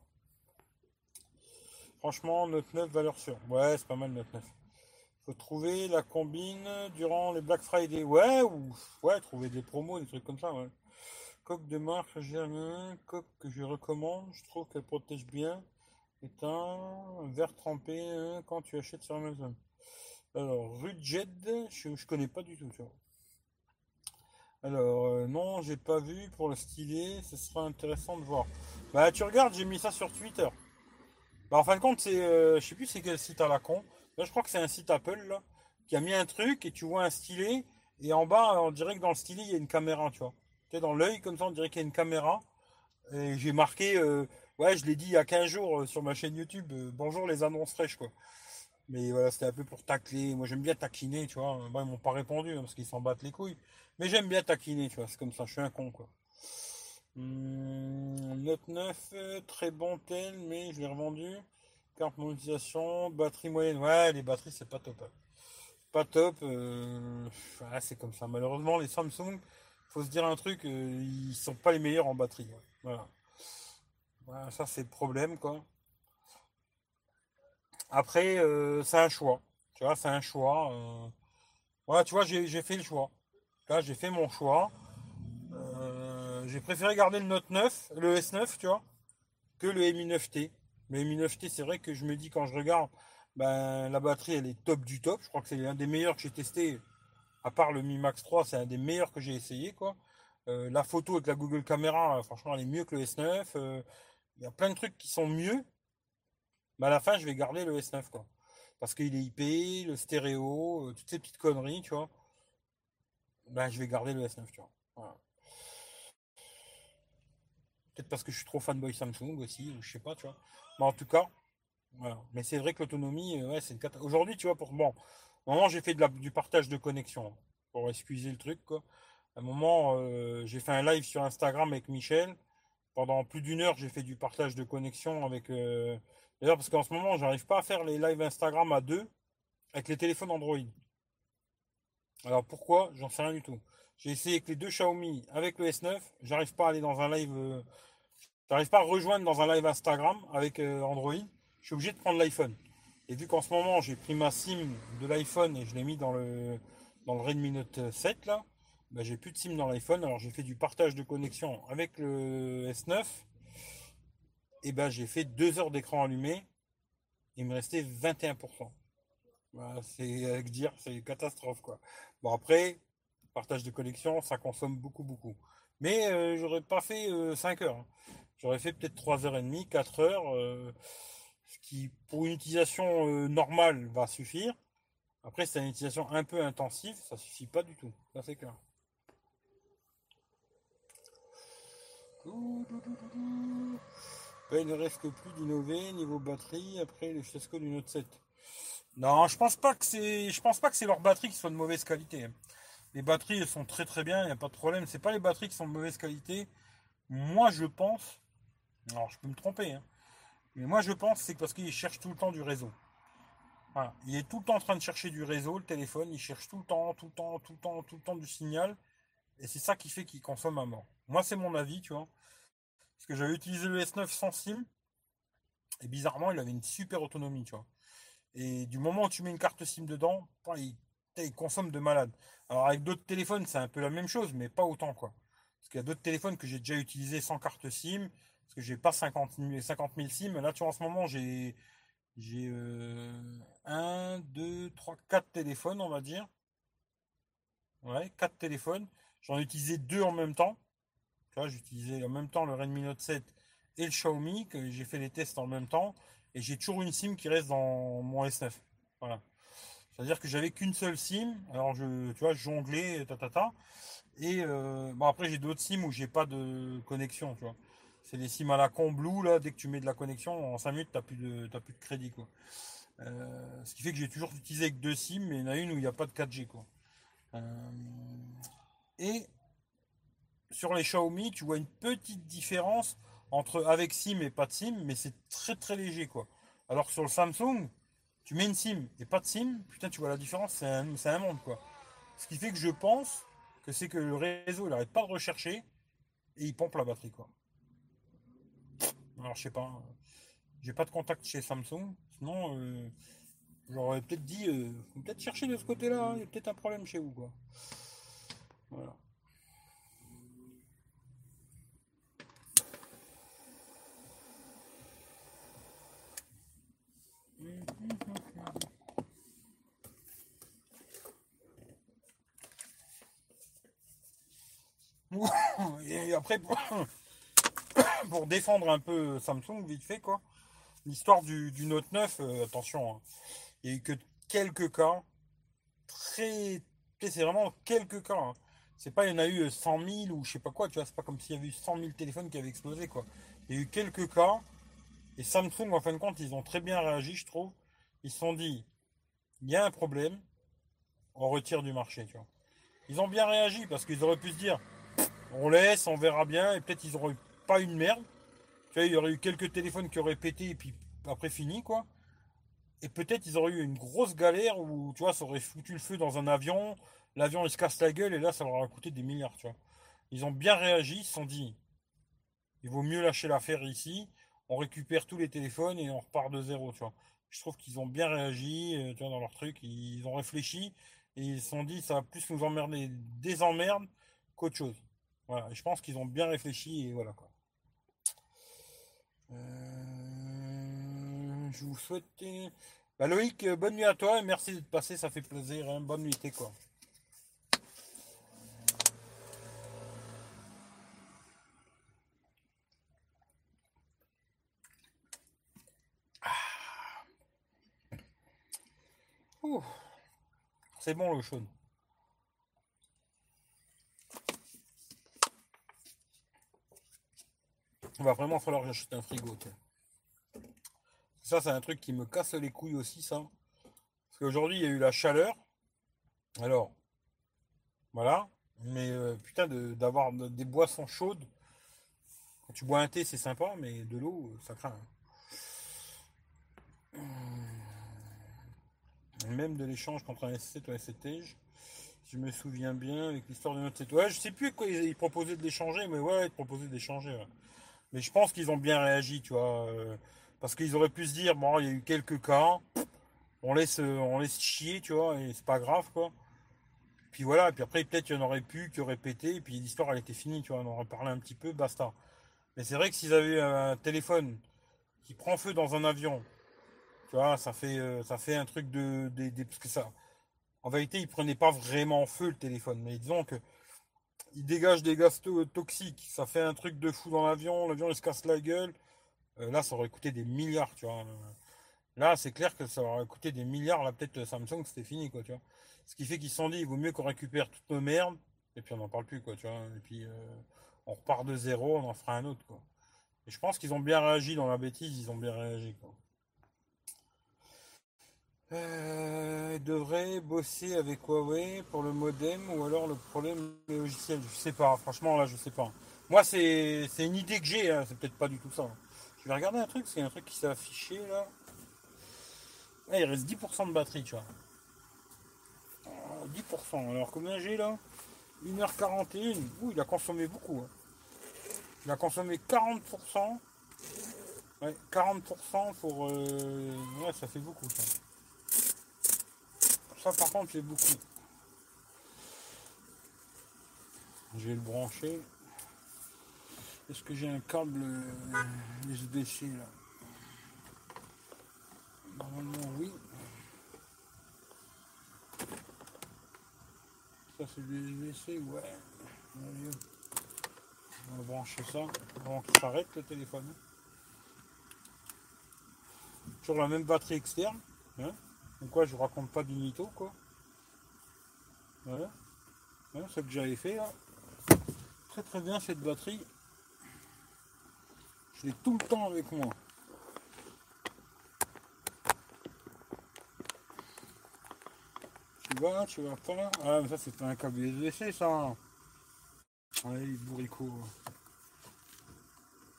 Franchement, Note 9, valeur sûre. Ouais, c'est pas mal Note 9. Faut trouver la combine durant les Black Friday. Ouais, ou ouais, trouver des promos, des trucs comme ça. Coque de marque Germain, coque que je recommande, je trouve qu'elle protège bien. C'est un verre trempé hein, quand tu achètes sur Amazon. Alors, Rudjed, je, connais pas du tout. Alors, euh, non, j'ai pas vu pour le stylet, ce sera intéressant de voir. Bah, tu regardes, j'ai mis ça sur Twitter. Bah, en fin de compte, c'est, euh, je sais plus c'est quel site à la con. Là, je crois que c'est un site Apple, là, qui a mis un truc et tu vois un stylet, et en bas, on dirait que dans le stylet, il y a une caméra, tu vois. Dans l'œil, comme ça, on dirait qu'il y a une caméra. Et j'ai marqué, euh, ouais, je l'ai dit il y a 15 jours euh, sur ma chaîne YouTube, euh, bonjour les annonces fraîches, quoi. Mais voilà, c'était un peu pour tacler. Moi, j'aime bien taquiner, tu vois. Bon, ils m'ont pas répondu, hein, parce qu'ils s'en battent les couilles. Mais j'aime bien taquiner, tu vois. C'est comme ça, je suis un con, quoi. Hum, Note 9, euh, très bon tel, mais je l'ai revendu. Carte monétisation, batterie moyenne. Ouais, les batteries, c'est pas top. hein. Pas top. c'est comme ça. Malheureusement, les Samsung, faut se dire un truc, euh, ils sont pas les meilleurs en batterie. Voilà. Ça, c'est le problème, quoi. Après, euh, c'est un choix. Tu vois, c'est un choix. euh. Voilà, tu vois, j'ai fait le choix. Là, j'ai fait mon choix. J'ai préféré garder le Note 9, le S9, tu vois, que le Mi 9T. Le Mi 9T, c'est vrai que je me dis quand je regarde, ben la batterie elle est top du top. Je crois que c'est l'un des meilleurs que j'ai testé. À part le Mi Max 3, c'est un des meilleurs que j'ai essayé, quoi. Euh, la photo avec la Google Caméra, franchement, elle est mieux que le S9. Il y a plein de trucs qui sont mieux. Mais à la fin, je vais garder le S9, quoi. Parce qu'il est IP, le stéréo, toutes ces petites conneries, tu vois. Ben, je vais garder le S9, tu vois. Peut-être parce que je suis trop fanboy Samsung aussi, ou je sais pas, tu vois. Mais en tout cas. Mais c'est vrai que l'autonomie, c'est une Aujourd'hui, tu vois, pour bon, un moment, j'ai fait du partage de connexion pour excuser le truc, quoi. À un moment, euh, j'ai fait un live sur Instagram avec Michel. Pendant plus d'une heure, j'ai fait du partage de connexion avec. Euh, d'ailleurs, parce qu'en ce moment, j'arrive pas à faire les lives Instagram à deux avec les téléphones Android. Alors pourquoi? J'en sais rien du tout. J'ai essayé avec les deux Xiaomi avec le S9, j'arrive pas à aller dans un live. Euh, j'arrive pas à rejoindre dans un live Instagram avec Android. Je suis obligé de prendre l'iPhone. Et vu qu'en ce moment j'ai pris ma SIM de l'iPhone et je l'ai mis dans le dans le Redmi Note 7 là, bah, j'ai plus de SIM dans l'iPhone, alors j'ai fait du partage de connexion avec le S9. Et ben j'ai fait deux heures d'écran allumé. Il me restait 21%. c'est avec dire, c'est une catastrophe quoi. Bon après, partage de connexion, ça consomme beaucoup beaucoup. Mais euh, j'aurais pas fait 5 euh, heures. Hein. J'aurais fait peut-être 3h30, 4 heures. Euh, ce qui pour une utilisation normale va suffire. Après, c'est une utilisation un peu intensive, ça suffit pas du tout. Ça c'est clair. il ne reste plus d'innover niveau batterie après le fiasco du Note 7. Non, je pense pas que c'est, je pense pas que c'est leur batterie qui soit de mauvaise qualité. Les batteries sont très très bien, il n'y a pas de problème. C'est pas les batteries qui sont de mauvaise qualité. Moi, je pense, alors je peux me tromper, hein, mais moi je pense c'est parce qu'ils cherchent tout le temps du réseau. Il est tout le temps en train de chercher du réseau, le téléphone, il cherche tout le temps, tout le temps, tout le temps, tout le temps du signal. Et c'est ça qui fait qu'il consomme à mort. Moi, c'est mon avis, tu vois. Parce que j'avais utilisé le S9 sans SIM. Et bizarrement, il avait une super autonomie, tu vois. Et du moment où tu mets une carte SIM dedans, il, consomme de malade. Alors avec d'autres téléphones, c'est un peu la même chose, mais pas autant, quoi. Parce qu'il y a d'autres téléphones que j'ai déjà utilisés sans carte SIM. Parce que j'ai pas 50 000, 50 000 SIM. Là, tu vois, en ce moment, j'ai j'ai euh, un, deux, trois, quatre téléphones, on va dire. Ouais, quatre téléphones. J'en ai utilisé deux en même temps. Tu vois, j'ai utilisé en même temps le Redmi Note 7 et le Xiaomi, j'ai fait les tests en même temps. Et j'ai toujours une SIM qui reste dans mon S9. Voilà. C'est-à-dire que j'avais qu'une seule SIM. Alors, je, tu vois, jonglais, ta, ta, ta. Et euh, après, j'ai d'autres SIM où j'ai pas de connexion, tu vois. C'est les SIM à la con blue, là. Dès que tu mets de la connexion, en 5 minutes, tu plus, de, plus de crédit, quoi. Euh, ce qui fait que j'ai toujours utilisé avec deux SIM, mais il y en a une où il n'y a pas de 4G, quoi. Euh, et sur les Xiaomi, tu vois une petite différence entre avec SIM et pas de SIM, mais c'est très très léger quoi. Alors que sur le Samsung, tu mets une SIM et pas de SIM, putain tu vois la différence, c'est un, un, monde quoi. Ce qui fait que je pense que c'est que le réseau il arrête pas de rechercher et il pompe la batterie quoi. Alors je sais pas, j'ai pas de contact chez Samsung, sinon euh, j'aurais peut-être dit, euh, peut-être chercher de ce côté-là, hein. il y a peut-être un problème chez vous quoi. Voilà. Et après, pour, défendre un peu Samsung, vite fait, quoi. L'histoire du, Note 9, euh, attention, hein. il n'y a eu que quelques cas. Très. C'est vraiment quelques cas. Hein. C'est pas, il y en a eu 100 000 ou je sais pas quoi, tu vois, c'est pas comme s'il y avait eu 100 000 téléphones qui avaient explosé, quoi. Il y a eu quelques cas. Et Samsung, en fin de compte, ils ont très bien réagi, je trouve. Ils se sont dit, il y a un problème, on retire du marché, tu vois. Ils ont bien réagi parce qu'ils auraient pu se dire, on laisse, on verra bien, et peut-être ils n'auraient pas une merde. Tu il y aurait eu quelques téléphones qui auraient pété et puis après fini, quoi. Et peut-être ils auraient eu une grosse galère où, tu vois, ça aurait foutu le feu dans un avion, l'avion il se casse la gueule et là ça leur aurait coûté des milliards, tu vois. Ils ont bien réagi, ils se sont dit, il vaut mieux lâcher l'affaire ici, on récupère tous les téléphones et on repart de zéro, tu vois. Je trouve qu'ils ont bien réagi, euh, tu vois, dans leur truc, ils ont réfléchi et ils se sont dit, ça va plus nous emmerder des emmerdes qu'autre chose. Je pense qu'ils ont bien réfléchi et voilà quoi. Euh, je vous souhaite. Bah, Loïc, euh, bonne nuit à toi et merci d'être passer, ça fait plaisir. Hein. Bonne nuit, quoi? Ah. C'est bon le chaud. Va vraiment falloir que j'achète un frigo. Ça, c'est un truc qui me casse les couilles aussi, ça. Parce qu'aujourd'hui, il y a eu la chaleur. Alors, voilà. Mais euh, putain, d'avoir des boissons chaudes. Quand tu bois un thé, c'est sympa, mais de l'eau, ça craint. Même de l'échange contre un S7 ou un S7 je me souviens bien avec l'histoire de notre 7 Ouais, je sais plus quoi ils, proposaient de l'échanger, mais ouais, ils proposaient d'échanger. Mais je pense qu'ils ont bien réagi, tu vois. Euh, parce qu'ils auraient pu se dire, bon, il y a eu quelques cas, on laisse, on laisse chier, tu vois, et c'est pas grave, quoi. Puis voilà, et puis après, peut-être il y en aurait pu qui aurait pété, et puis l'histoire, elle était finie, tu vois, on aurait parlé un petit peu, basta. Mais c'est vrai que s'ils avaient un téléphone qui prend feu dans un avion, tu vois, ça fait, euh, ça fait un truc de, parce que ça, en vérité, il prenait pas vraiment feu le téléphone, mais disons que il dégage des gaz toxiques, ça fait un truc de fou dans l'avion, l'avion il se casse la gueule. Euh, là, ça aurait coûté des milliards, tu vois. Là, c'est clair que ça aurait coûté des milliards. Là, peut-être Samsung, c'était fini, quoi, tu vois. Ce qui fait qu'ils se sont dit, il vaut mieux qu'on récupère toutes nos merdes, et puis on n'en parle plus, quoi, tu vois. Et puis, euh, on repart de zéro, on en fera un autre, quoi. Et je pense qu'ils ont bien réagi dans la bêtise, ils ont bien réagi. Euh, devrait bosser avec Huawei pour le modem ou alors le problème logiciel. Je sais pas, franchement là je sais pas. Moi c'est une idée que j'ai, hein, c'est peut-être pas du tout ça. Je vais regarder un truc, c'est un truc qui s'est affiché là. Ah, il reste 10% de batterie, tu vois. 10%. Alors combien j'ai là? 1h41. Ouh, il a consommé beaucoup. Hein. Il a consommé 40%. Ouais, 40% pour. Euh, ouais, ça fait beaucoup ça. Ça par contre c'est beaucoup. Je vais le brancher. Est-ce que j'ai un câble USB-C là? Normalement oui. Ça c'est du USB-C, ouais. On va brancher ça avant qu'il s'arrête le téléphone. Sur la même batterie externe. Hein donc quoi, je raconte pas du mytho, quoi. Voilà. voilà ce que j'avais fait là. Très très bien cette batterie. Je l'ai tout le temps avec moi. Tu vas, tu vas pas. Ah mais ça c'est pas un câble USB-C ça. Allez bourricot.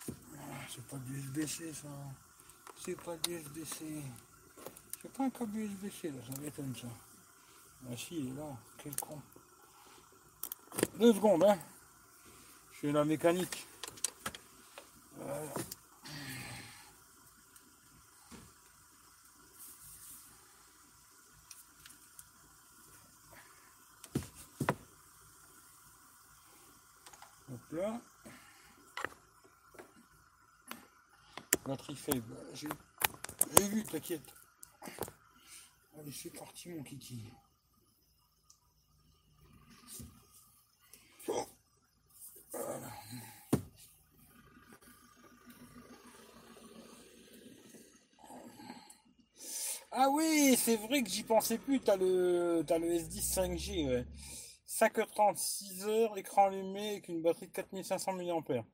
Ah, c'est pas du USB-C ça. C'est pas du USB-C. C'est pas un câble USB-C là, ça m'étonne ça. Ah si, il est là, quel con. Deux secondes, hein. Je fais la mécanique. Voilà. Hop là. Batterie faible. J'ai vu, t'inquiète. Allez, c'est parti, mon kiki. Ah oui, c'est vrai que j'y pensais plus. T'as le, as le S10 5G, ouais. 5h30, 6h, écran allumé avec une batterie de 4500 mAh.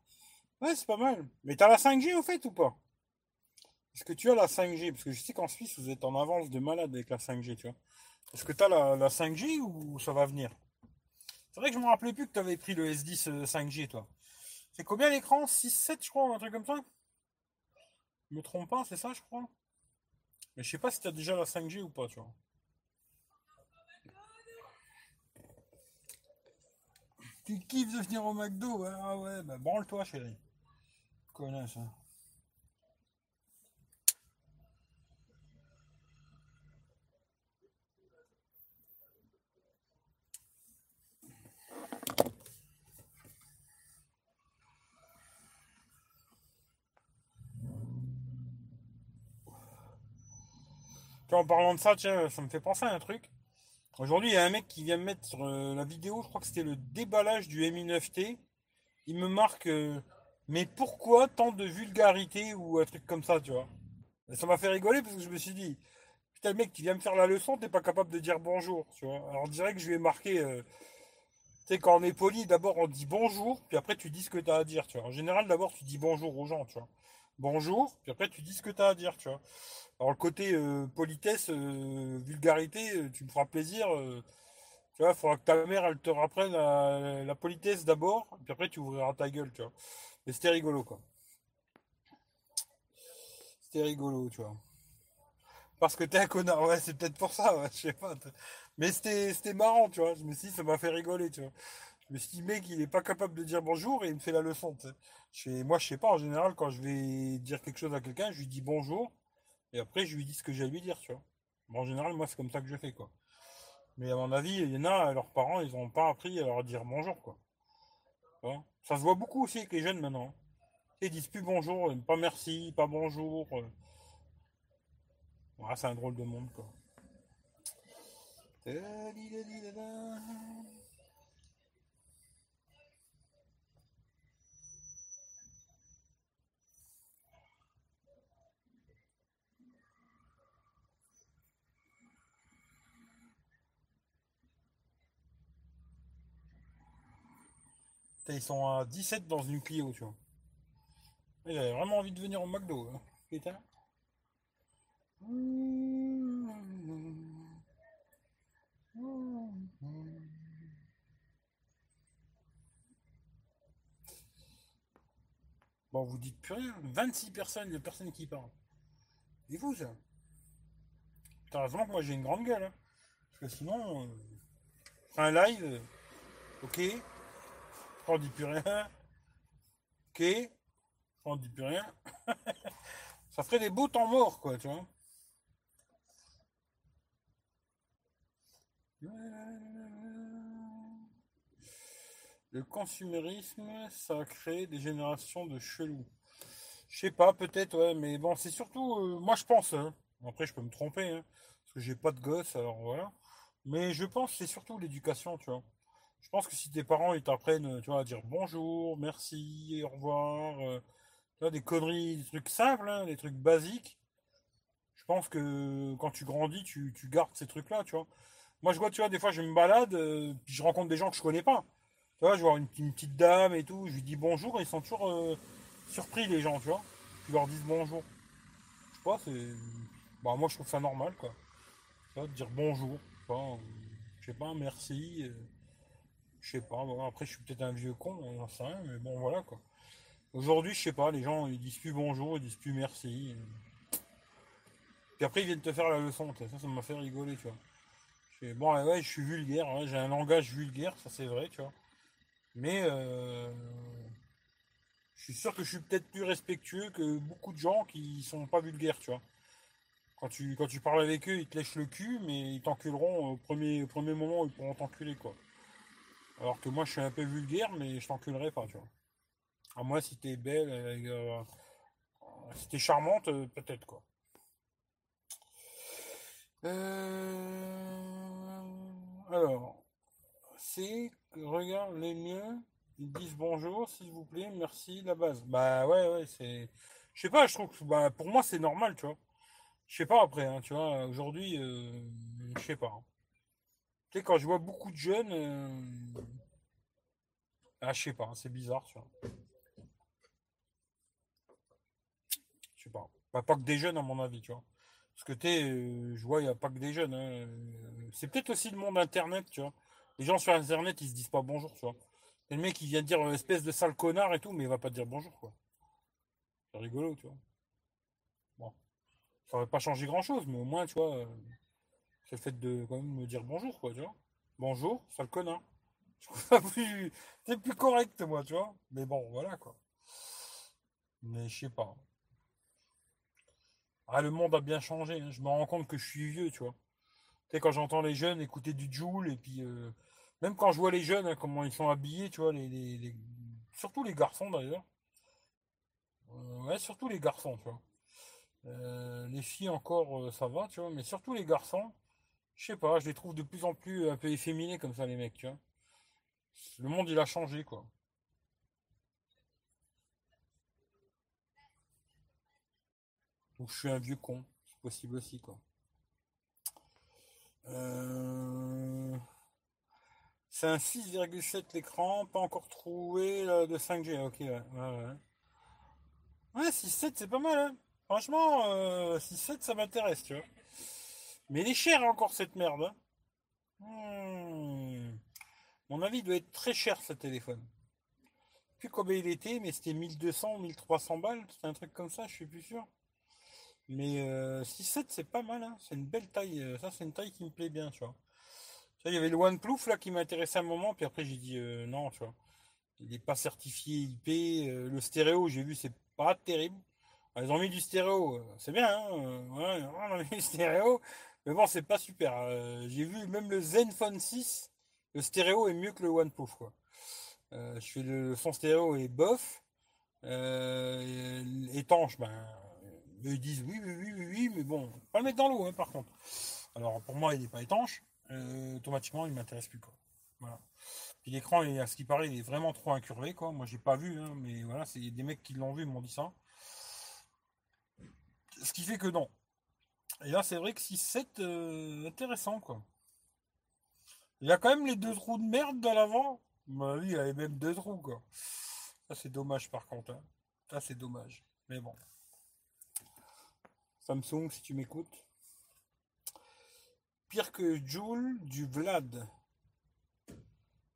Ouais, c'est pas mal. Mais t'as la 5G au fait ou pas? Est-ce que tu as la 5G Parce que je sais qu'en Suisse, vous êtes en avance de malade avec la 5G, tu vois. Est-ce que tu as la, 5G ou ça va venir? C'est vrai que je me rappelais plus que tu avais pris le S10 5G, euh, toi. C'est combien l'écran? 6-7, je crois, un truc comme ça? Je me trompe pas, c'est ça, je crois? Mais je sais pas si tu as déjà la 5G ou pas, tu vois. Tu kiffes de venir au McDo Ah ouais, bah branle-toi, chérie. Connasse, ça. Hein. en parlant de ça, ça me fait penser à un truc. Aujourd'hui, il y a un mec qui vient me mettre sur euh, la vidéo, je crois que c'était le déballage du Mi9T. Il me marque, euh, mais pourquoi tant de vulgarité ou un truc comme ça, tu vois? Ça m'a fait rigoler parce que je me suis dit, Putain, le mec, tu viens me faire la leçon, t'es pas capable de dire bonjour, tu vois? Alors, dirait que je lui ai marqué. euh, tu sais, quand on est poli, d'abord on dit bonjour, puis après tu dis ce que tu as à dire, tu vois? En général, d'abord tu dis bonjour aux gens, tu vois? Bonjour, puis après tu dis ce que tu as à dire, tu vois. Alors, le côté euh, politesse, euh, vulgarité, euh, tu me feras plaisir. tu vois, il faudra que ta mère, elle te rapprenne la, politesse d'abord, puis après tu ouvriras ta gueule, tu vois. Mais c'était rigolo, quoi. C'était rigolo, tu vois. Parce que t'es un connard, ouais, c'est peut-être pour ça, je sais pas. Mais c'était marrant, tu vois. Je me suis dit, ça m'a fait rigoler, tu vois. Je me suis dit, mec, il est pas capable de dire bonjour et il me fait la leçon, tu sais. Je moi, je sais pas, en général, quand je vais dire quelque chose à quelqu'un, je lui dis bonjour et après, je lui dis ce que j'ai à lui dire, tu vois. Bon, en général, moi, c'est comme ça que je fais, quoi. Mais à mon avis, il y en a, leurs parents, ils ont pas appris à leur dire bonjour, quoi. Ça se voit beaucoup aussi avec les jeunes maintenant. Ils disent plus bonjour, pas merci, pas bonjour. euh. Ouais, c'est un drôle de monde, quoi. Ils sont à 17 dans une Clio, tu vois. Il avait vraiment envie de venir au McDo, hein. Bon, vous dites plus rien. 26 personnes, il n'y a personne qui parle. C'est fou, ça. Putain, heureusement que moi j'ai une grande gueule. hein. Parce que sinon, euh, un live, euh, ok. On dit plus rien. Ok. On dit plus rien. Ça ferait des beaux temps morts, quoi, tu vois. Le consumérisme, ça a créé des générations de chelous. Je sais pas, peut-être, ouais, mais bon, c'est surtout, euh, moi je pense, hein. après je peux me tromper, hein, parce que j'ai pas de gosse, alors voilà. Mais je pense c'est surtout l'éducation, tu vois. Je pense que si tes parents ils t'apprennent, tu vois, à dire bonjour, merci, au revoir, euh, tu vois, des conneries, des trucs simples, hein, des trucs basiques. Je pense que quand tu grandis, tu, tu gardes ces trucs-là, tu vois. Moi, je vois, tu vois, des fois, je me balade, euh, puis je rencontre des gens que je connais pas. Tu vois, je vois une, petite dame et tout, je lui dis bonjour, et ils sont toujours euh, surpris, les gens, tu vois. Tu leur dis bonjour. Je sais pas, c'est. Bah, moi, je trouve ça normal, quoi. Tu vois, de dire bonjour. Tu vois, euh, je sais pas, merci. Je sais pas, bon, après, je suis peut-être un vieux con, on mais bon, voilà, quoi. Aujourd'hui, je sais pas, les gens, ils disent plus bonjour, ils disent plus merci. Puis après, ils viennent te faire la leçon, ça, ça m'a fait rigoler, tu vois. Bon, ouais, je suis vulgaire, ouais, j'ai un langage vulgaire, ça c'est vrai, tu vois. Mais euh, je suis sûr que je suis peut-être plus respectueux que beaucoup de gens qui sont pas vulgaires, tu vois. Quand tu, quand tu parles avec eux, ils te lèchent le cul, mais ils t'enculeront au premier, au premier moment où ils pourront t'enculer, quoi. Alors que moi, je suis un peu vulgaire, mais je t'enculerai pas, tu vois. À moi, si t'es belle, euh, si t'es charmante, euh, peut-être, quoi. Euh, Alors, c'est regarde les mieux, ils disent bonjour, s'il vous plaît, merci, la base. Bah ouais, ouais, c'est. Je sais pas, je trouve que bah, pour moi c'est normal, tu vois. Je sais pas après, hein, tu vois, aujourd'hui, je sais pas. hein. Quand je vois beaucoup de jeunes, euh, ah, je sais pas, hein, c'est bizarre, tu vois. Je sais pas. Pas que des jeunes, à mon avis, tu vois. Parce que tu euh, je vois, il n'y a pas que des jeunes. hein. Euh, C'est peut-être aussi le monde Internet, tu vois. Les gens sur Internet, ils se disent pas bonjour, tu vois. Et le mec, il vient dire euh, espèce de sale connard et tout, mais il va pas te dire bonjour, quoi. C'est rigolo, tu vois. Bon. Ça va pas changer grand-chose, mais au moins, tu vois, c'est le fait de quand même me dire bonjour, quoi, tu vois. Bonjour, sale connard. Plus, c'est plus correct, moi, tu vois. Mais bon, voilà, quoi. Mais je sais pas. Ah, le monde a bien changé. hein. Je me rends compte que je suis vieux, tu vois. Tu sais, quand j'entends les jeunes écouter du Joule, et puis euh, même quand je vois les jeunes, hein, comment ils sont habillés, tu vois, les, les- surtout les garçons d'ailleurs. Euh, ouais, surtout les garçons, tu vois. Euh, les filles encore, ça va, tu vois, mais surtout les garçons, je sais pas, je les trouve de plus en plus un peu efféminés comme ça, les mecs, tu vois. Le monde, il a changé, quoi. Donc je suis un vieux con, c'est possible aussi, quoi. Euh, C'est un 6,7 l'écran, pas encore trouvé de 5G. Ok, ouais. Ouais, ouais. Ouais, 6,7 c'est pas mal, hein. Franchement, euh, 6,7 ça m'intéresse, tu vois. Mais il est cher encore cette merde. hein. Hmm. Mon avis, il doit être très cher ce téléphone. Je sais plus combien il était, mais c'était 1200 ou 1300 balles. C'était un truc comme ça, je suis plus sûr. Mais euh, 6,7 c'est pas mal, hein. C'est une belle taille. euh, Ça, c'est une taille qui me plaît bien, tu vois. Il y avait le OnePlus là qui m'intéressait un moment, puis après j'ai dit euh, non, tu vois. Il n'est pas certifié IP. euh, le stéréo, j'ai vu, c'est pas terrible. Ah, Ils ont mis du stéréo, euh, c'est bien, hein. euh, on a mis du stéréo, mais bon, c'est pas super. Euh, j'ai vu même le Zenfone 6, le stéréo est mieux que le OnePlus, quoi. Euh, je fais le son stéréo est bof, euh, étanche, ben, eux, ils disent oui, oui, oui, oui, oui, mais bon, pas le mettre dans l'eau, hein, par contre. Alors pour moi, il n'est pas étanche, euh, automatiquement, il m'intéresse plus, quoi. Voilà. Puis l'écran, à ce qui paraît, il est vraiment trop incurvé, quoi. Moi, j'ai pas vu, hein, mais voilà, c'est des mecs qui l'ont vu, m'ont dit ça. Ce qui fait que non. Et là, c'est vrai que 6-7, euh, intéressant, quoi. Il y a quand même les deux trous de merde dans l'avant. Bah oui, il y avait même deux trous, quoi. Ça, c'est dommage, par contre. hein. Ça, c'est dommage. Mais bon. Samsung, si tu m'écoutes. Pire que Joule, du Vlad.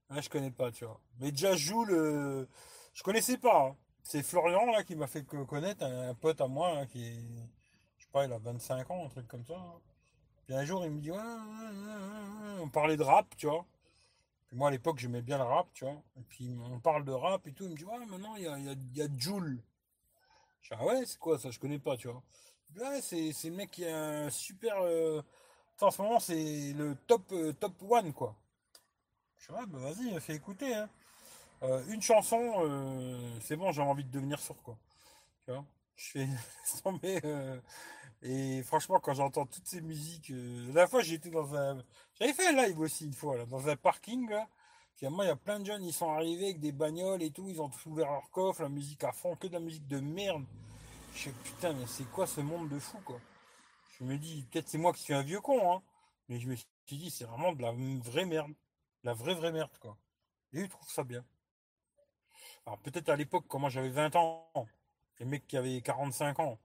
Ah, je connais pas, tu vois. Mais déjà, Joule, euh, je connaissais pas. hein. C'est Florian, là, qui m'a fait co- connaître, un, pote à moi, là, qui est, il a 25 ans, un truc comme ça. hein. Puis un jour, il me dit, ouais, on parlait de rap, tu vois. Puis moi, à l'époque, j'aimais bien le rap, tu vois. Et puis, on parle de rap et tout. Il me dit, ouais, maintenant, il y a, y a, Jul. Je dis, ah ouais, c'est quoi ça? Je connais pas, tu vois. Ouais, c'est le mec qui a un super. euh, En ce moment, c'est le top, euh, top one, quoi. Je dis, ouais, bah vas-y, fais écouter, hein. Euh, une chanson, c'est bon, j'ai envie de devenir sourd, quoi. Tu vois Je fais tomber. Et franchement, quand j'entends toutes ces musiques, euh, la fois j'étais dans un, j'avais fait un live aussi une fois là, dans un parking là. Moi, il y a plein de jeunes, ils sont arrivés avec des bagnoles et tout, ils ont tout ouvert leur coffre, la musique à fond, que de la musique de merde. Je sais putain, mais c'est quoi ce monde de fou quoi? Je me dis, peut-être c'est moi qui suis un vieux con, hein, mais je me suis dit, c'est vraiment de la vraie merde, la vraie vraie merde quoi. Et ils trouvent ça bien. Alors peut-être à l'époque, quand moi j'avais 20 ans, les mecs qui avaient 45 ans,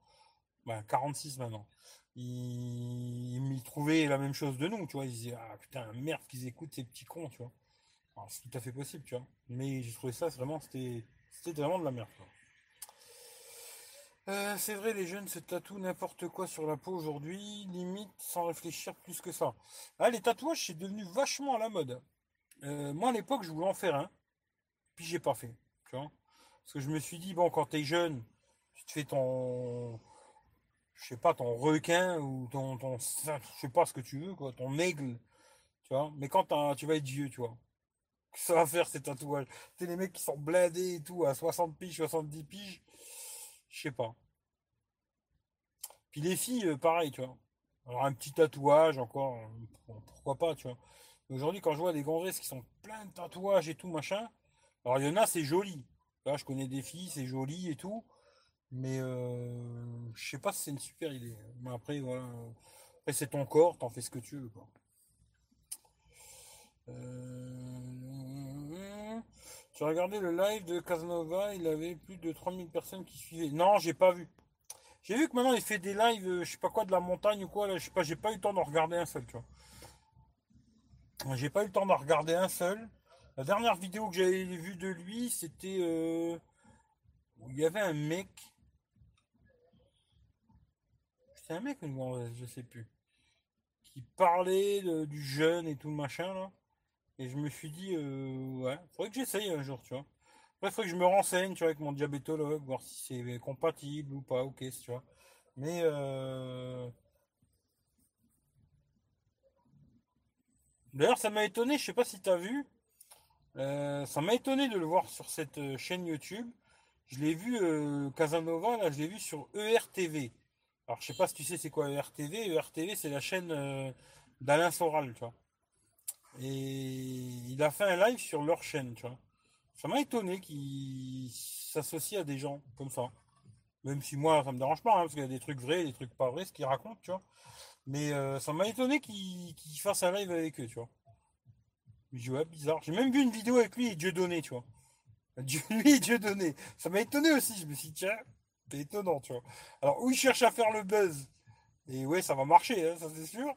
ben 46 maintenant, ils, ils trouvaient la même chose de nous, tu vois. Ils disaient, ah putain, merde qu'ils écoutent ces petits cons, tu vois. C'est tout à fait possible, tu vois. Mais j'ai trouvé ça vraiment, c'était c'était vraiment de la merde. Euh, c'est vrai, les jeunes se tatouent n'importe quoi sur la peau aujourd'hui, limite sans réfléchir plus que ça. Ah, les tatouages, c'est devenu vachement à la mode. Euh, moi, à l'époque, je voulais en faire un, puis j'ai pas fait, tu vois. Parce que je me suis dit, bon, quand t'es jeune, tu te fais ton, je sais pas, ton requin ou ton, ton, je sais pas ce que tu veux, quoi, ton aigle, tu vois. Mais quand tu vas être vieux, tu vois, que ça va faire ces tatouages? Tu les mecs qui sont blindés et tout, à 60 piges, 70 piges, je sais pas. Puis les filles, euh, pareil, tu vois. Alors un petit tatouage encore, euh, pourquoi pas, tu vois. Aujourd'hui, quand je vois des gonzesses qui sont plein de tatouages et tout, machin, alors il y en a, c'est joli. Là, je connais des filles, c'est joli et tout. Mais euh, je sais pas si c'est une super idée. Mais après, voilà. Après, c'est ton corps, t'en fais ce que tu veux, quoi. Euh, Tu as regardé le live de Casanova, il avait plus de 3000 personnes qui suivaient. Non, j'ai pas vu. J'ai vu que maintenant il fait des lives, euh, je sais pas quoi, de la montagne ou quoi, là, je sais pas, j'ai pas eu le temps d'en regarder un seul, tu vois. J'ai pas eu le temps d'en regarder un seul. La dernière vidéo que j'avais vue de lui, c'était où il y avait un mec. C'était un mec gonzesse, je sais plus. Qui parlait de- du jeune et tout le machin là. Et je me suis dit, euh, ouais, faudrait que j'essaye un jour, tu vois. Après, faudrait que je me renseigne, tu vois, avec mon diabétologue, voir si c'est compatible ou pas, ok, tu vois. Mais euh... D'ailleurs, ça m'a étonné, je sais pas si tu as vu, euh, ça m'a étonné de le voir sur cette euh, chaîne YouTube. Je l'ai vu, Casanova, là, je l'ai vu sur ERTV. Alors, je sais pas si tu sais c'est quoi ERTV. ERTV, c'est la chaîne euh, d'Alain Soral, tu vois. Et il a fait un live sur leur chaîne, tu vois. Ça m'a étonné qu'il s'associe à des gens comme ça. Même si moi, ça me dérange pas, hein, parce qu'il y a des trucs vrais, des trucs pas vrais, ce qu'il raconte, tu vois. Mais euh, ça m'a étonné qu'il fasse un live avec eux, tu vois. Je bizarre. J'ai même vu une vidéo avec lui et Dieu donné, tu vois. Dieu, lui et Dieu donné. Ça m'a étonné aussi. Je me suis dit, tiens, c'est étonnant, tu vois. Alors, où il cherche à faire le buzz. Et ouais, ça va marcher, hein, ça c'est sûr.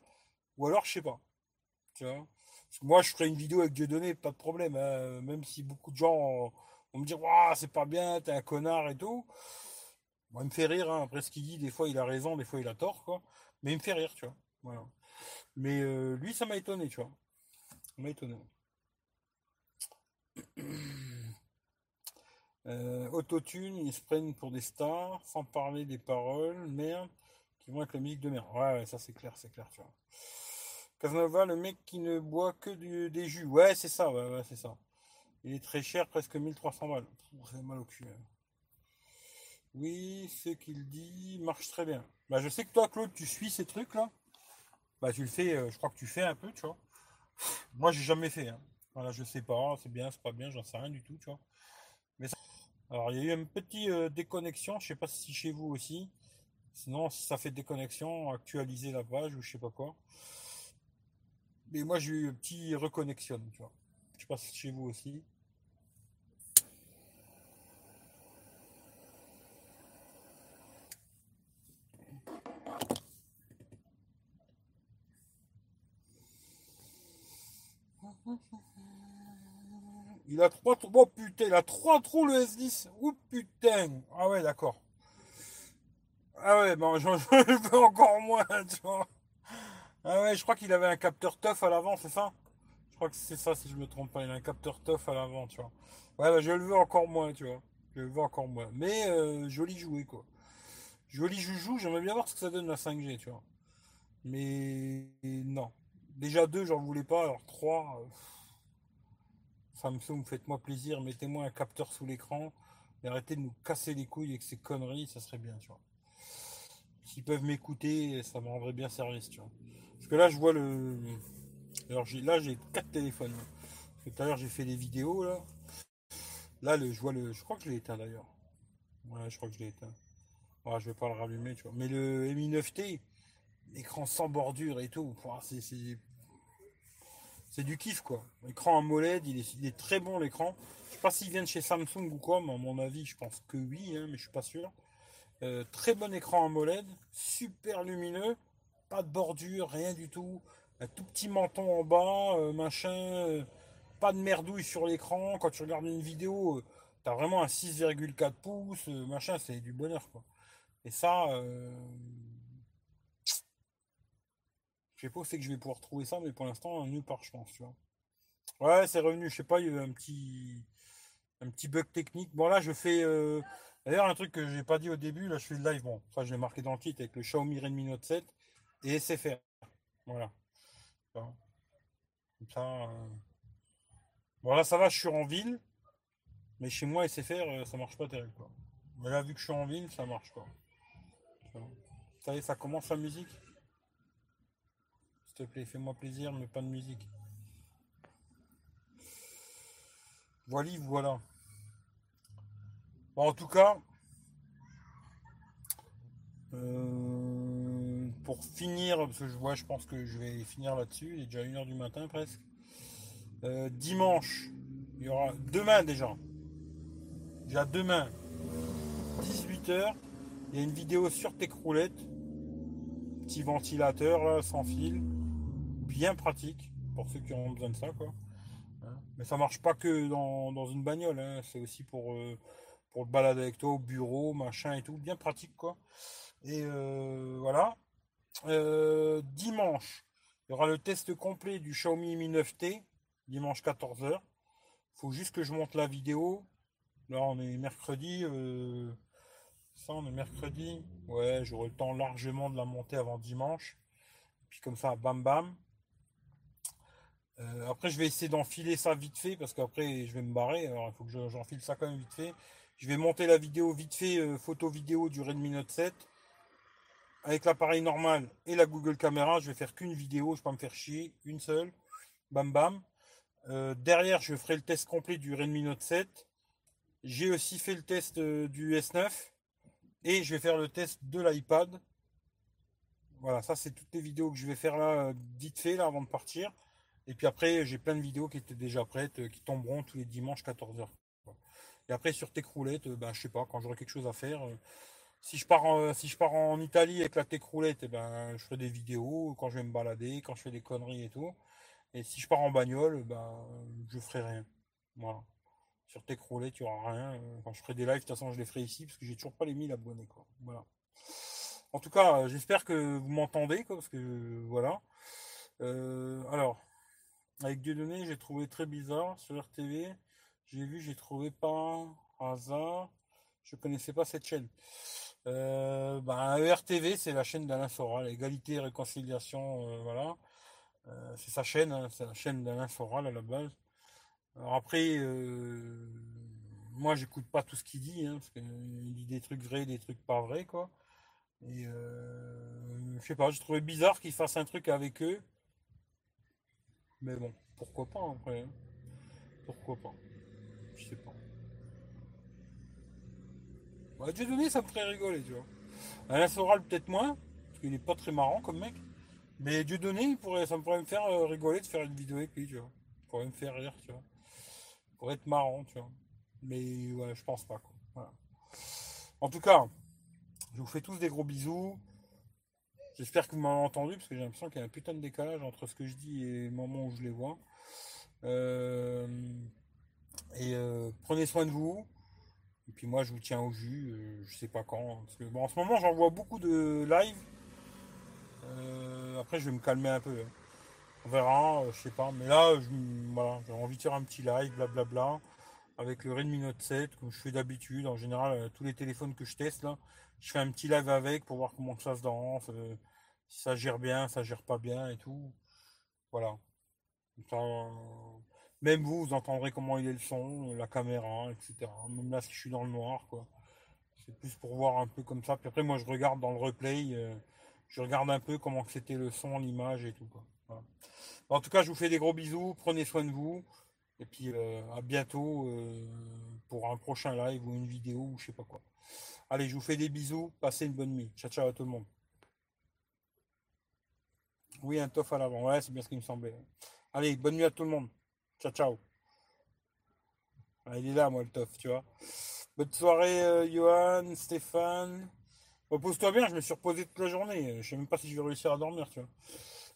Ou alors, je sais pas. Tu vois. moi, je ferai une vidéo avec Dieu donné, pas de problème. Hein. Même si beaucoup de gens vont me dire, c'est pas bien, t'es un connard et tout. Moi, il me fait rire, hein. après ce qu'il dit, des fois il a raison, des fois il a tort, quoi. Mais il me fait rire, tu vois. Voilà. Mais euh, lui, ça m'a étonné, tu vois. Ça m'a étonné. Euh, autotune, ils se prennent pour des stars, sans parler des paroles, merde, qui vont être la musique de merde. Ouais, ça c'est clair, c'est clair, tu vois. Casanova, le mec qui ne boit que des jus. Ouais, c'est ça, ouais, ouais c'est ça. Il est très cher, presque 1300 balles. C'est mal au cul. Hein. Oui, ce qu'il dit marche très bien. Bah, je sais que toi, Claude, tu suis ces trucs-là. Bah, tu le fais, euh, je crois que tu fais un peu, tu vois. Moi, j'ai jamais fait. Hein. Voilà, je sais pas, c'est bien, c'est pas bien, j'en sais rien du tout, tu vois. Alors, il y a eu une petite euh, déconnexion, je sais pas si chez vous aussi. Sinon, si ça fait déconnexion, actualiser la page ou je sais pas quoi. Mais moi, j'ai eu un petit reconnexion, tu vois. Je sais pas si chez vous aussi. Il a trois trous. Oh putain, il a trois trous le S10. Oh putain. Ah ouais, d'accord. Ah ouais, bon, j'en veux encore moins, tu vois. Ah ouais, je crois qu'il avait un capteur TOF à l'avant, c'est ça? Je crois que c'est ça, si je me trompe pas. Il a un capteur TOF à l'avant, tu vois. Ouais, bah, je le veux encore moins, tu vois. Je le veux encore moins. Mais euh, joli jouet, quoi. Joli joujou, j'aimerais bien voir ce que ça donne la 5G, tu vois. Mais non. Déjà deux, j'en voulais pas, alors trois. Euh, Samsung, faites-moi plaisir, mettez-moi un capteur sous l'écran et arrêtez de nous casser les couilles avec ces conneries, ça serait bien, tu vois. S'ils peuvent m'écouter, ça me rendrait bien service. Parce que là, je vois le. Alors là, j'ai quatre téléphones. tout à l'heure, j'ai fait des vidéos, là. Là, je vois le. Je crois que je l'ai éteint d'ailleurs. Ouais, je crois que je l'ai éteint. Ouais, je vais pas le rallumer. Mais le Mi 9T, écran sans bordure et tout, c'est c'est du kiff quoi. L'écran AMOLED, il est, il est très bon l'écran. Je sais pas s'il vient de chez Samsung ou quoi, mais à mon avis, je pense que oui, hein, mais je suis pas sûr. Euh, très bon écran AMOLED, super lumineux, pas de bordure, rien du tout. Un tout petit menton en bas, euh, machin, euh, pas de merdouille sur l'écran. Quand tu regardes une vidéo, tu as vraiment un 6,4 pouces, machin, c'est du bonheur quoi. Et ça, je sais pas c'est que je vais pouvoir trouver ça, mais pour l'instant, nulle part, je pense, tu vois. Ouais, c'est revenu, je sais pas, il y a eu un petit, un petit bug technique. Bon, là, je fais. Euh, d'ailleurs, un truc que j'ai pas dit au début, là, je fais le live. Bon, ça, je l'ai marqué dans le titre avec le Xiaomi Redmi Note 7 et SFR. Voilà. Comme ça. Euh, bon, là, ça va, je suis en ville. Mais chez moi, SFR, euh, ça marche pas terrible, quoi. Mais là, vu que je suis en ville, ça marche, est, ça commence la musique S'il te plaît, fais-moi plaisir, mais pas de musique. Voilà, voilà. En tout cas, euh, pour finir, parce que je vois, je pense que je vais finir là-dessus, il est déjà 1h du matin presque. Euh, dimanche, il y aura demain déjà. Déjà demain, 18h, il y a une vidéo sur tes croulettes. Petit ventilateur sans fil bien pratique pour ceux qui ont besoin de ça, quoi. Mais ça marche pas que dans, une bagnole, hein. c'est aussi pour, euh, pour le balade avec toi au bureau, machin et tout, bien pratique, quoi. Et euh, voilà. Euh, dimanche, il y aura le test complet du Xiaomi Mi 9T, dimanche 14h. Faut juste que je monte la vidéo. Là, on est mercredi. ça, on est mercredi. Ouais, j'aurai le temps largement de la monter avant dimanche. Puis comme ça, bam bam. Euh, après, je vais essayer d'enfiler ça vite fait parce qu'après, je vais me barrer. Alors, il faut que j'enfile ça quand même vite fait. Je vais monter la vidéo vite fait, euh, photo vidéo du Redmi Note 7 avec l'appareil normal et la Google Caméra. Je vais faire qu'une vidéo, je vais pas me faire chier, une seule. Bam bam. Euh, derrière, je ferai le test complet du Redmi Note 7. J'ai aussi fait le test du S9 et je vais faire le test de l'iPad. voilà, ça c'est toutes les vidéos que je vais faire là, vite fait, là, avant de partir. Et puis après, j'ai plein de vidéos qui étaient déjà prêtes, qui tomberont tous les dimanches 14h. Et après, sur Techroulette, ben, je sais pas, quand j'aurai quelque chose à faire, si je pars en, si je pars en Italie avec la Techroulette, eh ben, je ferai des vidéos quand je vais me balader, quand je fais des conneries et tout. Et si je pars en bagnole, ben, je ferai rien. Voilà. Sur Techroulette, il n'y aura rien. Quand je ferai des lives, de toute façon, je les ferai ici parce que j'ai toujours pas les 1000 abonnés. Quoi. Voilà. En tout cas, j'espère que vous m'entendez, parce que voilà. Euh, alors, avec Dieudonné, j'ai trouvé très bizarre sur RTV. J'ai vu, j'ai trouvé pas hasard. Je connaissais pas cette chaîne. Euh, bah, ERTV, c'est la chaîne d'Alain Soral, égalité réconciliation, euh, voilà. Euh, c'est sa chaîne, hein, c'est la chaîne d'Alain Soral à la base. Alors après, euh, moi j'écoute pas tout ce qu'il dit, hein, parce qu'il dit des trucs vrais, des trucs pas vrais, quoi. Et je sais pas, j'ai trouvé bizarre qu'il fasse un truc avec eux. Mais bon, pourquoi pas après. Hein. Pourquoi pas Je sais pas. Bah, Dieu donné, ça me ferait rigoler, tu vois. Alain Soral, peut-être moins, parce qu'il est pas très marrant comme mec. Mais Dieu donné, pourrait, ça me pourrait me faire euh, rigoler de faire une vidéo avec lui, tu vois. Ça pourrait me faire rire, tu vois. Ça pourrait être marrant, tu vois. Mais je pense pas, quoi. En tout cas, je vous fais tous des gros bisous. J'espère que vous m'avez entendu, parce que j'ai l'impression qu'il y a un putain de décalage entre ce que je dis et le moment où je les vois. Euh, et euh, prenez soin de vous. Et puis moi, je vous tiens au jus. Euh, je sais pas quand. Bon, en ce moment, j'en vois beaucoup de live. après, je vais me calmer un peu. Hein. On verra, je sais pas. Mais là, voilà, j'ai envie de faire un petit live, blablabla. Avec le Redmi Note 7, comme je fais d'habitude. En général, tous les téléphones que je teste, là, je fais un petit live avec pour voir comment ça se danse, euh, ça gère bien, ça gère pas bien et tout. Voilà. même vous, vous entendrez comment il est le son, la caméra, etc. Même là, si je suis dans le noir, quoi. C'est plus pour voir un peu comme ça. Puis après, moi, je regarde dans le replay, euh, je regarde un peu comment c'était le son, l'image et tout. En tout cas, je vous fais des gros bisous, prenez soin de vous. Et puis euh, à bientôt pour un prochain live ou une vidéo ou je sais pas quoi. Allez, je vous fais des bisous. Passez une bonne nuit. Ciao, ciao à tout le monde. Oui, un tof à l'avant. Ouais, c'est bien ce qui me semblait. Allez, bonne nuit à tout le monde. Ciao, ciao. Ah, il est là, moi, le tof, tu vois. Bonne soirée, euh, Johan, Stéphane. Repose-toi bien, je me suis reposé toute la journée. Je sais même pas si je vais réussir à dormir, tu vois.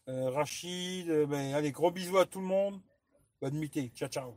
Euh, Rachid, euh, ben, allez, gros bisous à tout le monde. Bonne nuit. Ciao, ciao.